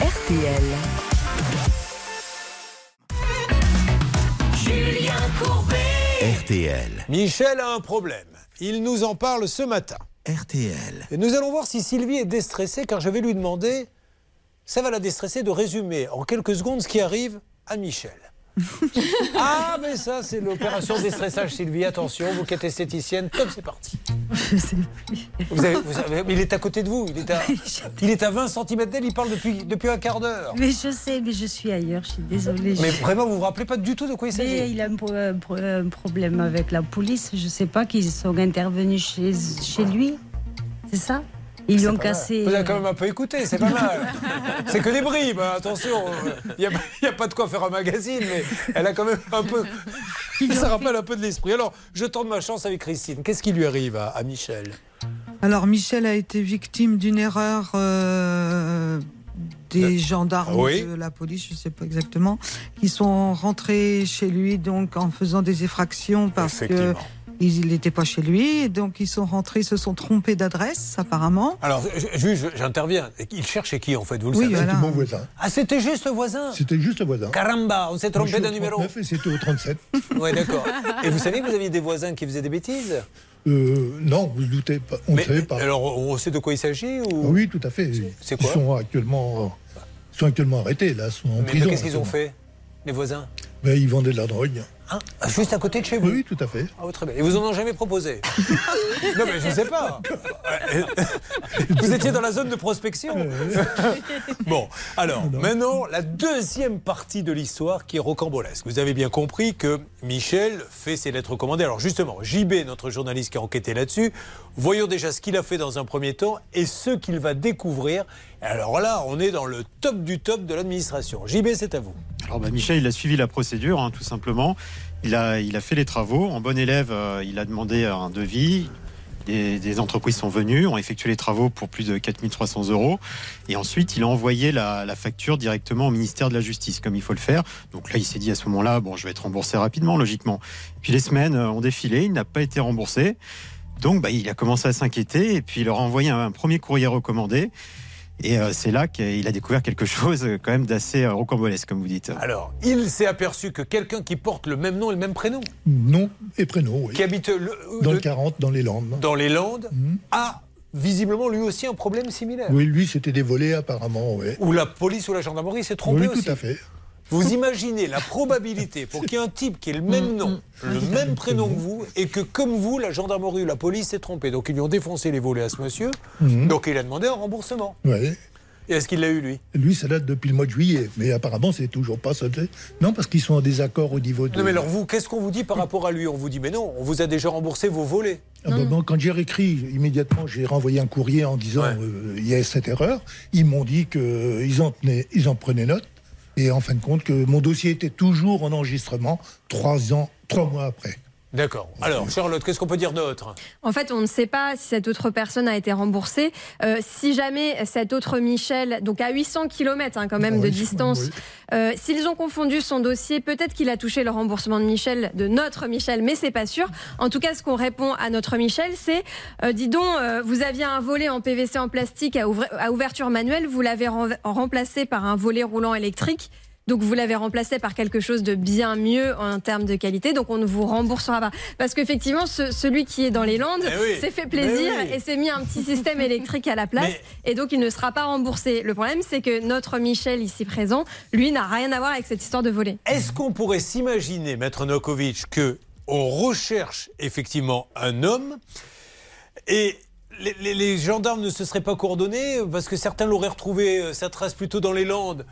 RTL. Julien Courbet. RTL. Michel a un problème. Il nous en parle ce matin. RTL. Et nous allons voir si Sylvie est déstressée, car je vais lui demander, ça va la déstresser, de résumer en quelques secondes ce qui arrive à Michel. ah, mais ça, c'est l'opération déstressage, Sylvie. Attention, vous qui êtes esthéticienne, top, c'est parti. Vous avez- vous avez- mais il est à côté de vous, il est à, il est à 20 cm d'elle, il parle depuis, depuis un quart d'heure. Mais je sais, mais je suis ailleurs, je suis désolée. Mais Je- vraiment, vous vous rappelez pas du tout de quoi il s'agit il a un problème avec la police. Je sais pas qu'ils sont intervenus chez, chez lui. C'est ça? Ils lui ont cassé. Vous avez quand même un peu écouté, c'est pas mal. c'est que des bribes, hein, attention. Il n'y a, pas de quoi faire un magazine, mais elle a quand même un peu. Ça rappelle un peu de l'esprit. Alors, je tente ma chance avec Christine. Qu'est-ce qui lui arrive à, à Michel? Alors Michel a été victime d'une erreur euh, des gendarmes oui. de la police, je ne sais pas exactement, qui sont rentrés chez lui donc en faisant des effractions parce que. Il n'était pas chez lui, donc ils sont rentrés, ils se sont trompés d'adresse apparemment. Alors, je- juge, j'interviens. Il cherchait qui, en fait Vous le Oui, savez voilà. C'était mon voisin. Ah, c'était juste le voisin C'était juste le voisin. Caramba, on s'est trompé au numéro. 39 et c'était au 37. Oui, d'accord. Et vous savez que vous aviez des voisins qui faisaient des bêtises? Euh, non, vous ne doutez pas. On ne savait pas. Alors, on sait de quoi il s'agit ou... Ah oui, tout à fait. C'est quoi? Ils sont actuellement, ils sont actuellement arrêtés, là, ils sont en Mais prison. qu'est-ce qu'ils ont fait, les voisins? Ben, Ils vendaient de la drogue. Ah, Juste à côté de chez vous Oui, tout à fait. Ah, très bien. Et vous en ont jamais proposé Non, mais je ne sais pas. Vous étiez dans la zone de prospection. Bon, alors, maintenant, la deuxième partie de l'histoire qui est rocambolesque. Vous avez bien compris que Michel fait ses lettres commandées. Alors, justement, JB, notre journaliste qui a enquêté là-dessus, voyons déjà ce qu'il a fait dans un premier temps et ce qu'il va découvrir. Alors là, on est dans le top du top de l'administration. JB, c'est à vous. Alors bah, Michel, il a suivi la procédure, hein, tout simplement. Il a, il a fait les travaux. En bon élève, euh, il a demandé un devis. Des, entreprises sont venues, ont effectué les travaux pour plus de 4300 euros. Et ensuite, il a envoyé la, facture directement au ministère de la Justice, comme il faut le faire. Donc là, il s'est dit à ce moment-là, bon, je vais être remboursé rapidement, logiquement. Puis les semaines ont défilé, il n'a pas été remboursé. Donc, bah, il a commencé à s'inquiéter et puis il a envoyé un premier courrier recommandé. Et euh, c'est là qu'il a découvert quelque chose euh, quand même d'assez euh, rocambolesque, comme vous dites. Alors, il s'est aperçu que quelqu'un qui porte le même nom et le même prénom, Nom et prénom, oui. qui habite le- Dans le- le 40, dans les Landes. dans les Landes, a visiblement lui aussi un problème similaire. Oui, lui, c'était des volets, apparemment, oui. Où la police ou la gendarmerie s'est trompée Oui, aussi. tout à fait. Vous imaginez la probabilité pour qu'il y ait un type qui ait le Mm, même nom, le même prénom que vous, et que comme vous, la gendarmerie ou la police s'est trompée. Donc ils lui ont défoncé les volets à ce monsieur. Mhm. Donc il a demandé un remboursement. Ouais. Et est-ce qu'il l'a eu lui? Lui, ça date depuis le mois de juillet, mais apparemment, c'est toujours pas sauté. Non, parce qu'ils sont en désaccord au niveau de. Non mais alors vous, qu'est-ce qu'on vous dit par rapport à lui? On vous dit mais non, on vous a déjà remboursé vos volets. Ah bah bon, quand j'ai réécrit, immédiatement, j'ai renvoyé un courrier en disant euh, il y a cette erreur. Ils m'ont dit qu'ils en, tenaient- ils en prenaient note. Et en fin de compte, que mon dossier était toujours en enregistrement trois ans, trois mois après. D'accord. Alors Charlotte, qu'est-ce qu'on peut dire d'autre? En fait, on ne sait pas si cette autre personne a été remboursée. Euh, si jamais cet autre Michel, donc à 800 km hein, quand même de distance, euh, s'ils ont confondu son dossier, peut-être qu'il a touché le remboursement de Michel, de notre Michel, mais c'est pas sûr. En tout cas, ce qu'on répond à notre Michel, c'est euh, dis donc, euh, vous aviez un volet en PVC en plastique à, ouvre- à ouverture manuelle, vous l'avez remplacé par un volet roulant électrique. Donc vous l'avez remplacé par quelque chose de bien mieux en termes de qualité, donc on ne vous remboursera pas. Parce qu'effectivement, ce- celui qui est dans les Landes Eh oui. s'est fait plaisir Mais oui. et s'est mis un petit système électrique à la place, et donc il ne sera pas remboursé. Le problème, c'est que notre Michel ici présent, lui, n'a rien à voir avec cette histoire de volet. Est-ce qu'on pourrait s'imaginer, Maître Nokovic, que on recherche effectivement un homme et les, les- les gendarmes ne se seraient pas coordonnés parce que certains l'auraient retrouvé euh, sa trace plutôt dans les Landes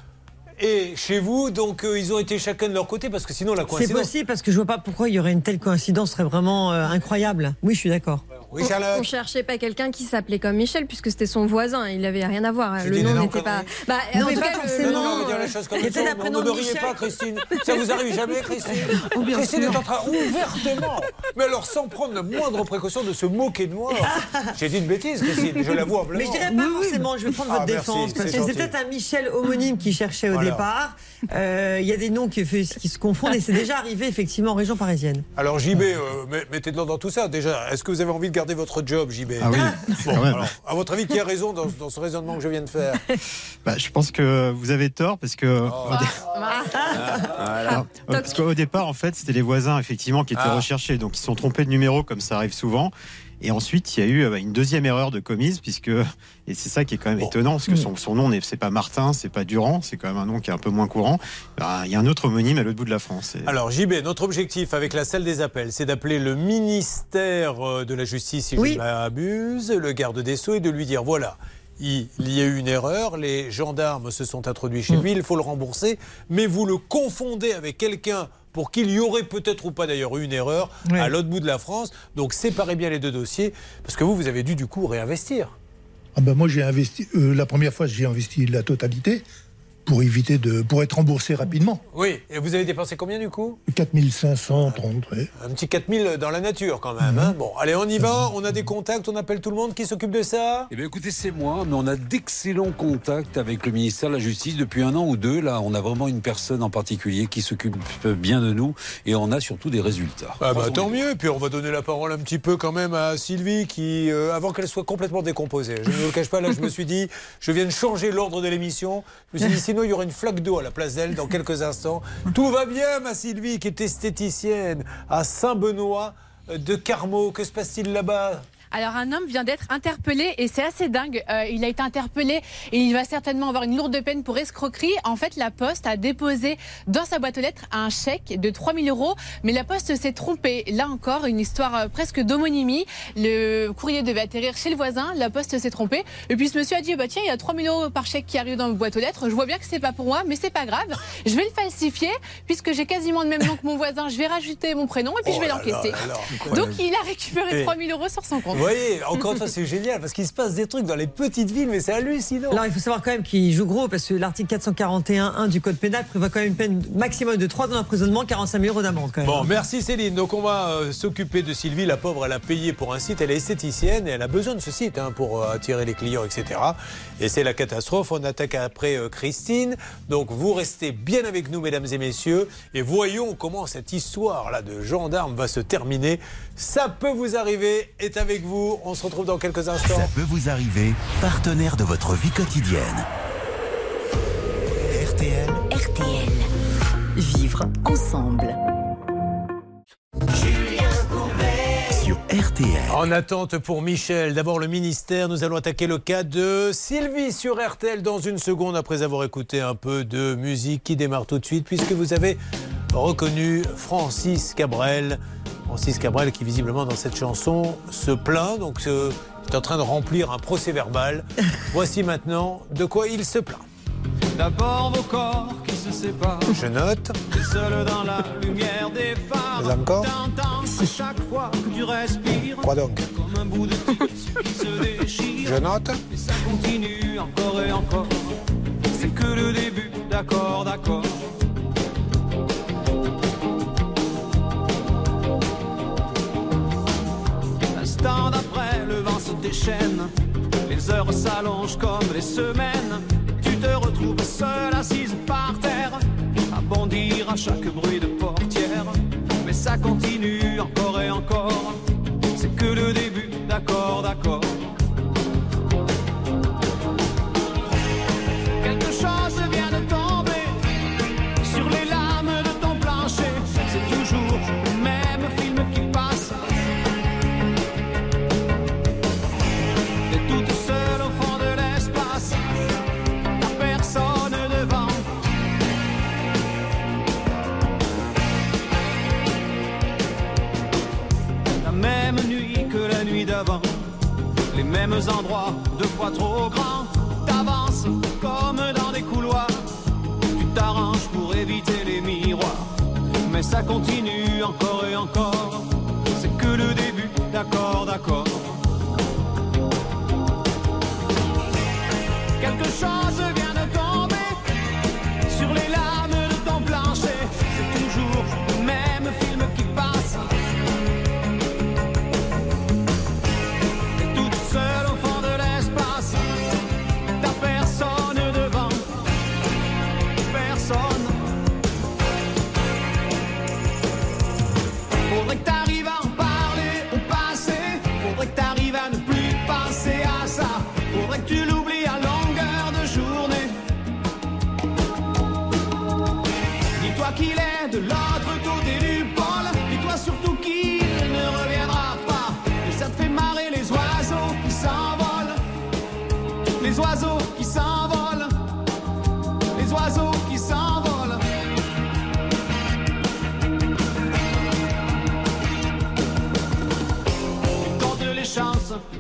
et chez vous, donc euh, ils ont été chacun de leur côté parce que sinon la C'est coïncidence. possible parce que je vois pas pourquoi il y aurait une telle coïncidence, ce serait vraiment euh, incroyable. Oui, je suis d'accord. Oui, on, on cherchait pas quelqu'un qui s'appelait comme Michel puisque c'était son voisin, il avait rien à voir. Le nom n'était pas. Bah, Non, en mais tout pas cas, le- on va dire les choses comme elles sont. Ne de riez Michel. pas, Christine. Ça vous arrive jamais, Christine Oh, bien Christine sûr. est en train ouvertement, mais alors sans prendre la moindre précaution de se moquer de moi. J'ai dit une bêtise, Christine, je l'avoue Mais je dirais pas forcément, je vais prendre Ah, votre merci, défense. Parce que c'est peut-être un Michel homonyme qui cherchait au Voilà. départ. Euh, Il y a des noms qui, se confondent et c'est déjà arrivé effectivement en région parisienne. Alors JB, euh, met- mettez de l'ordre dans tout ça. Déjà, est-ce que vous avez envie de garder votre job, JB Ah oui, Bon, alors, à votre avis, qui a raison dans, dans ce raisonnement que je viens de faire? Bah, je pense que vous avez tort parce que. Oh. au dé- Alors, euh, parce qu'au départ, en fait, c'était les voisins effectivement qui étaient Ah. recherchés, donc ils se sont trompés de numéro comme ça arrive souvent. Et ensuite, il y a eu euh, une deuxième erreur de commise puisque et c'est ça qui est quand même étonnant parce que son, son nom n'est c'est pas Martin, c'est pas Durand, c'est quand même un nom qui est un peu moins courant. Bah, il y a un autre homonyme à l'autre bout de la France. Et- Alors JB, notre objectif avec la salle des appels, c'est d'appeler le ministère euh, de la Justice, si je ne m'abuse, le garde des Sceaux, et de lui dire, voilà, il y a eu une erreur, les gendarmes se sont introduits chez lui, il faut le rembourser, mais vous le confondez avec quelqu'un pour qu'il y aurait peut-être ou pas d'ailleurs eu une erreur à l'autre bout de la France. Donc séparez bien les deux dossiers, parce que vous, vous avez dû du coup réinvestir. Ah ben moi j'ai investi euh, la première fois j'ai investi la totalité pour éviter de pour être remboursé rapidement. Oui, et vous avez dépensé combien du coup? 4530. ouais. Un petit 4000 dans la nature quand même. hein. Bon, allez, on y va. On a des contacts, on appelle tout le monde. Qui s'occupe de ça? Eh bien, écoutez, c'est moi, mais on a d'excellents contacts avec le ministère de la Justice depuis un an ou deux. Là, on a vraiment une personne en particulier qui s'occupe bien de nous et on a surtout des résultats. Ah bah, tant mieux. Puis on va donner la parole un petit peu quand même à Sylvie qui, euh, avant qu'elle soit complètement décomposée, je ne vous le cache pas, là je me suis dit, je viens de changer l'ordre de l'émission. Je me suis dit, il y aura une flaque d'eau à la place d'elle dans quelques instants. Tout va bien, ma Sylvie, qui est esthéticienne à Saint-Benoît de Carmaux. Que se passe-t-il là-bas? Alors un homme vient d'être interpellé et c'est assez dingue. Euh, il a été interpellé et il va certainement avoir une lourde peine pour escroquerie. En fait, la Poste a déposé dans sa boîte aux lettres un chèque de 3000 euros, mais la Poste s'est trompée. Là encore, une histoire euh, presque d'homonymie. Le courrier devait atterrir chez le voisin, la Poste s'est trompée. Et puis ce monsieur a dit bah tiens, il y a 3000 euros par chèque qui arrive dans ma boîte aux lettres. Je vois bien que c'est pas pour moi, mais c'est pas grave. Je vais le falsifier puisque j'ai quasiment le même nom que mon voisin. Je vais rajouter mon prénom et puis je vais Oh là l'encaisser. Donc il a récupéré Et- 3000 euros sur son compte. Vous voyez, encore une fois, c'est génial parce qu'il se passe des trucs dans les petites villes, mais c'est hallucinant. Alors il faut savoir quand même qu'il joue gros parce que l'article 441.1 du code pénal prévoit quand même une peine maximum de 3 ans d'emprisonnement, 45 000 euros d'amende. Bon, merci Céline. Donc on va euh, s'occuper de Sylvie. La pauvre, elle a payé pour un site. Elle est esthéticienne et elle a besoin de ce site hein, pour euh, attirer les clients, etc. Et c'est la catastrophe. On attaque après euh, Christine. Donc vous restez bien avec nous, mesdames et messieurs, et voyons comment cette histoire-là de gendarme va se terminer. Ça peut vous arriver. Est avec vous. On se retrouve dans quelques instants. Ça peut vous arriver, partenaire de votre vie quotidienne. RTL, RTL. Vivre ensemble. sur RTL. En attente pour Michel, d'abord le ministère, nous allons attaquer le cas de Sylvie sur RTL dans une seconde après avoir écouté un peu de musique qui démarre tout de suite puisque vous avez reconnu Francis Cabrel. Francis Cabrel qui visiblement dans cette chanson se plaint, donc euh, est en train de remplir un procès verbal. Voici maintenant de quoi il se plaint. D'abord vos corps qui se séparent. Je note. T'es seul dans la lumière des phares. Mais encore chaque fois que tu respires. Quoi donc Comme un bout de tissu qui se déchire. Je note. Et ça continue encore et encore. C'est que le début, d'accord, d'accord. Les heures s'allongent comme les semaines. Tu te retrouves seule assise par terre, à bondir à chaque bruit de portière. Mais ça continue encore et encore. C'est que le début, d'accord, d'accord. Mêmes endroits, deux fois trop grands. T'avances comme dans des couloirs. Tu t'arranges pour éviter les miroirs. Mais ça continue encore et encore.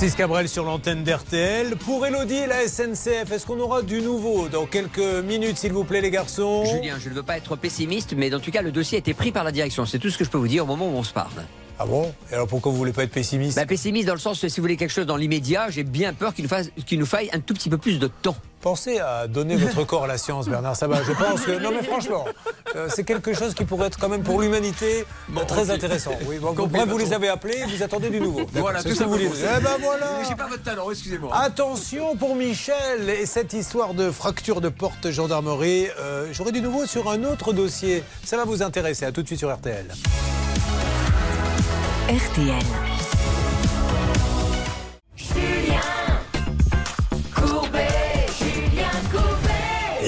Francis Cabrel sur l'antenne d'RTL. Pour Elodie et la SNCF, est-ce qu'on aura du nouveau dans quelques minutes, s'il vous plaît, les garçons? Julien, je ne veux pas être pessimiste, mais dans tout cas, le dossier a été pris par la direction. C'est tout ce que je peux vous dire au moment où on se parle. Ah bon? Et alors pourquoi vous voulez pas être pessimiste? Bah, Pessimiste dans le sens que si vous voulez quelque chose dans l'immédiat, j'ai bien peur qu'il nous, nous faille un tout petit peu plus de temps. Pensez à donner votre corps à la science, Bernard Sabat. Je pense que. Non, mais franchement, euh, c'est quelque chose qui pourrait être quand même pour l'humanité très intéressant. Oui, bon, bref, vous les avez appelés, vous attendez du nouveau. Voilà, c'est tout ce que vous voulez. Eh ben voilà J'ai pas votre talent, excusez-moi. Attention pour Michel et cette histoire de fracture de porte gendarmerie. Euh, J'aurai du nouveau sur un autre dossier. Ça va vous intéresser. À tout de suite sur RTL. RTL.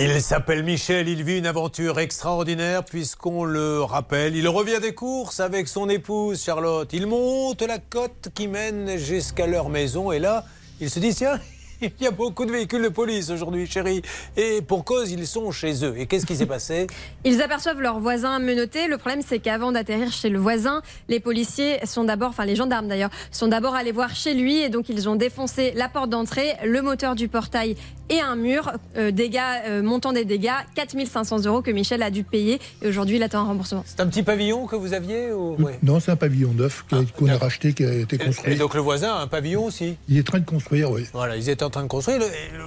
Il s'appelle Michel, il vit une aventure extraordinaire puisqu'on le rappelle. Il revient des courses avec son épouse Charlotte. Il monte la côte qui mène jusqu'à leur maison et là, il se dit tiens, il y a beaucoup de véhicules de police aujourd'hui, chérie. Et pour cause, ils sont chez eux. Et qu'est-ce qui s'est passé Ils aperçoivent leur voisin menotté. Le problème, c'est qu'avant d'atterrir chez le voisin, les policiers sont d'abord, enfin les gendarmes d'ailleurs, sont d'abord allés voir chez lui et donc ils ont défoncé la porte d'entrée, le moteur du portail et un mur. Euh, dégâts, euh, montant des dégâts, 4500 euros que Michel a dû payer et aujourd'hui il attend un remboursement. C'est un petit pavillon que vous aviez ou... ouais. Non, c'est un pavillon neuf qui a- qu'on a racheté, qui a été construit. et donc le voisin a un pavillon aussi Il est en train de construire, oui. Voilà, ils étaient en train de construire. Le,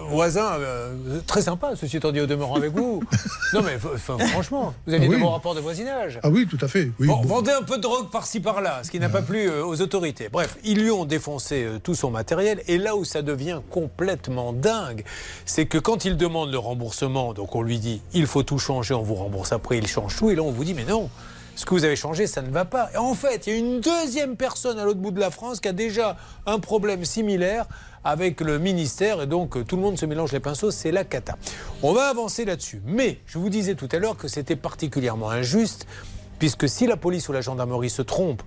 voisin, euh, très sympa, ceci étant dit au demeurant avec vous. non mais franchement, vous avez Ah de oui. bons rapports de voisinage. Ah oui, tout à fait. Oui, Bon, bon. vendez un peu de drogue par-ci par-là, ce qui n'a pas plu euh, aux autorités. Bref, ils lui ont défoncé euh, tout son matériel. Et là où ça devient complètement dingue, c'est que quand il demande le remboursement, donc on lui dit il faut tout changer, on vous rembourse après, il change tout. Et là on vous dit mais non. Ce que vous avez changé, ça ne va pas. Et en fait, il y a une deuxième personne à l'autre bout de la France qui a déjà un problème similaire avec le ministère et donc tout le monde se mélange les pinceaux, c'est la cata. On va avancer là-dessus. Mais je vous disais tout à l'heure que c'était particulièrement injuste puisque si la police ou la gendarmerie se trompe,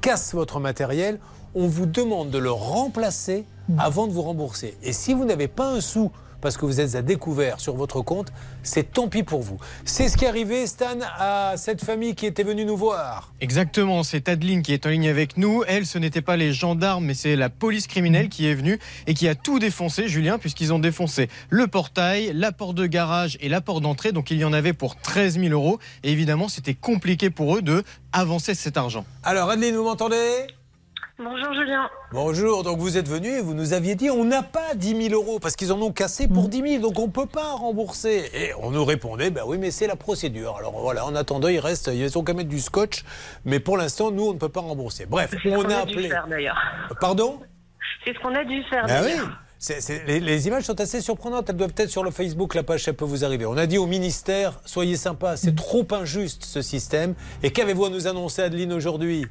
casse votre matériel, on vous demande de le remplacer avant de vous rembourser. Et si vous n'avez pas un sou parce que vous êtes à découvert sur votre compte, c'est tant pis pour vous. C'est ce qui est arrivé, Stan, à cette famille qui était venue nous voir. Exactement, c'est Adeline qui est en ligne avec nous. Elle, ce n'était pas les gendarmes, mais c'est la police criminelle qui est venue et qui a tout défoncé, Julien, puisqu'ils ont défoncé le portail, la porte de garage et la porte d'entrée. Donc il y en avait pour 13 000 euros. Et évidemment, c'était compliqué pour eux de avancer cet argent. Alors, Adeline, vous m'entendez? Bonjour Julien. Bonjour, donc vous êtes venu et vous nous aviez dit on n'a pas 10 000 euros parce qu'ils en ont cassé pour 10 000, donc on ne peut pas rembourser. Et on nous répondait, ben oui, mais c'est la procédure. Alors voilà, en attendant, il reste, ils ont qu'à mettre du scotch, mais pour l'instant, nous, on ne peut pas rembourser. Bref, C'est ce on qu'on a a dû appelé. faire d'ailleurs. Pardon? C'est ce qu'on a dû faire Ben oui. d'ailleurs. C'est- les, les images sont assez surprenantes. Elles doivent être sur le Facebook, la page, ça peut vous arriver. On a dit au ministère, soyez sympa, c'est trop injuste ce système. Et qu'avez-vous à nous annoncer, Adeline, aujourd'hui?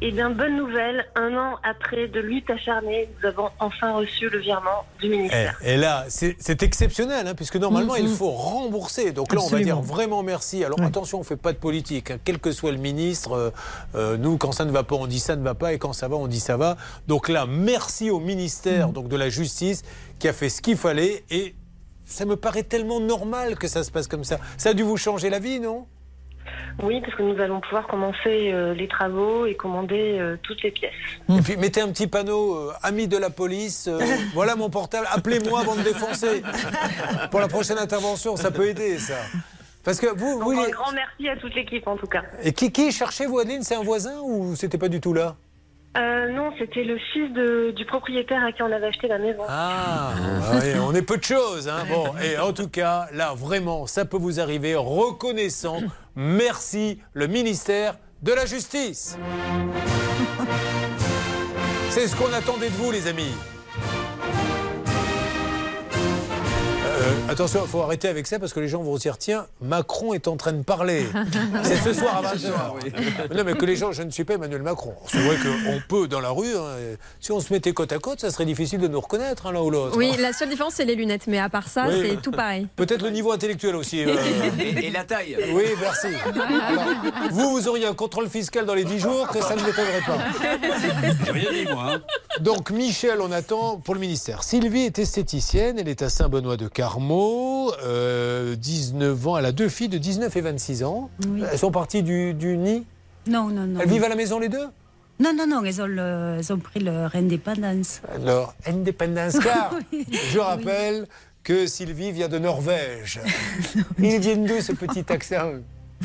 Eh bien, bonne nouvelle, un an après de lutte acharnée, nous avons enfin reçu le virement du Eh, ministère. Et là, c'est exceptionnel, hein, puisque normalement, il faut rembourser. Donc là, on va dire vraiment merci. Alors attention, on ne fait pas de politique. hein. Quel que soit le ministre, euh, euh, nous, quand ça ne va pas, on dit ça ne va pas, et quand ça va, on dit ça va. Donc là, merci au ministère donc, de la Justice qui a fait ce qu'il fallait. Et ça me paraît tellement normal que ça se passe comme ça. Ça a dû vous changer la vie, non? Oui, parce que nous allons pouvoir commencer euh, les travaux et commander euh, toutes les pièces. Et puis mettez un petit panneau, euh, ami de la police, voilà mon portable, appelez-moi avant de défoncer. Pour la prochaine intervention, ça peut aider ça. Parce que vous, Donc, vous un grand merci à toute l'équipe en tout cas. et qui, qui cherchez vous, Adeline C'est un voisin ou c'était pas du tout là? Euh, non, c'était le fils de- du propriétaire à qui on avait acheté la maison. Ah, oui, on est peu de choses. Hein. Bon, et en tout cas, là, vraiment, ça peut vous arriver. Reconnaissant, merci le ministère de la Justice. C'est ce qu'on attendait de vous, les amis. Euh, attention, il faut arrêter avec ça parce que les gens vont se dire tiens, Macron est en train de parler. C'est ce soir à 20h. Non, mais que les gens, je ne suis pas Emmanuel Macron. C'est vrai qu'on peut dans la rue, hein, si on se mettait côte à côte, ça serait difficile de nous reconnaître hein, l'un ou l'autre. Oui, la seule différence, c'est les lunettes. Mais à part ça, Oui. c'est tout pareil. Peut-être le niveau intellectuel aussi. euh. Et, et la taille. Oui, merci. Alors, vous, vous auriez un contrôle fiscal dans les 10 jours, que ça ne m'étonnerait pas. J'ai rien dit, moi. hein. Donc, Michel, on attend pour le ministère. Sylvie est esthéticienne, elle est à Saint-Benoît-de-Carmaux, euh, 19 ans. Elle a deux filles de 19 et 26 ans. Oui. Elles sont parties du, du nid? Non, non, non. Elles vivent à la maison les deux? Non, non, non, elles ont, le- elles ont pris leur indépendance. Alors, Independence Car, je rappelle que Sylvie vient de Norvège. Ils viennent d'où ce petit accent?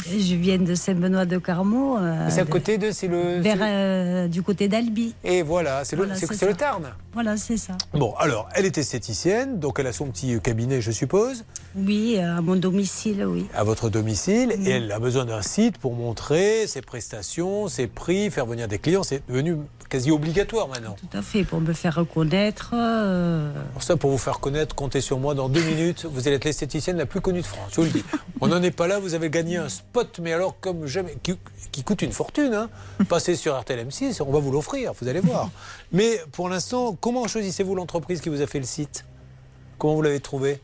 Je viens de Saint-Benoît-de-Carmaux. euh, C'est à côté de, c'est le. Vers, euh, du côté d'Albi. Et voilà, c'est le, Voilà, le ça. Tarn. Voilà, c'est ça. Bon, alors, elle est esthéticienne, donc elle a son petit cabinet, je suppose, Oui, à mon domicile, oui. à votre domicile, et elle a besoin d'un site pour montrer ses prestations, ses prix, faire venir des clients. C'est devenu quasi obligatoire maintenant. Tout à fait, pour me faire reconnaître. euh, Pour ça, pour vous faire connaître, comptez sur moi. Dans deux minutes, vous allez être l'esthéticienne la plus connue de France. Je vous le dis. On n'en est pas là. Vous avez gagné un spot, mais alors comme jamais, qui, qui coûte une fortune. Hein. Passez sur RTL M6, on va vous l'offrir. Vous allez voir. Mais pour l'instant, comment choisissez-vous l'entreprise qui vous a fait le site? Comment vous l'avez trouvé?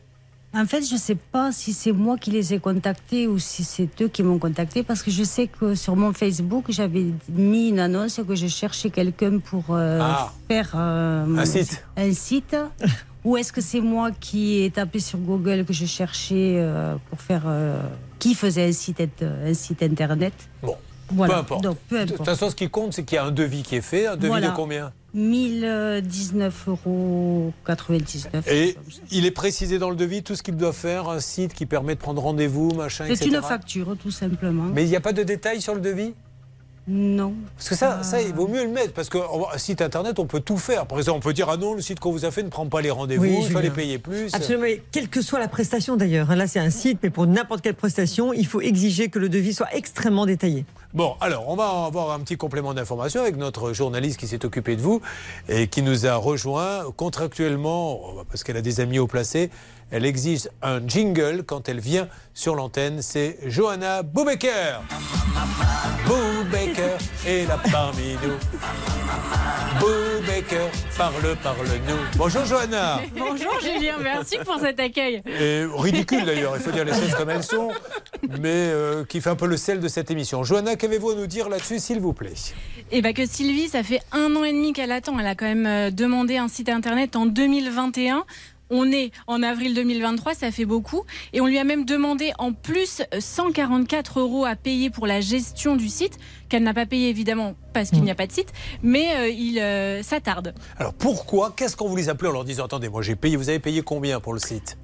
En fait, je ne sais pas si c'est moi qui les ai contactés ou si c'est eux qui m'ont contacté parce que je sais que sur mon Facebook, j'avais mis une annonce que je cherchais quelqu'un pour euh, Ah. faire euh, Un site. un site. Ou est-ce que c'est moi qui ai tapé sur Google que je cherchais euh, pour faire qui faisait un site, int- un site internet? Bon, Voilà. peu importe. Donc, peu de toute façon, ce qui compte, c'est qu'il y a un devis qui est fait. Un devis Voilà. de combien? 1019,99 euros. Et il est précisé dans le devis tout ce qu'il doit faire, un site qui permet de prendre rendez-vous, machin, C'est etc. une facture, tout simplement. Mais il n'y a pas de détails sur le devis? Non. Parce que ça, ça, il vaut mieux le mettre. Parce qu'un site internet, on peut tout faire. Par exemple, on peut dire Ah non, le site qu'on vous a fait ne prend pas les rendez-vous, Oui, il fallait payer plus. Absolument, et quelle que soit la prestation d'ailleurs. hein, Là, c'est un site, mais pour n'importe quelle prestation, il faut exiger que le devis soit extrêmement détaillé. Bon, alors, on va avoir un petit complément d'information avec notre journaliste qui s'est occupé de vous et qui nous a rejoint contractuellement, parce qu'elle a des amis au placé. Elle exige un jingle quand elle vient sur l'antenne. C'est Johanna Boubaker. Boubaker est là parmi nous. Boubaker, parle, parle-nous. Bonjour Johanna. Bonjour Julien, merci pour cet accueil. Et ridicule d'ailleurs, il faut dire les choses comme elles sont, mais euh, qui fait un peu le sel de cette émission. Johanna, qu'avez-vous à nous dire là-dessus, s'il vous plaît? Et bah que Sylvie, ça fait un an et demi qu'elle attend. Elle a quand même euh, demandé un site internet en 2021. On est en avril 2023, ça fait beaucoup. Et on lui a même demandé en plus euh, 144 euros à payer pour la gestion du site, qu'elle n'a pas payé évidemment parce qu'il n'y a pas de site, mais euh, il euh, ça tarde. Alors pourquoi Qu'est-ce qu'on vous les appelait en leur disant Attendez, moi j'ai payé, vous avez payé combien pour le site?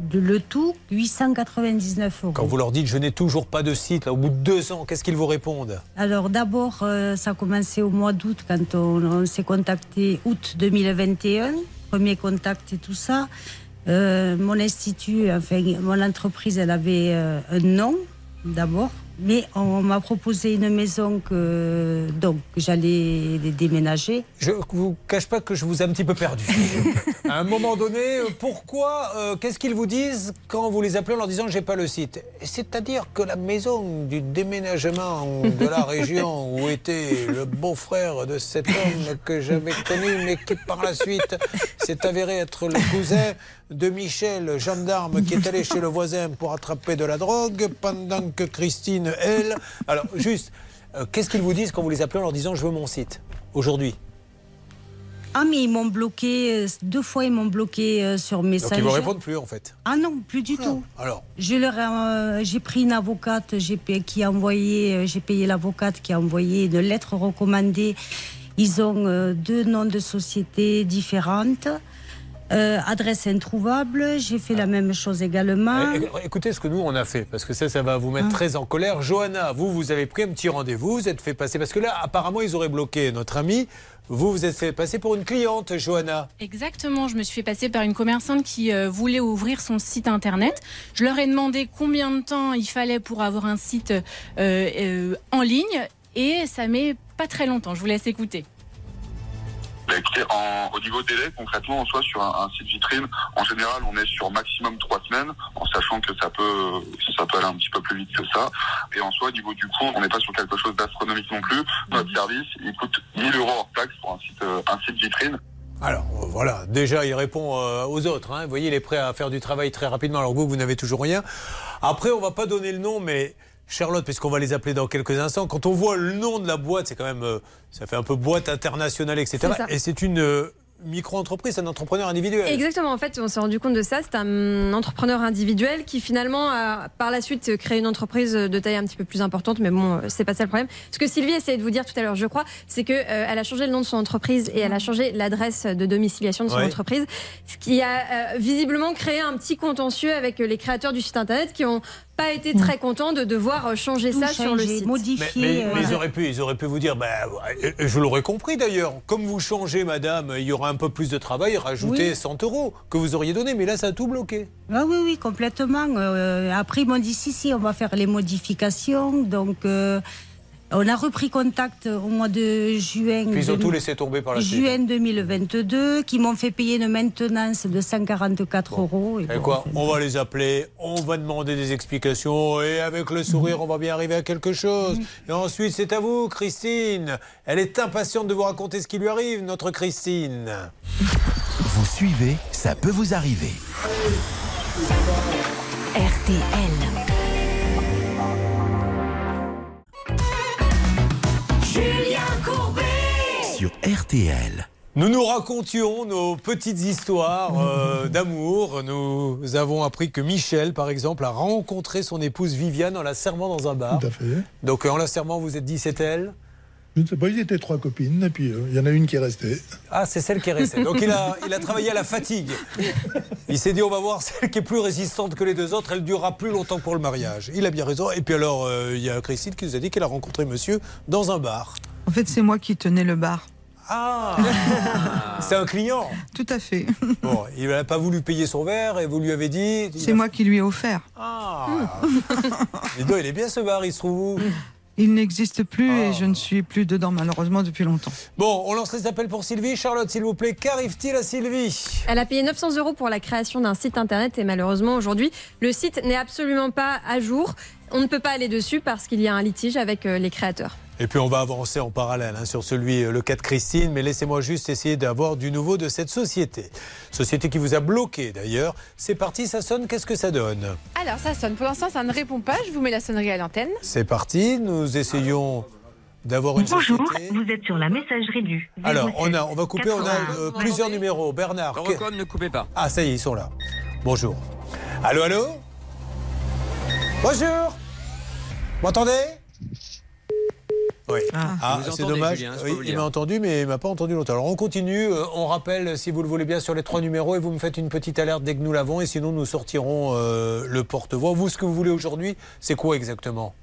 De le tout, 899 euros. Quand vous leur dites Je n'ai toujours pas de site, là, au bout de deux ans, qu'est-ce qu'ils vous répondent? Alors d'abord, euh, ça a commencé au mois d'août quand on, on s'est contacté août 2021, premier contact et tout ça. Euh, mon institut, enfin mon entreprise, elle avait euh, un nom d'abord, mais on m'a proposé une maison que donc que j'allais déménager. Je ne vous cache pas que je vous ai un petit peu perdu. à un moment donné, euh, pourquoi euh, Qu'est-ce qu'ils vous disent quand vous les appelez en leur disant J'ai pas le site? C'est-à-dire que la maison du déménagement de la région où était le beau-frère de cet homme que j'avais connu, mais qui par la suite s'est avéré être le cousin de Michel, gendarme, qui est allé chez le voisin pour attraper de la drogue, pendant que Christine, elle. Alors, juste, euh, qu'est-ce qu'ils vous disent quand vous les appelez en leur disant Je veux mon site aujourd'hui? Ah mais ils m'ont bloqué euh, deux fois, ils m'ont bloqué euh, sur Donc message. ils vous répondent plus en fait? Ah non, plus du tout. Alors, Je leur ai, j'ai pris une avocate j'ai payé- qui a envoyé, j'ai payé l'avocate qui a envoyé une lettre recommandée. Ils ont deux noms de sociétés différentes. Euh, adresse introuvable, j'ai fait la même chose également. Eh, eh, Écoutez ce que nous on a fait, parce que ça, ça va vous mettre Ah. très en colère. Johanna, vous, vous avez pris un petit rendez-vous, vous êtes fait passer, parce que là, apparemment, ils auraient bloqué notre ami. Vous, vous êtes fait passer pour une cliente, Johanna. Exactement, je me suis fait passer par une commerçante qui euh, voulait ouvrir son site internet. Je leur ai demandé combien de temps il fallait pour avoir un site euh, euh, en ligne et ça met pas très longtemps. Je vous laisse écouter. Bah, écoutez, en- au niveau délai, concrètement, en soi, sur un, un site vitrine, en général, on est sur maximum trois semaines, en sachant que ça peut, ça peut aller un petit peu plus vite que ça. Et en soi, au niveau du coût, on n'est pas sur quelque chose d'astronomique non plus. Notre service, il coûte 1000 euros hors taxe pour un site, euh, un site vitrine. Alors, euh, voilà, déjà, il répond euh, aux autres. hein. Vous voyez, il est prêt à faire du travail très rapidement, alors vous, vous n'avez toujours rien. Après, on va pas donner le nom, mais Charlotte, puisqu'on va les appeler dans quelques instants, quand on voit le nom de la boîte, c'est quand même, euh, ça fait un peu boîte internationale, etc. Et c'est une euh, micro-entreprise, un entrepreneur individuel. Exactement, en fait, on s'est rendu compte de ça. C'est un entrepreneur individuel qui finalement a par la suite créé une entreprise de taille un petit peu plus importante, mais bon, c'est pas ça le problème. Ce que Sylvie essayait de vous dire tout à l'heure, je crois, c'est que euh, elle a changé le nom de son entreprise et elle a changé l'adresse de domiciliation de son Ouais. entreprise, ce qui a euh, visiblement créé un petit contentieux avec les créateurs du site internet qui ont pas été très contents de devoir changer Tout ça sur le changer, site. modifier. Mais, mais- euh, mais ils, auraient pu, ils auraient pu vous dire, bah, et je l'aurais compris d'ailleurs, comme vous changez, madame, il y aura un peu plus de travail, rajoutez Oui. 100 euros que vous auriez donné, mais là, ça a tout bloqué. Ah oui, oui, complètement. Euh, après, ils m'ont dit si, si, on va faire les modifications. Donc, euh, on a repris contact au mois de juin. Puis ils ont tout laissé tomber par la suite. Juin 2022, qui m'ont fait payer une maintenance de 144 euros. Et Et bon, quoi On va les appeler, on va demander des explications et avec le sourire, on va bien arriver à quelque chose. Et ensuite, c'est à vous, Christine. Elle est impatiente de vous raconter ce qui lui arrive, notre Christine. Vous suivez, ça peut vous arriver. RTL. RTL. Nous nous racontions nos petites histoires euh, d'amour. Nous avons appris que Michel, par exemple, a rencontré son épouse Viviane en la servant dans un bar. Tout à fait. Donc euh, en la servant, vous êtes dit c'est elle Je ne sais pas, ils étaient trois copines, et puis euh, il y en a une qui est restée. Ah, c'est celle qui est restée. Donc il a, il a travaillé à la fatigue. Il s'est dit, on va voir celle qui est plus résistante que les deux autres, elle durera plus longtemps pour le mariage. Il a bien raison. Et puis alors, euh, il y a Christine qui nous a dit qu'elle a rencontré monsieur dans un bar. En fait, c'est moi qui tenais le bar. Ah C'est un client Tout à fait. Bon, il n'a pas voulu payer son verre et vous lui avez dit... C'est moi qui lui ai offert. Ah Dis donc, il est bien ce bar, il se trouve où? Il n'existe plus Ah. et je ne suis plus dedans malheureusement depuis longtemps. Bon, on lance les appels pour Sylvie. Charlotte, s'il vous plaît, qu'arrive-t-il à Sylvie? Elle a payé 900 euros pour la création d'un site internet et malheureusement aujourd'hui, le site n'est absolument pas à jour. On ne peut pas aller dessus parce qu'il y a un litige avec euh, les créateurs. Et puis on va avancer en parallèle hein, sur celui, euh, le cas de Christine, mais laissez-moi juste essayer d'avoir du nouveau de cette société. Société qui vous a bloqué d'ailleurs. C'est parti, ça sonne, qu'est-ce que ça donne? Alors ça sonne. Pour l'instant, ça ne répond pas. Je vous mets la sonnerie à l'antenne. C'est parti, nous essayons d'avoir une Bonjour, société. vous êtes sur la messagerie du. Alors, on, a, on va couper, on a euh, 80. plusieurs numéros. Bernard. que- Eurocom, ne coupez pas. Ah, ça y est, ils sont là. Bonjour. Allô, allô? Bonjour m'entendez? Oui. Ah, Vous c'est dommage. Julien, Oui, il m'a entendu, mais il m'a pas entendu longtemps. Alors on continue. Euh, on rappelle, si vous le voulez bien, sur les trois numéros et vous me faites une petite alerte dès que nous l'avons. Et sinon, nous sortirons euh, le porte-voix. Vous, ce que vous voulez aujourd'hui, c'est quoi exactement?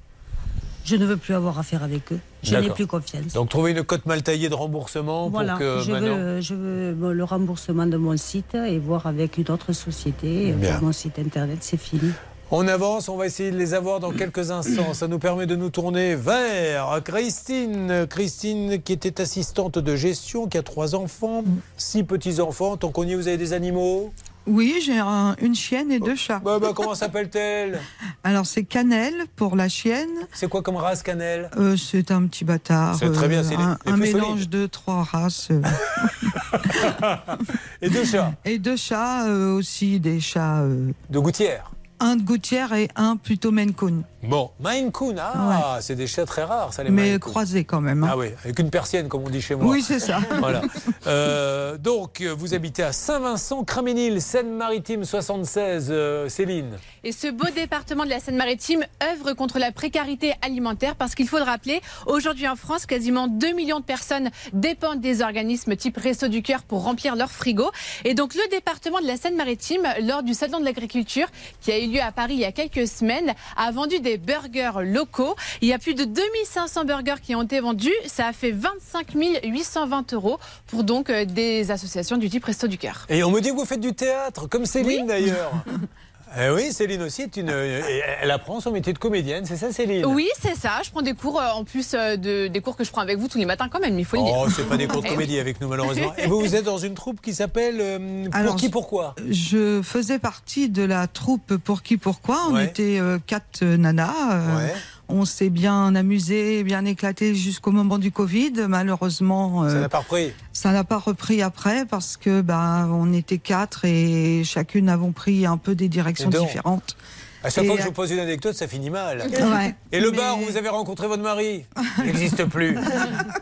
Je ne veux plus avoir affaire avec eux. Je n'ai plus confiance. Donc trouver une cote mal taillée de remboursement Voilà, pour que je, maintenant. veux, je veux bon, le remboursement de mon site et voir avec une autre société. Bien. Pour mon site internet, c'est fini. On avance, on va essayer de les avoir dans quelques instants. Ça nous permet de nous tourner vers Christine. Christine qui était assistante de gestion, qui a trois enfants, six petits-enfants. Tant qu'on y est, vous avez des animaux? Oui, j'ai un- une chienne et deux chats. Bah, bah, comment s'appelle-t-elle? Alors c'est Cannelle pour la chienne. C'est quoi comme race Cannelle? Euh, C'est un petit bâtard. C'est très bien, c'est les- un, les un mélange solides. de trois races. euh. Et deux chats Et deux chats euh, aussi, des chats. euh, De gouttière un de gouttière et un plutôt Coon. Bon, Maine Coon, ah, c'est des chats très rares, ça les Mais Maine Coon. croisés quand même. hein. Ah oui, avec une persienne, comme on dit chez moi. Oui, c'est ça. voilà. Euh, donc, vous habitez à Saint-Vincent-Craménil, Seine-Maritime 76, euh, Céline. Et ce beau département de la Seine-Maritime œuvre contre la précarité alimentaire parce qu'il faut le rappeler, aujourd'hui en France, quasiment 2 millions de personnes dépendent des organismes type Resto du Cœur pour remplir leur frigo. Et donc le département de la Seine-Maritime, lors du Salon de l'Agriculture qui a eu lieu à Paris il y a quelques semaines, a vendu des burgers locaux. Il y a plus de 2500 burgers qui ont été vendus. Ça a fait 25 820 euros pour donc euh, des associations du type Resto du Cœur. Et on me dit que vous faites du théâtre, comme Céline d'ailleurs. Eh oui, Céline aussi est une. euh, Elle apprend son métier de comédienne, c'est ça, Céline? Oui, c'est ça. Je prends des cours euh, en plus euh, de, des cours que je prends avec vous tous les matins quand même, il faut le dire. Oh, c'est pas des cours de Eh comédie avec nous, malheureusement. Et vous, vous êtes dans une troupe qui s'appelle euh, Pour Alors, qui, pourquoi? Je faisais partie de la troupe Pour qui, pourquoi. On Ouais. était euh, quatre euh, nanas. euh, Ouais. On s'est bien amusé, bien éclaté jusqu'au moment du Covid. Malheureusement, Ça euh, n'a pas repris. ça n'a pas repris après parce que bah, on était quatre et chacune avons pris un peu des directions différentes. À chaque Et, fois que je vous pose une anecdote, ça finit mal. Ouais. Et le Mais- bar où vous avez rencontré votre mari n'existe plus.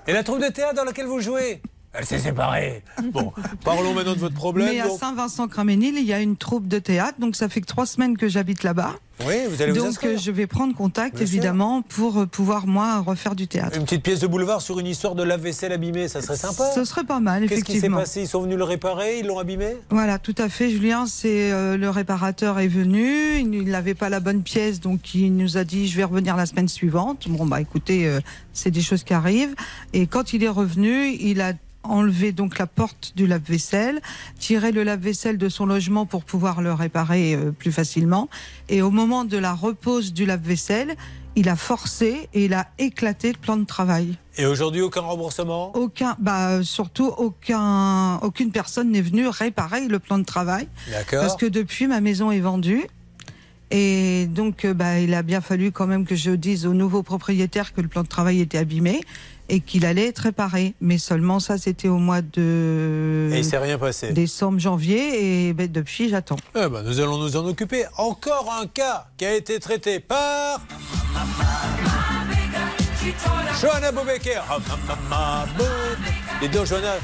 Et la troupe de théâtre dans laquelle vous jouez Elle s'est séparée. Bon, parlons maintenant de votre problème. Mais à donc. Saint-Vincent-Craménil, il y a une troupe de théâtre, donc ça fait que trois semaines que j'habite là-bas. Oui, vous allez vous donc inscrire. je vais prendre contact Bien sûr. évidemment pour euh, pouvoir moi refaire du théâtre. Une petite pièce de boulevard sur une histoire de lave-vaisselle abîmée, ça serait sympa. Ce serait pas mal, Qu'est-ce qui s'est effectivement. passé? Ils sont venus le réparer, ils l'ont abîmé? Voilà, tout à fait, Julien. C'est euh, le réparateur est venu, il n'avait pas la bonne pièce, donc il nous a dit je vais revenir la semaine suivante. Bon bah écoutez, euh, c'est des choses qui arrivent. Et quand il est revenu, il a enlevé donc la porte du lave-vaisselle, tiré le lave-vaisselle de son logement pour pouvoir le réparer euh, plus facilement. Et au moment de la repose du lave-vaisselle, il a forcé et il a éclaté le plan de travail. Et aujourd'hui, aucun remboursement? Aucun, bah surtout aucun, aucune personne n'est venue réparer le plan de travail. D'accord. Parce que depuis, ma maison est vendue. Et donc, euh, bah, il a bien fallu quand même que je dise au nouveau propriétaire que le plan de travail était abîmé et qu'il allait être réparé. Mais seulement ça, c'était au mois de Et il s'est rien passé. décembre, janvier. Et ben, depuis, j'attends. Eh ben, nous allons nous en occuper. Encore un cas qui a été traité par. Johanna Bobecker. Et donc, Johanna,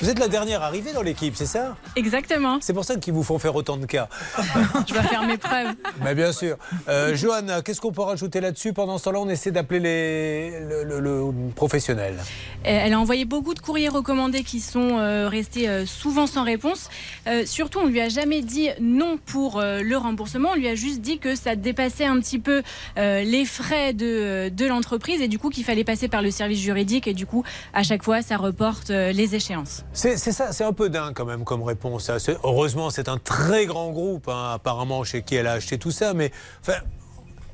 vous êtes la dernière arrivée dans l'équipe, c'est ça? Exactement. C'est pour ça qu'ils vous font faire autant de cas. Je vais faire mes preuves. Mais bien sûr. Euh, Johanna, qu'est-ce qu'on peut rajouter là-dessus? Pendant ce temps-là, on essaie d'appeler les... le, le- le professionnel. Elle a envoyé beaucoup de courriers recommandés qui sont euh, restés euh, souvent sans réponse. Euh, surtout, on lui a jamais dit non pour euh, le remboursement. On lui a juste dit que ça dépassait un petit peu euh, les frais de, de l'entreprise et du coup qu'il fallait passer par le service juridique et du coup à chaque fois ça reporte euh, les échéances. C'est ça, c'est un peu dingue quand même comme réponse. C'est- Heureusement, c'est un très grand groupe, hein, apparemment, chez qui elle a acheté tout ça. Mais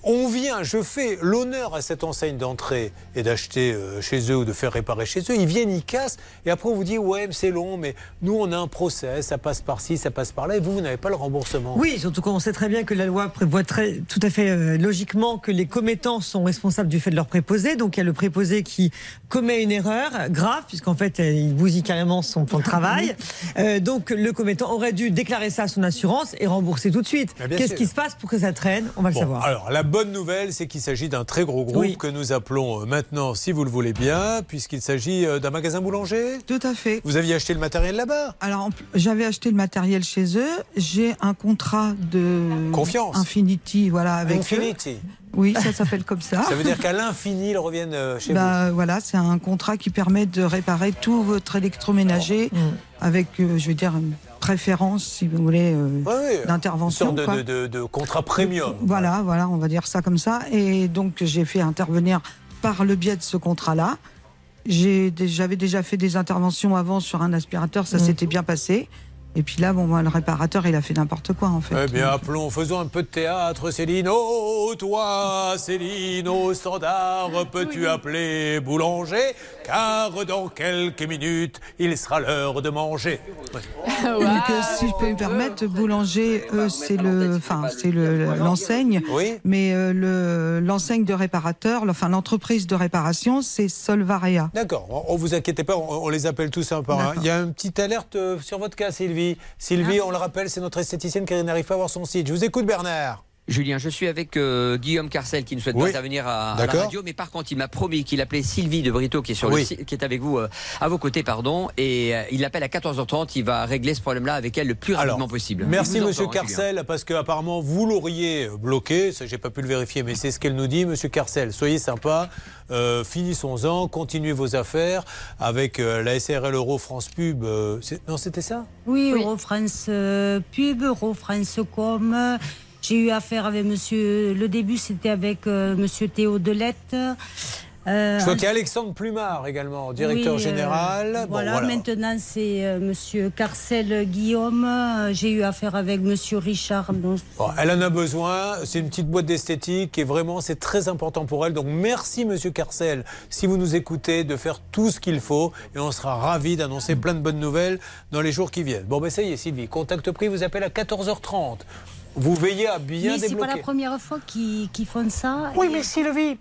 on vient, je fais l'honneur à cette enseigne d'entrer et d'acheter euh, chez eux ou de faire réparer chez eux. Ils viennent, ils cassent, et après on vous dit ouais, c'est long, mais nous on a un procès, ça passe par ci, ça passe par là, et vous, vous n'avez pas le remboursement. Oui, surtout qu'on sait très bien que la loi prévoit très, tout à fait euh, logiquement que les commettants sont responsables du fait de leur préposé. Donc il y a le préposé qui commet une erreur grave, puisqu'en fait euh, il bousille carrément son plan de travail. Euh, donc le commettant aurait dû déclarer ça à son assurance et rembourser tout de suite. Qu'est-ce qui se passe pour que ça traîne? On va le savoir. Alors, la bonne nouvelle, c'est qu'il s'agit d'un très gros groupe Oui. que nous appelons euh, maintenant, si vous le voulez bien, puisqu'il s'agit euh, d'un magasin boulanger. Tout à fait. Vous aviez acheté le matériel là-bas Alors, j'avais acheté le matériel chez eux. J'ai un contrat de Confiance. Infinity, voilà, avec Infinity. eux. Oui, ça s'appelle comme ça. Ça veut dire qu'à l'infini, ils reviennent euh, chez Bah, voilà, c'est un contrat qui permet de réparer tout votre électroménager Mm. avec, euh, je veux dire, préférence, si vous voulez, euh, vous. Ouais, ouais. Une d'intervention. sorte de, quoi. de- de- de contrat premium. Voilà, voilà, on va dire ça comme ça. Et donc, j'ai fait intervenir par le biais de ce contrat-là. J'avais déjà fait des interventions avant sur un aspirateur, ça Mm. s'était bien passé. Et puis là, bon, moi, le réparateur, il a fait n'importe quoi, en fait. Eh bien, appelons, faisons un peu de théâtre, Céline. Oh, toi, Céline, au standard, peux-tu appeler boulanger? Car dans quelques minutes, il sera l'heure de manger. Donc, euh, si je peux me permettre, boulanger, eux, c'est le, enfin, c'est le- l'enseigne. Mais euh, le, l'enseigne de réparateur, enfin, l'entreprise de réparation, c'est Solvaria. D'accord, on, on vous inquiétez pas, on, on les appelle tous un par un. Il y a une petite alerte euh, sur votre cas, Sylvie. Sylvie, on le rappelle, c'est notre esthéticienne qui n'arrive pas à voir son site. Je vous écoute, Bernard. Julien, je suis avec euh, Guillaume Carcel qui ne souhaite Oui. pas intervenir à, à la radio, mais par contre, il m'a promis qu'il appelait Sylvie de Brito qui est sur Oui. le site- qui est avec vous euh, à vos côtés, pardon, et euh, il l'appelle à 14h30. Il va régler ce problème-là avec elle le plus rapidement possible. Merci Monsieur entend, hein, Julien. Carcel, parce que apparemment vous l'auriez bloqué. Ça, j'ai pas pu le vérifier, mais c'est ce qu'elle nous dit, Monsieur Carcel. Soyez sympa, euh, finissons-en, continuez vos affaires avec euh, la SRL Euro France Pub. euh, non, c'était ça? Oui, Eurofrance euh, Pub, Eurofrance Com. J'ai eu affaire avec monsieur. Le début, c'était avec euh, monsieur Théo Delette. Euh, Je vois qu'il y a Alexandre Plumard également, directeur oui, euh, général. Bon, voilà, voilà. maintenant c'est euh, monsieur Carcel Guillaume. Euh, J'ai eu affaire avec monsieur Richard. Bon, elle en a besoin. C'est une petite boîte d'esthétique et vraiment, c'est très important pour elle. Donc, merci, Monsieur Carcel, si vous nous écoutez, de faire tout ce qu'il faut et on sera ravis d'annoncer plein de bonnes nouvelles dans les jours qui viennent. Bon, ben ça y est, Sylvie, contact pris vous appelle à 14h30. Vous veillez à bien Mais c'est pas débloquer. la première fois qu'ils font ça. Oui, mais Sylvie,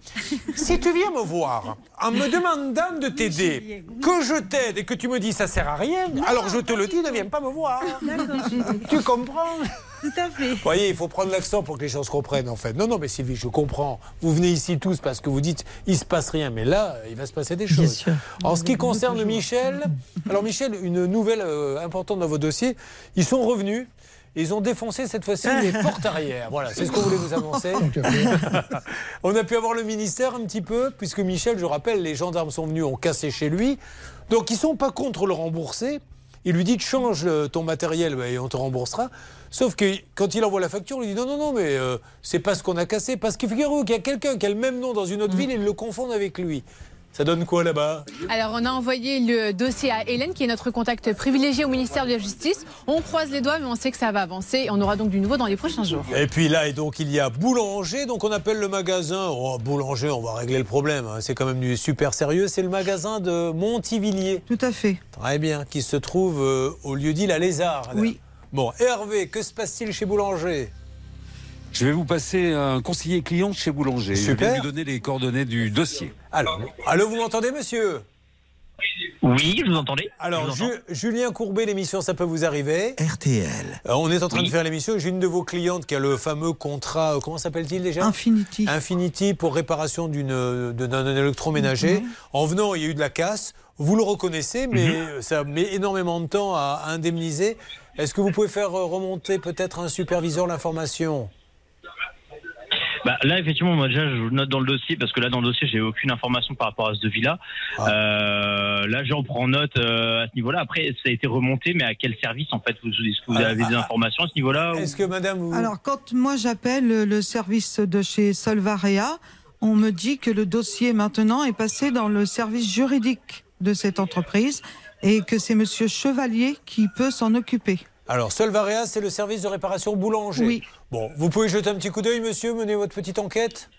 si tu viens me voir en me demandant de t'aider, que je t'aide et que tu me dis ça sert à rien, alors je te le dis, ne viens pas me voir. Tu comprends? Tout à fait. Vous voyez, il faut prendre l'accent pour que les gens se comprennent en fait. Non, non, mais Sylvie, je comprends. Vous venez ici tous parce que vous dites il se passe rien, mais là, il va se passer des choses. En ce qui concerne Michel, alors Michel, une nouvelle euh, importante dans vos dossiers, ils sont revenus. Ils ont défoncé cette fois-ci les portes arrière. Voilà, c'est ce qu'on voulait vous annoncer. On a pu avoir le ministère un petit peu, puisque Michel, je rappelle, les gendarmes sont venus, ont cassé chez lui. Donc ils sont pas contre le rembourser. Il lui dit change euh, ton matériel et on te remboursera. Sauf que quand il envoie la facture, il dit non, non, non, mais euh, c'est pas ce qu'on a cassé. Parce que figurez-vous qu'il y a quelqu'un qui a le même nom dans une autre ville et ils le confondent avec lui. Ça donne quoi là-bas Alors, on a envoyé le dossier à Hélène, qui est notre contact privilégié au ministère de la Justice. On croise les doigts, mais on sait que ça va avancer. On aura donc du nouveau dans les prochains jours. Et puis là, et donc il y a boulanger, donc on appelle le magasin. Oh, boulanger, on va régler le problème. hein. C'est quand même du super sérieux. C'est le magasin de Montivilliers. Tout à fait. Très bien, qui se trouve euh, au lieu dit La Lézarde. Oui. Bon, Hervé, que se passe-t-il chez Boulanger? Je vais vous passer un conseiller client chez Boulanger. Je vais lui donner les coordonnées du dossier. Alors, allô, vous m'entendez, monsieur? Oui, je vous entendez. Alors, vous Julien Courbet, l'émission, ça peut vous arriver? RTL. Euh, on est en train Oui. de faire l'émission. J'ai une de vos clientes qui a le fameux contrat, euh, comment s'appelle-t-il déjà? Infinity. Infinity pour réparation d'une, euh, d'un électroménager. En venant, il y a eu de la casse. Vous le reconnaissez, mais Mhm. ça met énormément de temps à, à indemniser. Est-ce que vous pouvez faire remonter peut-être un superviseur l'information? Bah, là, effectivement, moi déjà, je note dans le dossier parce que là, dans le dossier, j'ai aucune information par rapport à ce devis-là. Ah. Euh, là, j'en prends note euh, à ce niveau-là. Après, ça a été remonté, mais à quel service en fait vous, Est-ce que vous Ah, avez des ah, informations à ce niveau-là ou- Est-ce que madame, vous... Alors, quand moi j'appelle le- le service de chez Solvarea, on me dit que le dossier maintenant est passé dans le service juridique de cette entreprise et que c'est Monsieur Chevalier qui peut s'en occuper. Alors, Solvarea, c'est le service de réparation boulanger. Oui. Bon, vous pouvez jeter un petit coup d'œil, monsieur, mener votre petite enquête?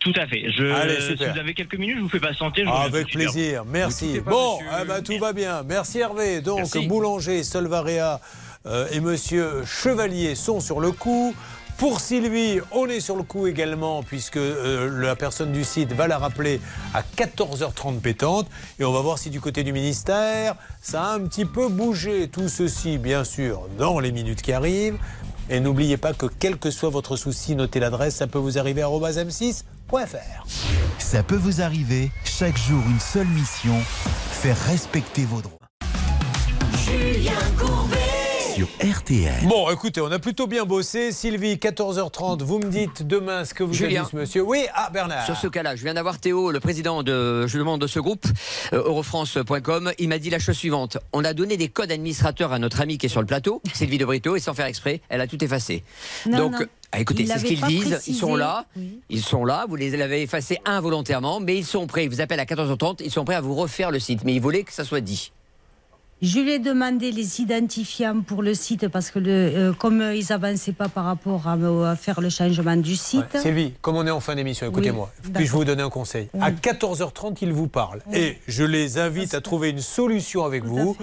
Tout à fait. Je, Allez, si super. vous avez quelques minutes, je vous fais patienter. je reviens Ah, avec vous. plaisir, merci. pas, Bon, eh ben, tout va bien. Merci Hervé. Donc, Merci. Boulanger, Solvarea euh, et monsieur Chevalier sont sur le coup. Pour Sylvie, on est sur le coup également, puisque euh, la personne du site va la rappeler à 14h30 pétante. Et on va voir si du côté du ministère, ça a un petit peu bougé. Tout ceci, bien sûr, dans les minutes qui arrivent. Et n'oubliez pas que quel que soit votre souci, notez l'adresse, ça peut vous arriver à m6.fr. Ça peut vous arriver, chaque jour une seule mission, faire respecter vos droits. Julien Courbet. Sur RTL. Bon, écoutez, on a plutôt bien bossé. Sylvie, 14h30, vous me dites demain ce que vous Julien. a dit ce monsieur. Oui, ah Bernard. Sur ce cas-là, je viens d'avoir Théo, le président de, je demande de ce groupe, euh, eurofrance.com. Il m'a dit la chose suivante. On a donné des codes administrateurs à notre amie qui est sur le plateau, Sylvie de Brito, et sans faire exprès, elle a tout effacé. Non, Donc, non. ah, écoutez, c'est ce qu'ils disent. Ils sont là. Oui. Ils sont là. Vous les avez effacés involontairement, mais ils sont prêts. Ils vous appellent à 14h30. Ils sont prêts à vous refaire le site. Mais ils voulaient que ça soit dit. Je lui ai demandé les identifiants pour le site parce que le, euh, comme ils avançaient pas par rapport à, à faire le changement du site. Ouais, Sylvie, comme on est en fin d'émission, écoutez-moi. Oui, Puis-je vous donner un conseil Oui. À 14h30, ils vous parlent. Oui. Et je les invite à trouver une solution avec vous.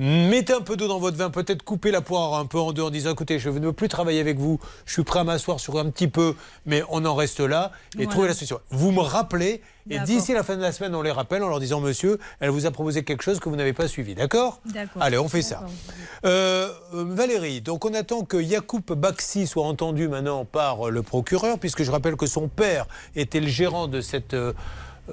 Mettez un peu d'eau dans votre vin, peut-être coupez la poire un peu en deux en disant écoutez, je ne veux plus travailler avec vous, je suis prêt à m'asseoir sur un petit peu, mais on en reste là et Voilà. trouver la solution. Vous me rappelez et d'ici la fin de la semaine, on les rappelle en leur disant monsieur, elle vous a proposé quelque chose que vous n'avez pas suivi, d'accord? Allez, on fait ça. Euh, euh, Valérie, donc on attend que Yacoub Baxi soit entendu maintenant par le procureur, puisque je rappelle que son père était le gérant de cette euh,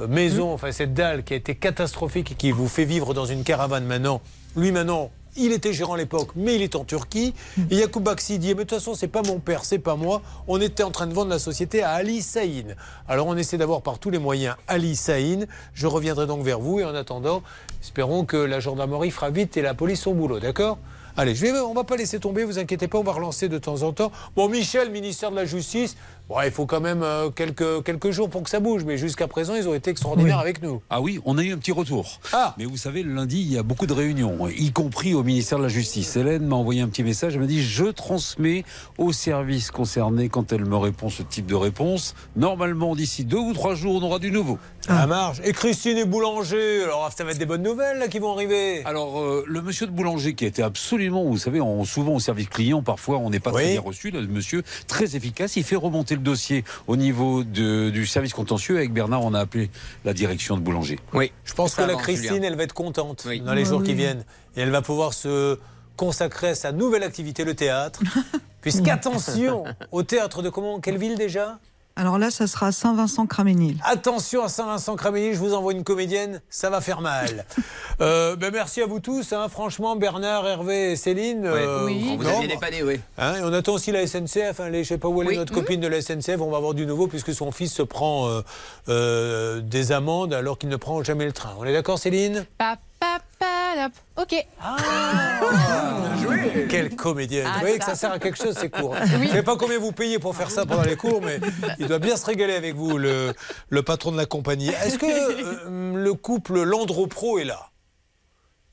maison, enfin cette dalle qui a été catastrophique et qui vous fait vivre dans une caravane maintenant. Lui maintenant, il était gérant à l'époque, mais il est en Turquie. Et Yacoub Baxi dit, mais de toute façon, c'est pas mon père, c'est pas moi. On était en train de vendre la société à Ali Saïn. Alors on essaie d'avoir par tous les moyens Ali Saïn. Je reviendrai donc vers vous et en attendant, espérons que la gendarmerie fera vite et la police son boulot, d'accord? Allez, je vais, on va pas laisser tomber, vous inquiétez pas, on va relancer de temps en temps. Bon, Michel, ministère de la Justice, bon, il faut quand même euh, quelques, quelques jours pour que ça bouge, mais jusqu'à présent, ils ont été extraordinaires avec nous. Ah oui, on a eu un petit retour. Ah. Mais vous savez, le lundi, il y a beaucoup de réunions, y compris au ministère de la Justice. Hélène m'a envoyé un petit message, elle m'a dit Je transmets aux services concernés quand elle me répond ce type de réponse. Normalement, d'ici deux ou trois jours, on aura du nouveau. À marge. Et Christine et Boulanger, alors ça va être des bonnes nouvelles là, qui vont arriver? Alors, euh, le monsieur de Boulanger qui a été absolument, vous savez, on, souvent au service client, parfois on n'est pas très bien reçu. Là, le monsieur, très efficace, il fait remonter le dossier au niveau de- du service contentieux. Avec Bernard, on a appelé la direction de Boulanger. Oui. Je pense que la Christine, Julien. elle va être contente Oui. dans les Ah jours qui viennent. Et elle va pouvoir se consacrer à sa nouvelle activité, le théâtre. Puisqu'attention, au théâtre de comment Quelle ville déjà? Alors là, ça sera à Saint-Vincent-Craménil. Attention à Saint-Vincent-Craménil, je vous envoie une comédienne, ça va faire mal. Euh, ben merci à vous tous, hein. franchement, Bernard, Hervé et Céline. euh, Oui. On vous a non, bien dépanné, oui. Hein, et on attend aussi la SNCF. Hein, les, je sais pas où elle est Oui. notre copine de la SNCF. On va avoir du nouveau puisque son fils se prend euh, euh, des amendes alors qu'il ne prend jamais le train. On est d'accord, Céline? Pa, pa, pa, dap. Ok. Quelle comédienne. Ah, vous voyez que ça. sert à quelque chose, ces cours. hein. Oui. Je sais pas combien vous payez pour faire ça pendant les cours, mais il doit bien se régaler avec vous, le, le patron de la compagnie. Est-ce que euh, le couple Landreau Pro est là?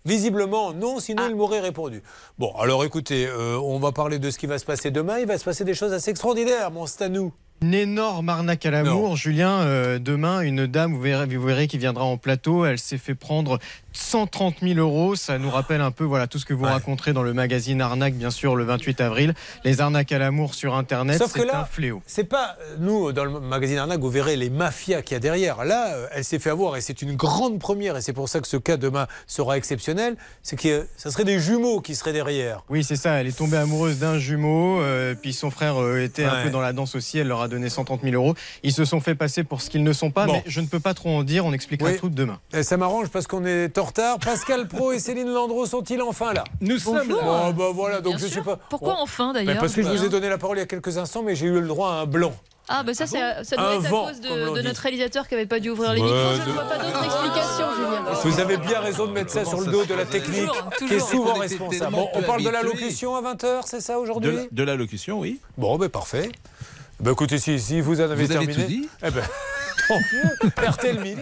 Visiblement, non, sinon il m'aurait répondu. Bon, alors écoutez, euh, on va parler de ce qui va se passer demain. Il va se passer des choses assez extraordinaires, mon Stanou. Une énorme arnaque à l'amour. Julien, euh, demain, une dame, vous verrez, vous verrez qui viendra en plateau, elle s'est fait prendre 130 000 euros. Ça nous rappelle un peu voilà, tout ce que vous raconterez dans le magazine Arnaque, bien sûr, le 28 avril. Les arnaques à l'amour sur Internet, c'est un fléau. C'est pas euh, nous dans le magazine Arnaque, vous verrez les mafias qu'il y a derrière. Là, euh, elle s'est fait avoir et c'est une grande première et c'est pour ça que ce cas demain sera exceptionnel. C'est que ça serait des jumeaux qui seraient derrière. Oui, c'est ça. Elle est tombée amoureuse d'un jumeau. euh, puis son frère était un Ouais. peu dans la danse aussi. Elle leur a donné 130 000 euros. Ils se sont fait passer pour ce qu'ils ne sont pas. Bon. Mais je ne peux pas trop en dire. On expliquera Oui. tout demain. Et ça m'arrange parce qu'on est en retard. Pascal Pro et Céline Landreau sont-ils enfin là? Nous sommes là. Oh, bah voilà, donc Bien je sûr. sais pas. Pourquoi Oh. enfin, Bah, d'ailleurs Parce que je vous ai donné la parole il y a quelques instants, mais j'ai eu le droit à un blanc. Ah, bah ça, c'est- ça doit Un être à cause de, de notre réalisateur qui n'avait pas dû ouvrir les Ouais, micros. Je de- ne vois pas d'autre explication, Julien. Vous avez bien raison de mettre ça sur le dos de la technique, Toujours, qui est souvent responsable. Bon, on parle de l'allocution à 20h, c'est ça De aujourd'hui? la- de l'allocution, oui. Bon, ben parfait. Ben écoutez, si, si vous en avez Vous avez terminé. tout dit Eh ben, tant mieux. RTL Midi.